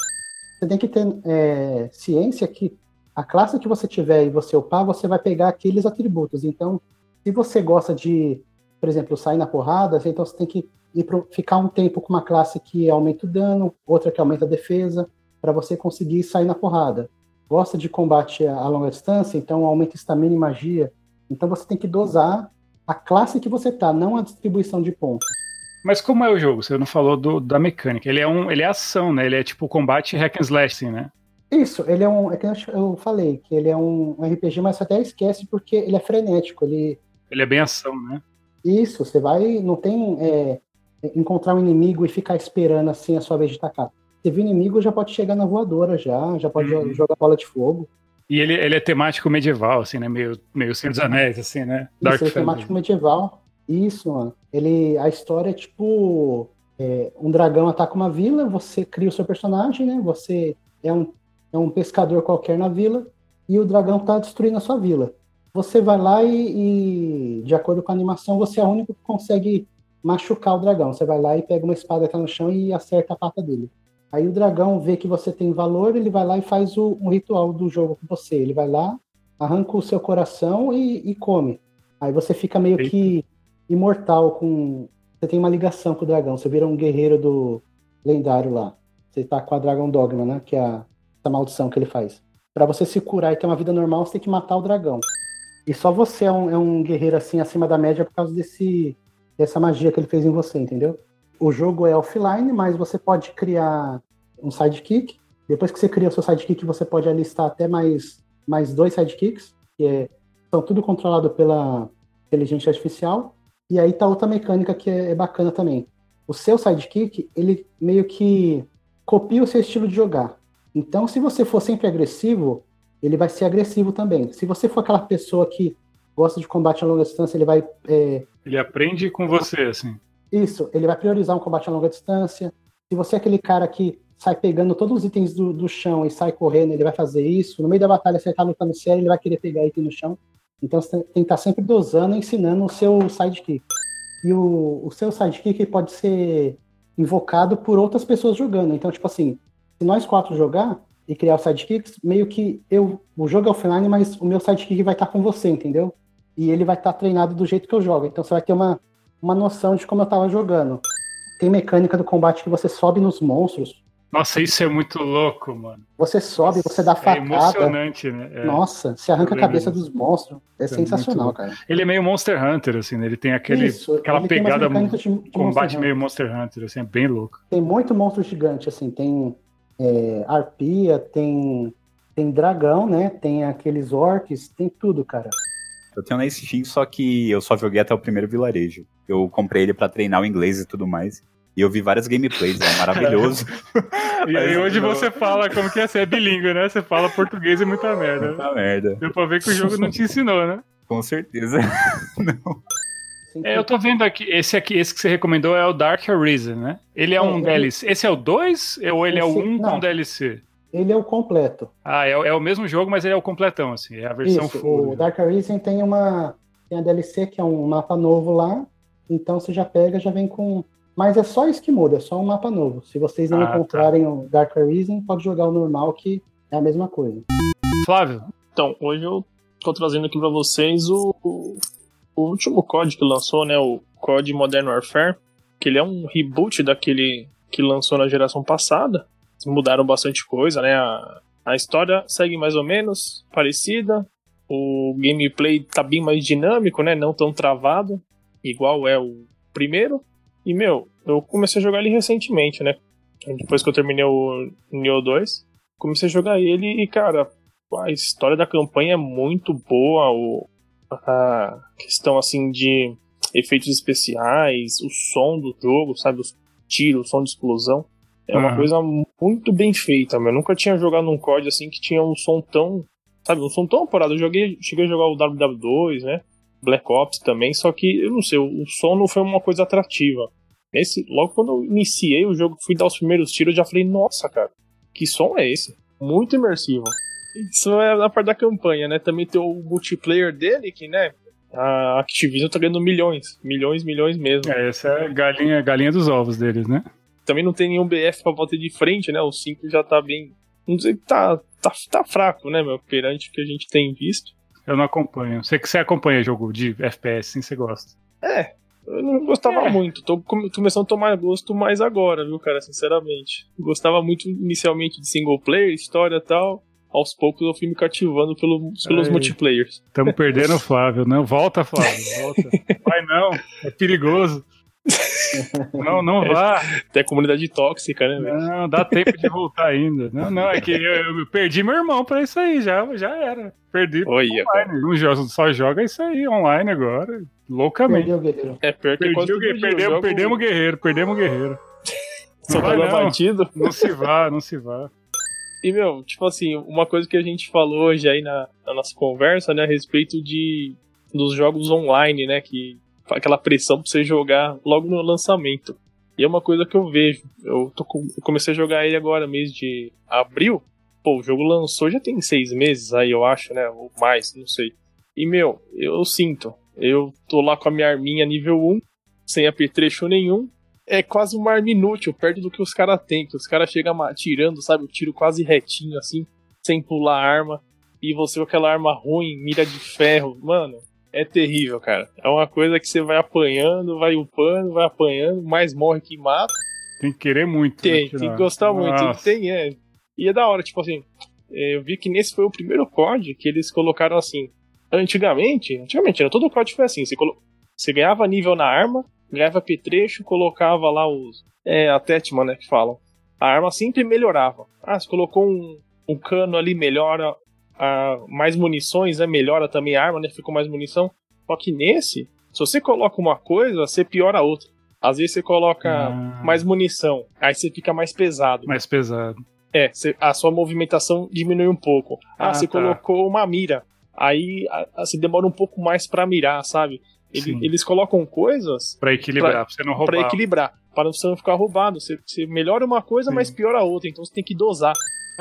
Você tem que ter é, ciência que a classe que você tiver e você upar, você vai pegar aqueles atributos. Então, se você gosta de por exemplo, sair na porrada, então você tem que ir pro, ficar um tempo com uma classe que aumenta o dano, outra que aumenta a defesa, para você conseguir sair na porrada. Gosta de combate a, a longa distância, então aumenta estamina e magia. Então você tem que dosar a classe que você tá, não a distribuição de pontos. Mas como é o jogo? Você não falou do, da mecânica. Ele é um, ele é ação, né? Ele é tipo combate hack and slash, assim, né? Isso, ele é um. É que eu falei que ele é um, um RPG, mas você até esquece porque ele é frenético. Ele, ele é bem ação, né? Isso, você vai, não tem é, encontrar um inimigo e ficar esperando assim a sua vez de tacar. Você viu inimigo, já pode chegar na voadora já, já pode uhum. jogar bola de fogo. E ele, ele é temático medieval, assim, né? Meio, meio Senhor dos Anéis, assim, né? Dark Isso, é temático medieval. Isso, mano. Ele, a história é tipo... É, um dragão ataca uma vila, você cria o seu personagem, né? Você é um, é um pescador qualquer na vila e o dragão tá destruindo a sua vila você vai lá e, e, de acordo com a animação, você é o único que consegue machucar o dragão. Você vai lá e pega uma espada que tá no chão e acerta a pata dele. Aí o dragão vê que você tem valor, ele vai lá e faz o, um ritual do jogo com você. Ele vai lá, arranca o seu coração e, e come. Aí você fica meio Eita. que imortal com. Você tem uma ligação com o dragão. Você vira um guerreiro do lendário lá. Você tá com a Dragon Dogma, né? Que é a, a maldição que ele faz. Para você se curar e ter uma vida normal, você tem que matar o dragão. E só você é um, é um guerreiro assim acima da média por causa desse, dessa magia que ele fez em você, entendeu? O jogo é offline, mas você pode criar um sidekick. Depois que você cria o seu sidekick, você pode alistar até mais, mais dois sidekicks, que é, são tudo controlado pela inteligência artificial. E aí tá outra mecânica que é, é bacana também. O seu sidekick, ele meio que copia o seu estilo de jogar. Então, se você for sempre agressivo, ele vai ser agressivo também. Se você for aquela pessoa que gosta de combate a longa distância, ele vai. É... Ele aprende com você, assim. Isso, ele vai priorizar um combate a longa distância. Se você é aquele cara que sai pegando todos os itens do, do chão e sai correndo, ele vai fazer isso. No meio da batalha, você está lutando sério, ele vai querer pegar item no chão. Então você tem que estar tá sempre dosando e ensinando o seu sidekick. E o, o seu sidekick pode ser invocado por outras pessoas jogando. Então, tipo assim, se nós quatro jogar, e criar os sidekicks, meio que eu, o jogo é offline, mas o meu sidekick vai estar com você, entendeu? E ele vai estar treinado do jeito que eu jogo. Então você vai ter uma, uma noção de como eu estava jogando. Tem mecânica do combate que você sobe nos monstros. Nossa, isso é muito louco, mano. Você sobe, você dá é facada. É emocionante, né? É. Nossa, você arranca a cabeça dos monstros. É, é sensacional, cara. Ele é meio Monster Hunter, assim, né? Ele tem aquele, isso, aquela pegada de, de combate meio Monster Hunter, assim, é bem louco. Tem muito monstro gigante, assim, tem é, arpia, tem, tem dragão, né? Tem aqueles orcs, tem tudo, cara. Eu tenho na Steam, só que eu só joguei até o primeiro vilarejo. Eu comprei ele para treinar o inglês e tudo mais. E eu vi várias gameplays, é maravilhoso. e aí hoje não... você fala como que é, você é bilíngue, né? Você fala português e muita merda. Muita merda. Deu pra ver que o jogo não te ensinou, né? Com certeza. não. É, eu tô vendo aqui, esse aqui, esse que você recomendou é o Dark Arisen, né? Ele é, é um ele... DLC. Esse é o 2 ou ele esse... é o 1 um com DLC? Ele é o completo. Ah, é, é, o mesmo jogo, mas ele é o completão, assim, é a versão Isso, full. O Dark Arisen tem uma tem a DLC que é um mapa novo lá, então você já pega, já vem com Mas é só isso que muda, é só um mapa novo. Se vocês não Ah, tá. encontrarem o Dark Arisen, pode jogar o normal, que é a mesma coisa. Flávio, Então, hoje eu tô trazendo aqui pra vocês o, o, último COD que lançou, né? O COD Modern Warfare, que ele é um reboot daquele que lançou na geração passada. Mudaram bastante coisa, né? A, a história segue mais ou menos parecida. O gameplay tá bem mais dinâmico, né? Não tão travado, igual é o primeiro. E, meu, eu comecei a jogar ele recentemente, né? Depois que eu terminei o Neo 2, comecei a jogar ele e, cara, a história da campanha é muito boa, o, a questão assim de efeitos especiais, o som do jogo, sabe, os tiros, o som de explosão, é uma coisa muito bem feita, meu. Eu nunca tinha jogado num COD assim que tinha um som tão, sabe, um som tão apurado. Eu joguei, cheguei a jogar o WW2, né? Black Ops também, só que eu não sei, o, o som não foi uma coisa atrativa. Esse, logo quando eu iniciei o jogo, fui dar os primeiros tiros, eu já falei, nossa, cara, que som é esse? Muito imersivo. Isso é na parte da campanha, né? Também tem o multiplayer dele, que, né? A Activision tá ganhando milhões. Milhões, milhões mesmo. é, essa é a galinha, galinha dos ovos deles, né? Também não tem nenhum BF pra bater de frente, né? O 5 já tá bem. Não sei, tá, tá, tá fraco, né, meu? Perante o que a gente tem visto. Eu não acompanho. Sei que você acompanha jogo de FPS, sim, você gosta. É, eu não gostava É. muito. Tô começando a tomar gosto mais agora, viu, cara? Sinceramente. Gostava muito inicialmente de single player, história e tal. Aos poucos eu fui me cativando pelo, pelos Aí. multiplayers. Estamos perdendo o Flávio. Não, volta, Flávio, volta. Vai não, é perigoso. Não, não vá. Tem a comunidade tóxica, né, velho? Não, dá tempo de voltar ainda. Não, não, é que eu, eu perdi meu irmão pra isso aí, já, já era. Perdi cara. online. Não joga, só joga isso aí online agora. Loucamente. Perdeu, guerreiro. É Perdi o guerreiro, eu perdemos, jogo, perdemos o guerreiro, perdemos o guerreiro. só Vai não. batido. Não se vá, não se vá. E, meu, tipo assim, uma coisa que a gente falou hoje aí na, na nossa conversa, né, a respeito de dos jogos online, né, que aquela pressão pra você jogar logo no lançamento. E é uma coisa que eu vejo. Eu, tô, eu comecei a jogar ele agora, mês de abril. Pô, o jogo lançou já tem seis meses aí, eu acho, né, ou mais, não sei. E, meu, eu sinto. Eu tô lá com a minha arminha nível 1, sem apetrecho nenhum, é quase uma arma inútil, perto do que os caras têm, que os caras chegam atirando, sabe, o tiro quase retinho, assim, sem pular a arma, e você com aquela arma ruim, mira de ferro, mano, é terrível, cara. É uma coisa que você vai apanhando, vai upando, vai apanhando, mais morre que mata. Tem que querer muito. Tem, né, tem que gostar muito. Nossa. Tem, é. E é da hora, tipo assim, é, eu vi que nesse foi o primeiro COD que eles colocaram assim. Antigamente, antigamente, era todo COD foi assim, você, colo... você ganhava nível na arma, ganhava apetrecho, colocava lá os. É, a Tetman, né, que falam. A arma sempre melhorava. Ah, você colocou um, um cano ali, melhora. ah, mais munições, né? Melhora também a arma, né? Ficou mais munição. Só que nesse, se você coloca uma coisa, você piora a outra. Às vezes você coloca Ah. mais munição, aí você fica mais pesado. Mais pesado. É, você- a sua movimentação diminui um pouco. Ah, Ah, você tá. colocou uma mira. Aí a- a- você demora um pouco mais pra mirar, sabe? Ele- eles colocam coisas Pra equilibrar, pra, você não roubar. pra equilibrar, para você não ficar roubado. Você, você melhora uma coisa, Sim. mas piora a outra. Então você tem que dosar.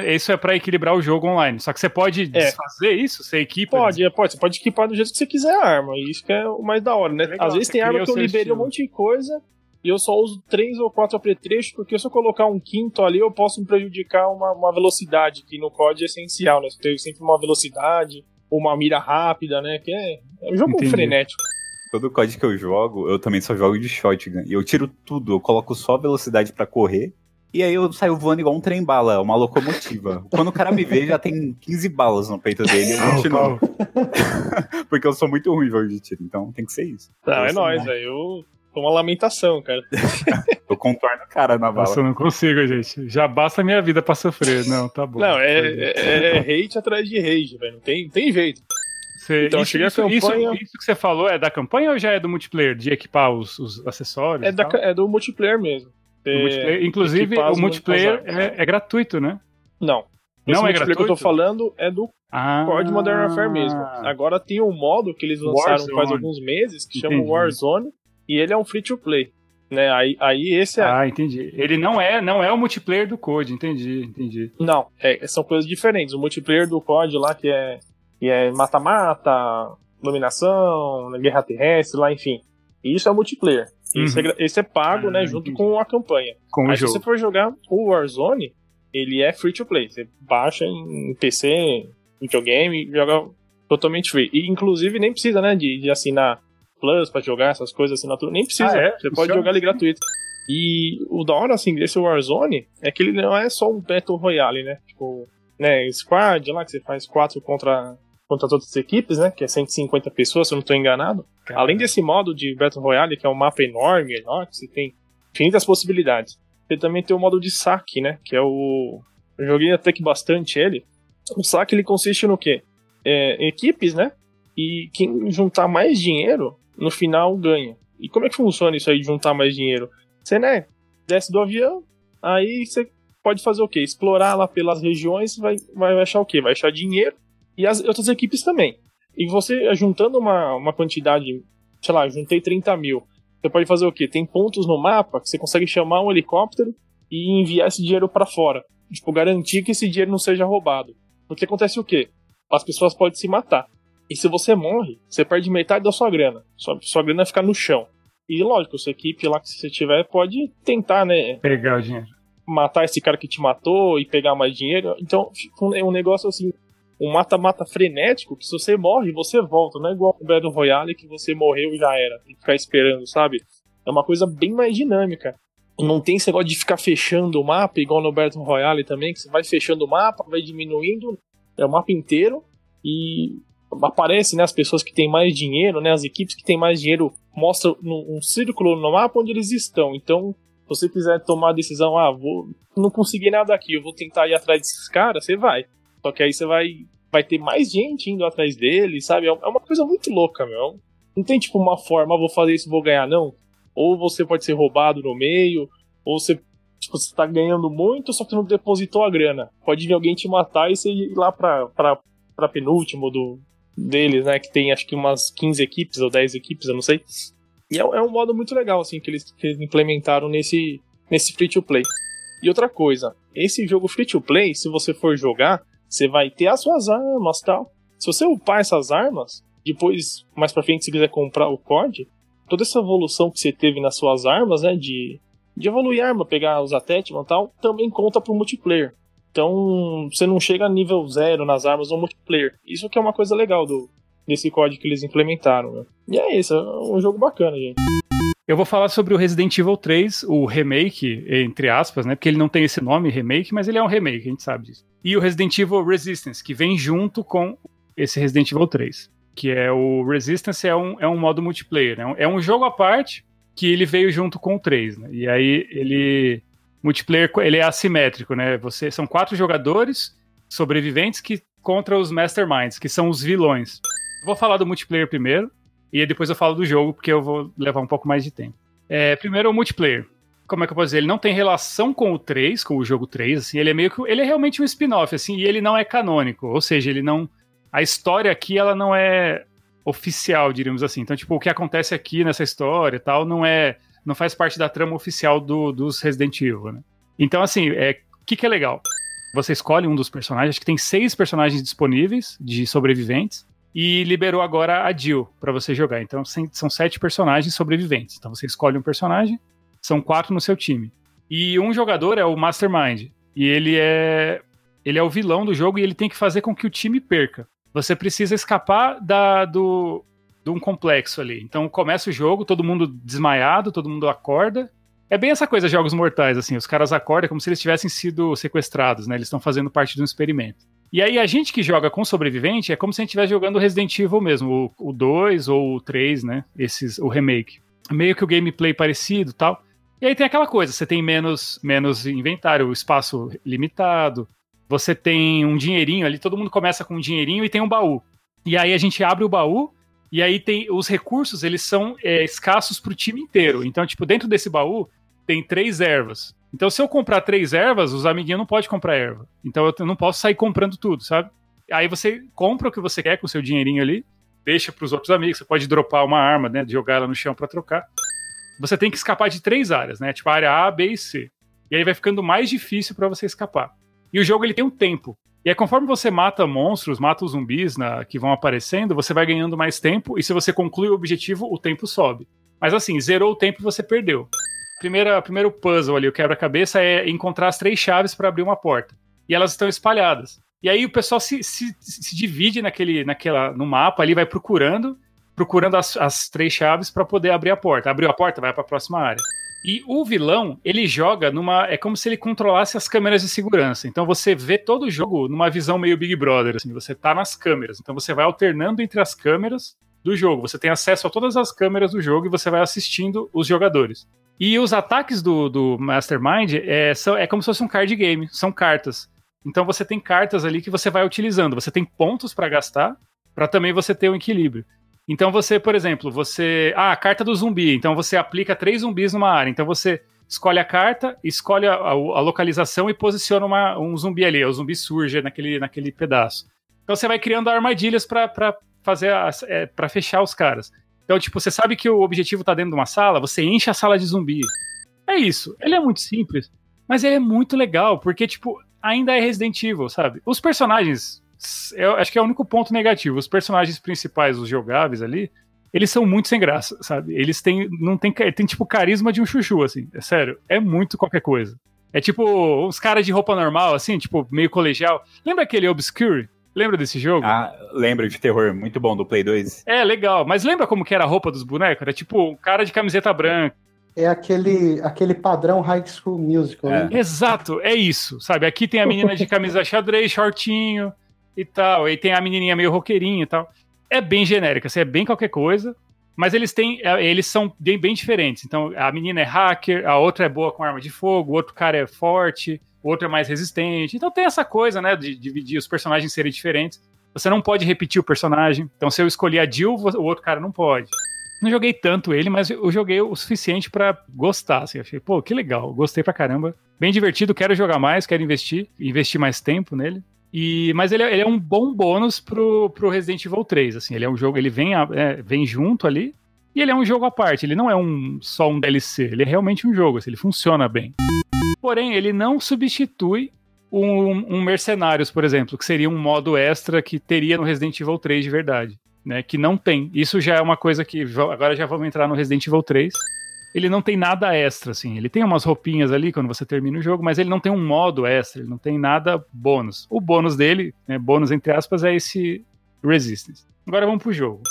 Isso é pra equilibrar o jogo online. Só que você pode desfazer isso? Você equipa? Pode, é, pode. Você pode equipar do jeito que você quiser a arma. E isso que é o mais da hora, né? Legal, Às vezes tem arma que eu liberei um estilo. monte de coisa e eu só uso três ou quatro apetrechos, porque se eu colocar um quinto ali, eu posso me prejudicar uma, uma velocidade, que no COD é essencial, né? Você tem sempre uma velocidade, uma mira rápida, né? Que é, é um jogo Entendi. frenético. Todo COD que eu jogo, eu também só jogo de shotgun. E eu tiro tudo, eu coloco só velocidade pra correr. E aí eu saio voando igual um trem bala, uma locomotiva. Quando o cara me vê, já tem 15 balas no peito dele. Eu continuo. Porque eu sou muito ruim em jogo de tiro, então tem que ser isso. Não, é Isso, nóis, né? velho. Eu... Foi uma lamentação, cara. Eu contorno o cara na bala. Nossa, eu não consigo, gente. Já basta a minha vida pra sofrer. Não, tá bom. Não, é, é, é hate atrás de rage, velho. Não tem, tem jeito. Você- Então, isso, isso, isso- campanha- isso que você falou é da campanha ou já é do multiplayer? De equipar os, os acessórios? É, da, é do multiplayer mesmo. Do É, multiplayer. Inclusive, o multiplayer é, é gratuito, né? Não. Não Esse é multiplayer que eu tô gratuito? falando é do Ah, COD Modern Warfare mesmo. Agora tem um modo que eles lançaram Warzone. faz alguns meses que chama Entendi. Warzone e ele é um free to play. Né? Aí, aí esse é. Ah, entendi. Ele não é, não é o multiplayer do Code, entendi, entendi. Não, é, são coisas diferentes. O multiplayer do COD lá que é que é mata-mata, dominação, guerra terrestre, lá, enfim. E isso é multiplayer. Esse, é, esse é pago, Ah, né, junto entendi. com a campanha. Com o Aí se jogo. você for jogar o Warzone, ele é free to play. Você baixa em PC, videogame, e joga totalmente free. E inclusive nem precisa, né, de, de assinar Plus pra jogar essas coisas, assinatura. Nem precisa. Ah, é? Você pode Funciona? jogar ele gratuito. E o da hora, assim, desse Warzone é que ele não é só um Battle Royale, né? Tipo, né, Squad lá, que você faz quatro contra, contra todas as equipes, né? Que é 150 pessoas, se eu não tô enganado. Cara, Além desse modo de Battle Royale, que é um mapa enorme, enorme, que você tem infinitas possibilidades. Você também tem o modo de saque, né? Que é o. Eu joguei até que bastante ele. O saque ele consiste no quê? É, equipes, né? E quem juntar mais dinheiro, no final ganha. E como é que funciona isso aí de juntar mais dinheiro? Você, né, desce do avião, aí você pode fazer o quê? Explorar lá pelas regiões, vai, vai achar o quê? Vai achar dinheiro e as outras equipes também. E você juntando uma, uma quantidade, sei lá, juntei 30 mil. Você pode fazer o quê? Tem pontos no mapa que você consegue chamar um helicóptero e enviar esse dinheiro para fora. Tipo, garantir que esse dinheiro não seja roubado. Porque acontece o quê? As pessoas podem se matar. E se você morre, você perde metade da sua grana. Sua, sua grana fica no chão. E lógico, sua equipe lá que você tiver pode tentar, né, Pegar o dinheiro. matar esse cara que te matou e pegar mais dinheiro. Então, um negócio assim, um mata-mata frenético, que se você morre, você volta. Não é igual o Battle Royale que você morreu e já era. Tem que ficar esperando, sabe? É uma coisa bem mais dinâmica. Não tem esse negócio de ficar fechando o mapa, igual no Battle Royale também, que você vai fechando o mapa, vai diminuindo é o mapa inteiro e aparece né, as pessoas que têm mais dinheiro, né, as equipes que têm mais dinheiro mostram um círculo no mapa onde eles estão. Então, se você quiser tomar a decisão, ah, vou, não consegui nada aqui, eu vou tentar ir atrás desses caras, você vai. Só que aí você vai, vai ter mais gente indo atrás deles, sabe? É uma coisa muito louca, meu. Não tem tipo uma forma, ah, vou fazer isso, vou ganhar, não. Ou você pode ser roubado no meio, ou você, tipo, você tá ganhando muito, só que não depositou a grana. Pode vir alguém te matar e você ir lá pra, pra, pra penúltimo do, deles, né? Que tem acho que umas 15 equipes ou 10 equipes, eu não sei. E é, é um modo muito legal, assim, que eles, que eles implementaram nesse, nesse free to play. E outra coisa, esse jogo free to play, se você for jogar, você vai ter as suas armas tal. Se você upar essas armas, depois, mais pra frente, se quiser comprar o COD, toda essa evolução que você teve nas suas armas, né? De, de evoluir arma, pegar os Attachment e tal, também conta pro multiplayer. Então, você não chega a nível zero nas armas no multiplayer. Isso que é uma coisa legal do, desse código que eles implementaram. Né? E é isso, é um jogo bacana, gente. Eu vou falar sobre o Resident Evil 3, o remake, entre aspas, né? Porque ele não tem esse nome, remake, mas ele é um remake, a gente sabe disso. E o Resident Evil Resistance, que vem junto com esse Resident Evil 3. Que é o Resistance, é um, é um modo multiplayer, né? É um jogo à parte que ele veio junto com o 3, né? E aí ele. Multiplayer, ele é assimétrico, né? Você, são quatro jogadores sobreviventes que contra os Masterminds, que são os vilões. Vou falar do multiplayer primeiro, e depois eu falo do jogo, porque eu vou levar um pouco mais de tempo. É, primeiro, o multiplayer. Como é que eu posso dizer? Ele não tem relação com o 3, com o jogo 3, assim, ele é meio que. Ele é realmente um spin-off, assim, e ele não é canônico. Ou seja, ele não. A história aqui, ela não é oficial, diríamos assim. Então, tipo, o que acontece aqui nessa história e tal, não é. Não faz parte da trama oficial do, dos Resident Evil, né? Então, assim, é, o que, que é legal? Você escolhe um dos personagens, acho que tem seis personagens disponíveis de sobreviventes e liberou agora a Jill para você jogar. Então são sete personagens sobreviventes. Então você escolhe um personagem, são quatro no seu time. E um jogador é o Mastermind. E ele é ele é o vilão do jogo e ele tem que fazer com que o time perca. Você precisa escapar da, do, de um complexo ali. Então começa o jogo, todo mundo desmaiado, todo mundo acorda. É bem essa coisa, jogos mortais, assim. Os caras acordam como se eles tivessem sido sequestrados, né? Eles estão fazendo parte de um experimento. E aí a gente que joga com sobrevivente é como se a gente estivesse jogando Resident Evil mesmo, o, o 2 ou o 3, né? Esses, o remake. Meio que o gameplay parecido tal. E aí tem aquela coisa, você tem menos, menos inventário, espaço limitado, você tem um dinheirinho ali, todo mundo começa com um dinheirinho e tem um baú. E aí a gente abre o baú e aí tem os recursos, eles são é, escassos pro time inteiro. Então, tipo, dentro desse baú tem três ervas. Então, se eu comprar três ervas, os amiguinhos não podem comprar erva. Então, eu não posso sair comprando tudo, sabe? Aí você compra o que você quer com o seu dinheirinho ali, deixa para os outros amigos. Você pode dropar uma arma, né? Jogar ela no chão para trocar. Você tem que escapar de três áreas, né? Tipo a área A, B e C. E aí vai ficando mais difícil para você escapar. E o jogo ele tem um tempo. E aí, conforme você mata monstros, mata os zumbis na, que vão aparecendo, você vai ganhando mais tempo. E se você conclui o objetivo, o tempo sobe. Mas assim, zerou o tempo e você perdeu. Primeira, primeiro puzzle ali, o quebra-cabeça, é encontrar as três chaves para abrir uma porta. E elas estão espalhadas. E aí o pessoal se, se, se divide naquele, naquela, no mapa ali, vai procurando, procurando as, as três chaves para poder abrir a porta. Abriu a porta, vai para a próxima área. E o vilão, ele joga numa. É como se ele controlasse as câmeras de segurança. Então você vê todo o jogo numa visão meio Big Brother. Assim, você tá nas câmeras. Então você vai alternando entre as câmeras do jogo. Você tem acesso a todas as câmeras do jogo e você vai assistindo os jogadores. E os ataques do, do Mastermind é, são, é como se fosse um card game, são cartas. Então você tem cartas ali que você vai utilizando. Você tem pontos para gastar, para também você ter um equilíbrio. Então você, por exemplo, você. Ah, a carta do zumbi. Então você aplica três zumbis numa área. Então você escolhe a carta, escolhe a, a, a localização e posiciona uma, um zumbi ali. O zumbi surge naquele, naquele pedaço. Então você vai criando armadilhas para fazer é, para fechar os caras. Então, tipo, você sabe que o objetivo tá dentro de uma sala, você enche a sala de zumbi. É isso. Ele é muito simples, mas ele é muito legal, porque, tipo, ainda é Resident Evil, sabe? Os personagens eu acho que é o único ponto negativo. Os personagens principais, os jogáveis ali, eles são muito sem graça, sabe? Eles têm, não tem, tem tipo carisma de um chuchu, assim. É sério, é muito qualquer coisa. É tipo uns caras de roupa normal, assim, tipo meio colegial. Lembra aquele Obscure? Lembra desse jogo? Ah, lembro de terror, muito bom do Play 2. É, legal. Mas lembra como que era a roupa dos bonecos? Era tipo um cara de camiseta branca. É aquele, aquele padrão High School Musical. É. Né? Exato, é isso, sabe? Aqui tem a menina de camisa xadrez, shortinho, e tal. E tem a menininha meio roqueirinha e tal. É bem genérica, assim, é bem qualquer coisa. Mas eles têm, é, eles são bem, bem diferentes. Então, a menina é hacker, a outra é boa com arma de fogo, o outro cara é forte, outro é mais resistente. Então tem essa coisa, né, de dividir os personagens serem diferentes. Você não pode repetir o personagem. Então, se eu escolher a Jill, o outro cara não pode. Não joguei tanto ele, mas eu joguei o suficiente para gostar. Assim, achei, pô, que legal, gostei pra caramba. Bem divertido, quero jogar mais, quero investir, investir mais tempo nele. E, mas ele é, ele é, um bom bônus pro, pro Resident Evil 3, assim, ele é um jogo, ele vem, é, vem junto ali, e ele é um jogo à parte, ele não é um, só um DLC, ele é realmente um jogo, assim, ele funciona bem. Porém, ele não substitui um, um Mercenários, por exemplo, que seria um modo extra que teria no Resident Evil 3 de verdade, né, que não tem. Isso já é uma coisa que, agora já vamos entrar no Resident Evil 3, ele não tem nada extra, assim. Ele tem umas roupinhas ali quando você termina o jogo, mas ele não tem um modo extra, ele não tem nada bônus. O bônus dele, né, bônus entre aspas, é esse Resistance. Agora vamos pro jogo.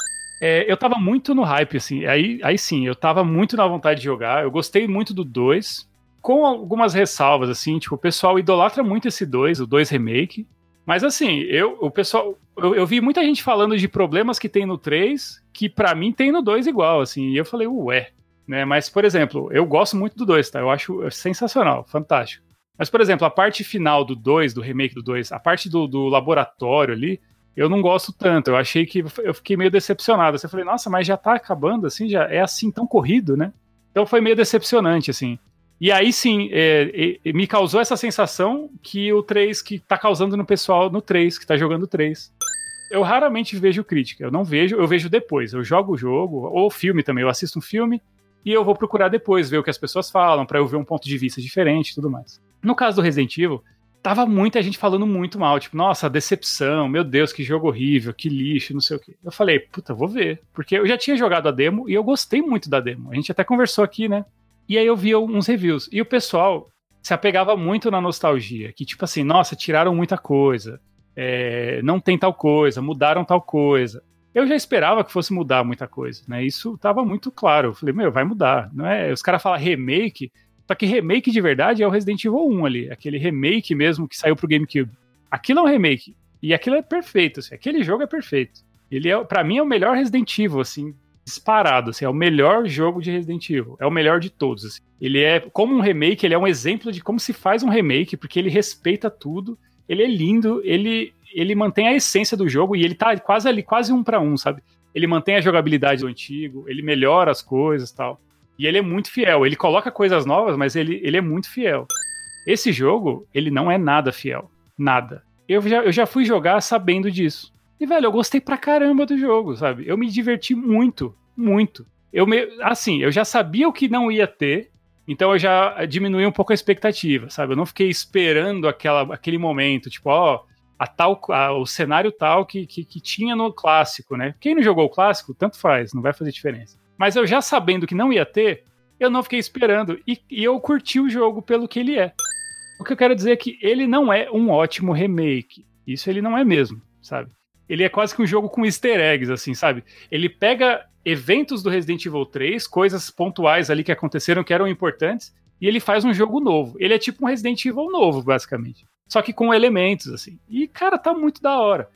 É, eu tava muito no hype, assim, aí, aí sim, eu tava muito na vontade de jogar, eu gostei muito do 2, com algumas ressalvas, assim, tipo, o pessoal idolatra muito esse 2, o 2 Remake, mas assim, eu, o pessoal, eu, eu, vi muita gente falando de problemas que tem no 3, que para mim tem no 2 igual, assim, e eu falei, ué, né? Mas, por exemplo, eu gosto muito do 2, tá? Eu acho sensacional, fantástico. Mas, por exemplo, a parte final do 2, do remake do 2, a parte do, do laboratório ali, eu não gosto tanto. Eu achei que eu fiquei meio decepcionado. Assim, eu falei, nossa, mas já tá acabando assim, já é assim tão corrido, né? Então foi meio decepcionante, assim. E aí sim, é, é, me causou essa sensação que o 3, que tá causando no pessoal no 3, que tá jogando 3. Eu raramente vejo crítica, eu não vejo, eu vejo depois. Eu jogo o jogo, ou filme também, eu assisto um filme, e eu vou procurar depois ver o que as pessoas falam, para eu ver um ponto de vista diferente e tudo mais. No caso do Resident Evil, tava muita gente falando muito mal, tipo, nossa, decepção, meu Deus, que jogo horrível, que lixo, não sei o quê. Eu falei, puta, vou ver, porque eu já tinha jogado a demo e eu gostei muito da demo. A gente até conversou aqui, né? E aí eu vi uns reviews e o pessoal se apegava muito na nostalgia, que tipo assim, nossa, tiraram muita coisa, é, não tem tal coisa, mudaram tal coisa eu já esperava que fosse mudar muita coisa, né? Isso estava muito claro. Eu falei, meu, vai mudar. Não é? Os caras falam remake, só que remake de verdade é o Resident Evil 1 ali, aquele remake mesmo que saiu pro GameCube. Aquilo é um remake. E aquilo é perfeito, assim, aquele jogo é perfeito. Ele é, para mim, é o melhor Resident Evil, assim, disparado, assim, é o melhor jogo de Resident Evil, é o melhor de todos. Assim. Ele é, como um remake, ele é um exemplo de como se faz um remake, porque ele respeita tudo, ele é lindo, ele ele mantém a essência do jogo e ele tá quase ali, quase um para um, sabe? Ele mantém a jogabilidade do antigo, ele melhora as coisas tal. E ele é muito fiel. Ele coloca coisas novas, mas ele, ele é muito fiel. Esse jogo, ele não é nada fiel. Nada. Eu já, eu já fui jogar sabendo disso. E, velho, eu gostei pra caramba do jogo, sabe? Eu me diverti muito, muito. Eu me, assim, eu já sabia o que não ia ter, então eu já diminui um pouco a expectativa, sabe? Eu não fiquei esperando aquela, aquele momento, tipo, ó, a tal, a, o cenário tal que, que, que, tinha no clássico, né? Quem não jogou o clássico, tanto faz, não vai fazer diferença. Mas eu já sabendo que não ia ter, eu não fiquei esperando. E, e eu curti o jogo pelo que ele é. O que eu quero dizer é que ele não é um ótimo remake. Isso ele não é mesmo, sabe? Ele é quase que um jogo com easter eggs, assim, sabe? Ele pega eventos do Resident Evil 3, coisas pontuais ali que aconteceram que eram importantes, e ele faz um jogo novo. Ele é tipo um Resident Evil novo, basicamente. Só que com elementos, assim. E, cara, tá muito da hora.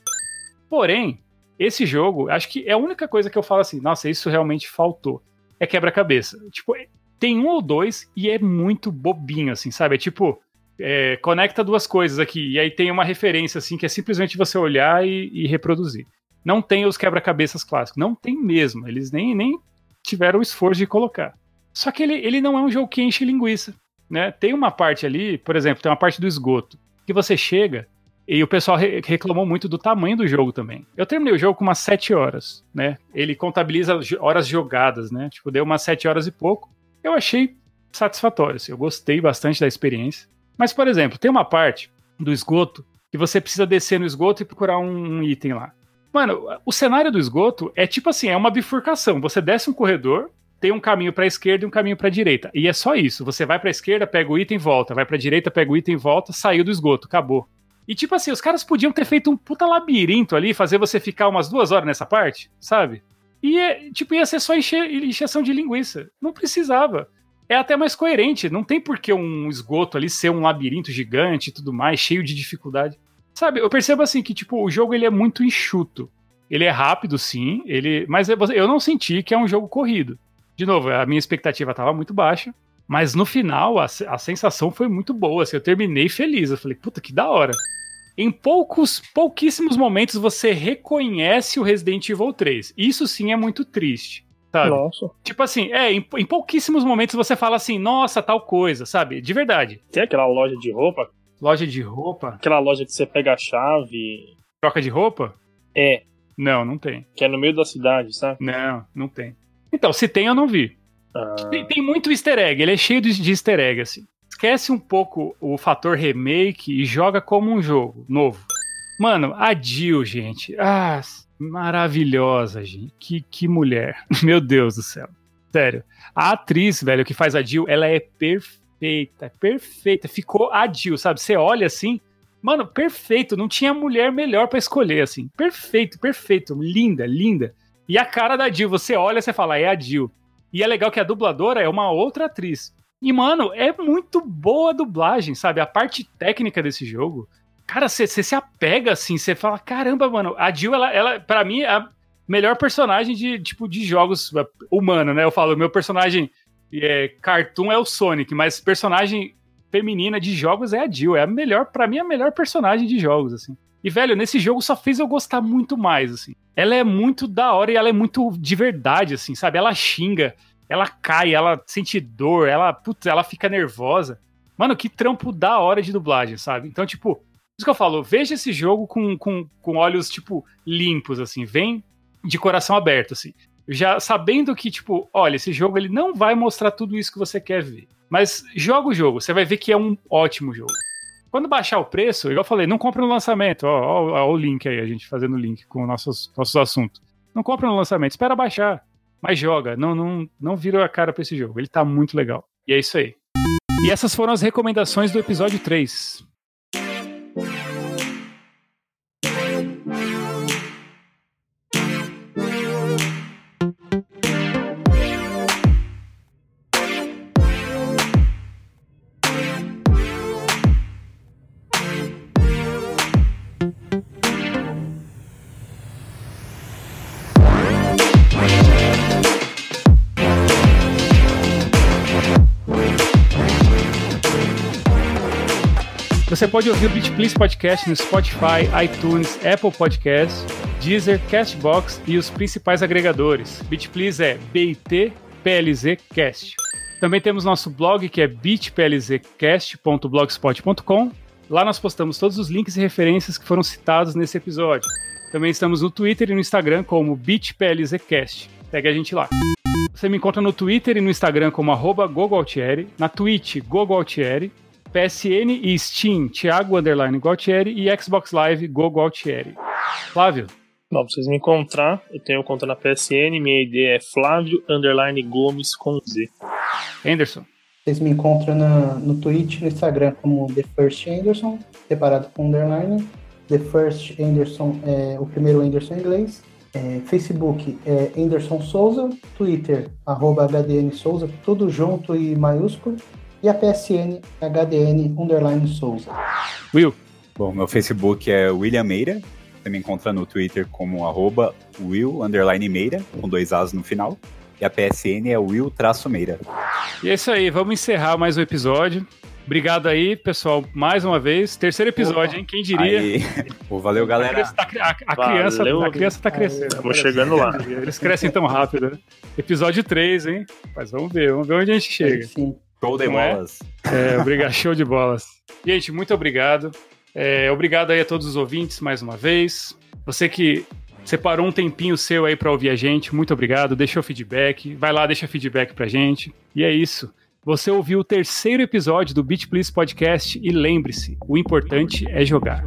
Porém, esse jogo, acho que é a única coisa que eu falo assim, nossa, isso realmente faltou. É quebra-cabeça. Tipo, tem um ou dois e é muito bobinho, assim, sabe? É tipo, é, conecta duas coisas aqui, e aí tem uma referência, assim, que é simplesmente você olhar e, e reproduzir. Não tem os quebra-cabeças clássicos. Não tem mesmo. Eles nem, nem tiveram o esforço de colocar. Só que ele, ele não é um jogo que enche linguiça. Né? Tem uma parte ali, por exemplo, tem uma parte do esgoto, que você chega e o pessoal re reclamou muito do tamanho do jogo também. Eu terminei o jogo com umas 7 horas, né? Ele contabiliza horas jogadas, né? Tipo, deu umas 7 horas e pouco. Eu achei satisfatório, assim, eu gostei bastante da experiência. Mas, por exemplo, tem uma parte do esgoto que você precisa descer no esgoto e procurar um, um item lá. Mano, o cenário do esgoto é tipo assim, é uma bifurcação. Você desce um corredor, tem um caminho para a esquerda e um caminho para a direita. E é só isso. Você vai para a esquerda, pega o item, volta, vai para a direita, pega o item, volta, saiu do esgoto, acabou. E tipo assim, os caras podiam ter feito um puta labirinto ali, fazer você ficar umas duas horas nessa parte, sabe? E é, tipo, ia ser só encheção de linguiça. Não precisava. É até mais coerente. Não tem por que um esgoto ali ser um labirinto gigante e tudo mais, cheio de dificuldade. Sabe, eu percebo assim que, tipo, o jogo ele é muito enxuto. Ele é rápido, sim, ele, mas eu não senti que é um jogo corrido de novo, a minha expectativa estava muito baixa, mas no final a, a sensação foi muito boa. Assim, eu terminei feliz. Eu falei, puta que da hora. Em poucos, pouquíssimos momentos você reconhece o Resident Evil 3. Isso sim é muito triste. Sabe? Nossa. Tipo assim, é, em, em pouquíssimos momentos você fala assim, nossa, tal coisa, sabe? De verdade. Tem aquela loja de roupa? Loja de roupa? Aquela loja que você pega a chave. Troca de roupa? É. Não, não tem. Que é no meio da cidade, sabe? Não, não tem. Então, se tem, eu não vi. Ah. Tem, tem, muito easter egg, ele é cheio de, de easter egg, assim. Esquece um pouco o fator remake e joga como um jogo novo. Mano, a Jill, gente. Ah, maravilhosa, gente. Que, que mulher. Meu Deus do céu. Sério. A atriz, velho, que faz a Jill, ela é perfeita. Perfeita. Ficou a Jill, sabe? Você olha assim. Mano, perfeito. Não tinha mulher melhor para escolher, assim. Perfeito, perfeito. Linda, linda. E a cara da Jill, você olha você fala, é a Jill. E é legal que a dubladora é uma outra atriz. E, mano, é muito boa a dublagem, sabe? A parte técnica desse jogo. Cara, você se apega assim, você fala, caramba, mano, a Jill, ela, ela para mim, é a melhor personagem de, tipo, de jogos é, humano, né? Eu falo, meu personagem é, cartoon é o Sonic, mas personagem feminina de jogos é a Jill. É a melhor, para mim, a melhor personagem de jogos, assim. E, velho, nesse jogo só fez eu gostar muito mais, assim. Ela é muito da hora e ela é muito de verdade, assim, sabe? Ela xinga, ela cai, ela sente dor, ela, putz, ela fica nervosa. Mano, que trampo da hora de dublagem, sabe? Então, tipo, isso que eu falo, veja esse jogo com, com, com olhos, tipo, limpos, assim, vem de coração aberto, assim. Já sabendo que, tipo, olha, esse jogo ele não vai mostrar tudo isso que você quer ver. Mas joga o jogo, você vai ver que é um ótimo jogo. Quando baixar o preço, igual eu falei, não compra no lançamento. Ó, ó, ó, o link aí, a gente fazendo link com nossos, nossos assuntos. Não compra no lançamento, espera baixar. Mas joga, não, não, não vira a cara pra esse jogo. Ele tá muito legal. E é isso aí. E essas foram as recomendações do episódio 3. Você pode ouvir o Beat Please Podcast no Spotify, iTunes, Apple Podcasts, Deezer, Castbox e os principais agregadores. Beat Please é BIT PLZ Cast. Também temos nosso blog que é bitplzcast.blogspot.com. Lá nós postamos todos os links e referências que foram citados nesse episódio. Também estamos no Twitter e no Instagram como bitplzcast. Segue a gente lá. Você me encontra no Twitter e no Instagram como arroba na Twitch GogoAltieri, PSN e Steam, Thiago Underline Gualtieri e Xbox Live Go Gualtieri. Flávio, Bom, pra vocês me encontrar, eu tenho conta na PSN, minha ID é Flávio Underline Gomes com Z. Anderson. Vocês me encontram na, no Twitch, no Instagram como The First Anderson, separado com underline. The First Anderson é o primeiro Anderson em inglês. É, Facebook é Anderson Souza, Twitter, arroba HDN Souza, tudo junto e maiúsculo. E a PSN, HDN underline Souza. Will. Bom, meu Facebook é William Meira. Você me encontra no Twitter como arroba Will underline Meira, com dois As no final. E a PSN é Will-Meira. E é isso aí, vamos encerrar mais um episódio. Obrigado aí, pessoal, mais uma vez. Terceiro episódio, hein? Quem diria? Pô, valeu, galera. A, criança, a, a criança, a criança tá crescendo. Vou chegando lá. Eles crescem tão rápido. Né? Episódio 3, hein? Mas vamos ver, vamos ver onde a gente chega. Sim. Show de Não é? bolas. É, obrigado, show de bolas. Gente, muito obrigado. É, obrigado aí a todos os ouvintes mais uma vez. Você que separou um tempinho seu aí para ouvir a gente, muito obrigado. Deixou feedback, vai lá, deixa feedback pra gente. E é isso. Você ouviu o terceiro episódio do Beat Please Podcast e lembre-se, o importante é jogar.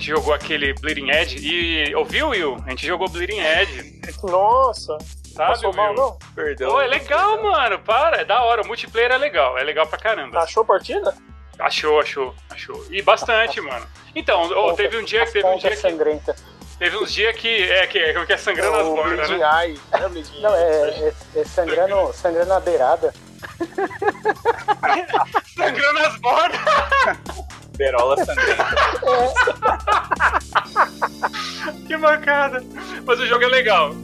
Gente jogou aquele Bleeding Edge e ouviu, Will? A gente jogou Bleeding Edge, Nossa! sabe, Passou mal, não? Perdão. Pô, é legal, mano. Para, é da hora. O multiplayer é legal. É legal pra caramba. Achou a partida? Achou, achou, achou. E bastante, mano. Então, ô, teve um dia que teve um dia que sangrenta. teve uns dias que é que é, que é sangrando as o bordas, né? Eye. É Bleeding Não, é, é, é sangrando, sangrando na beirada. Sangrando as bordas. Berola sangrenta. Que mancada. Mas o jogo é legal.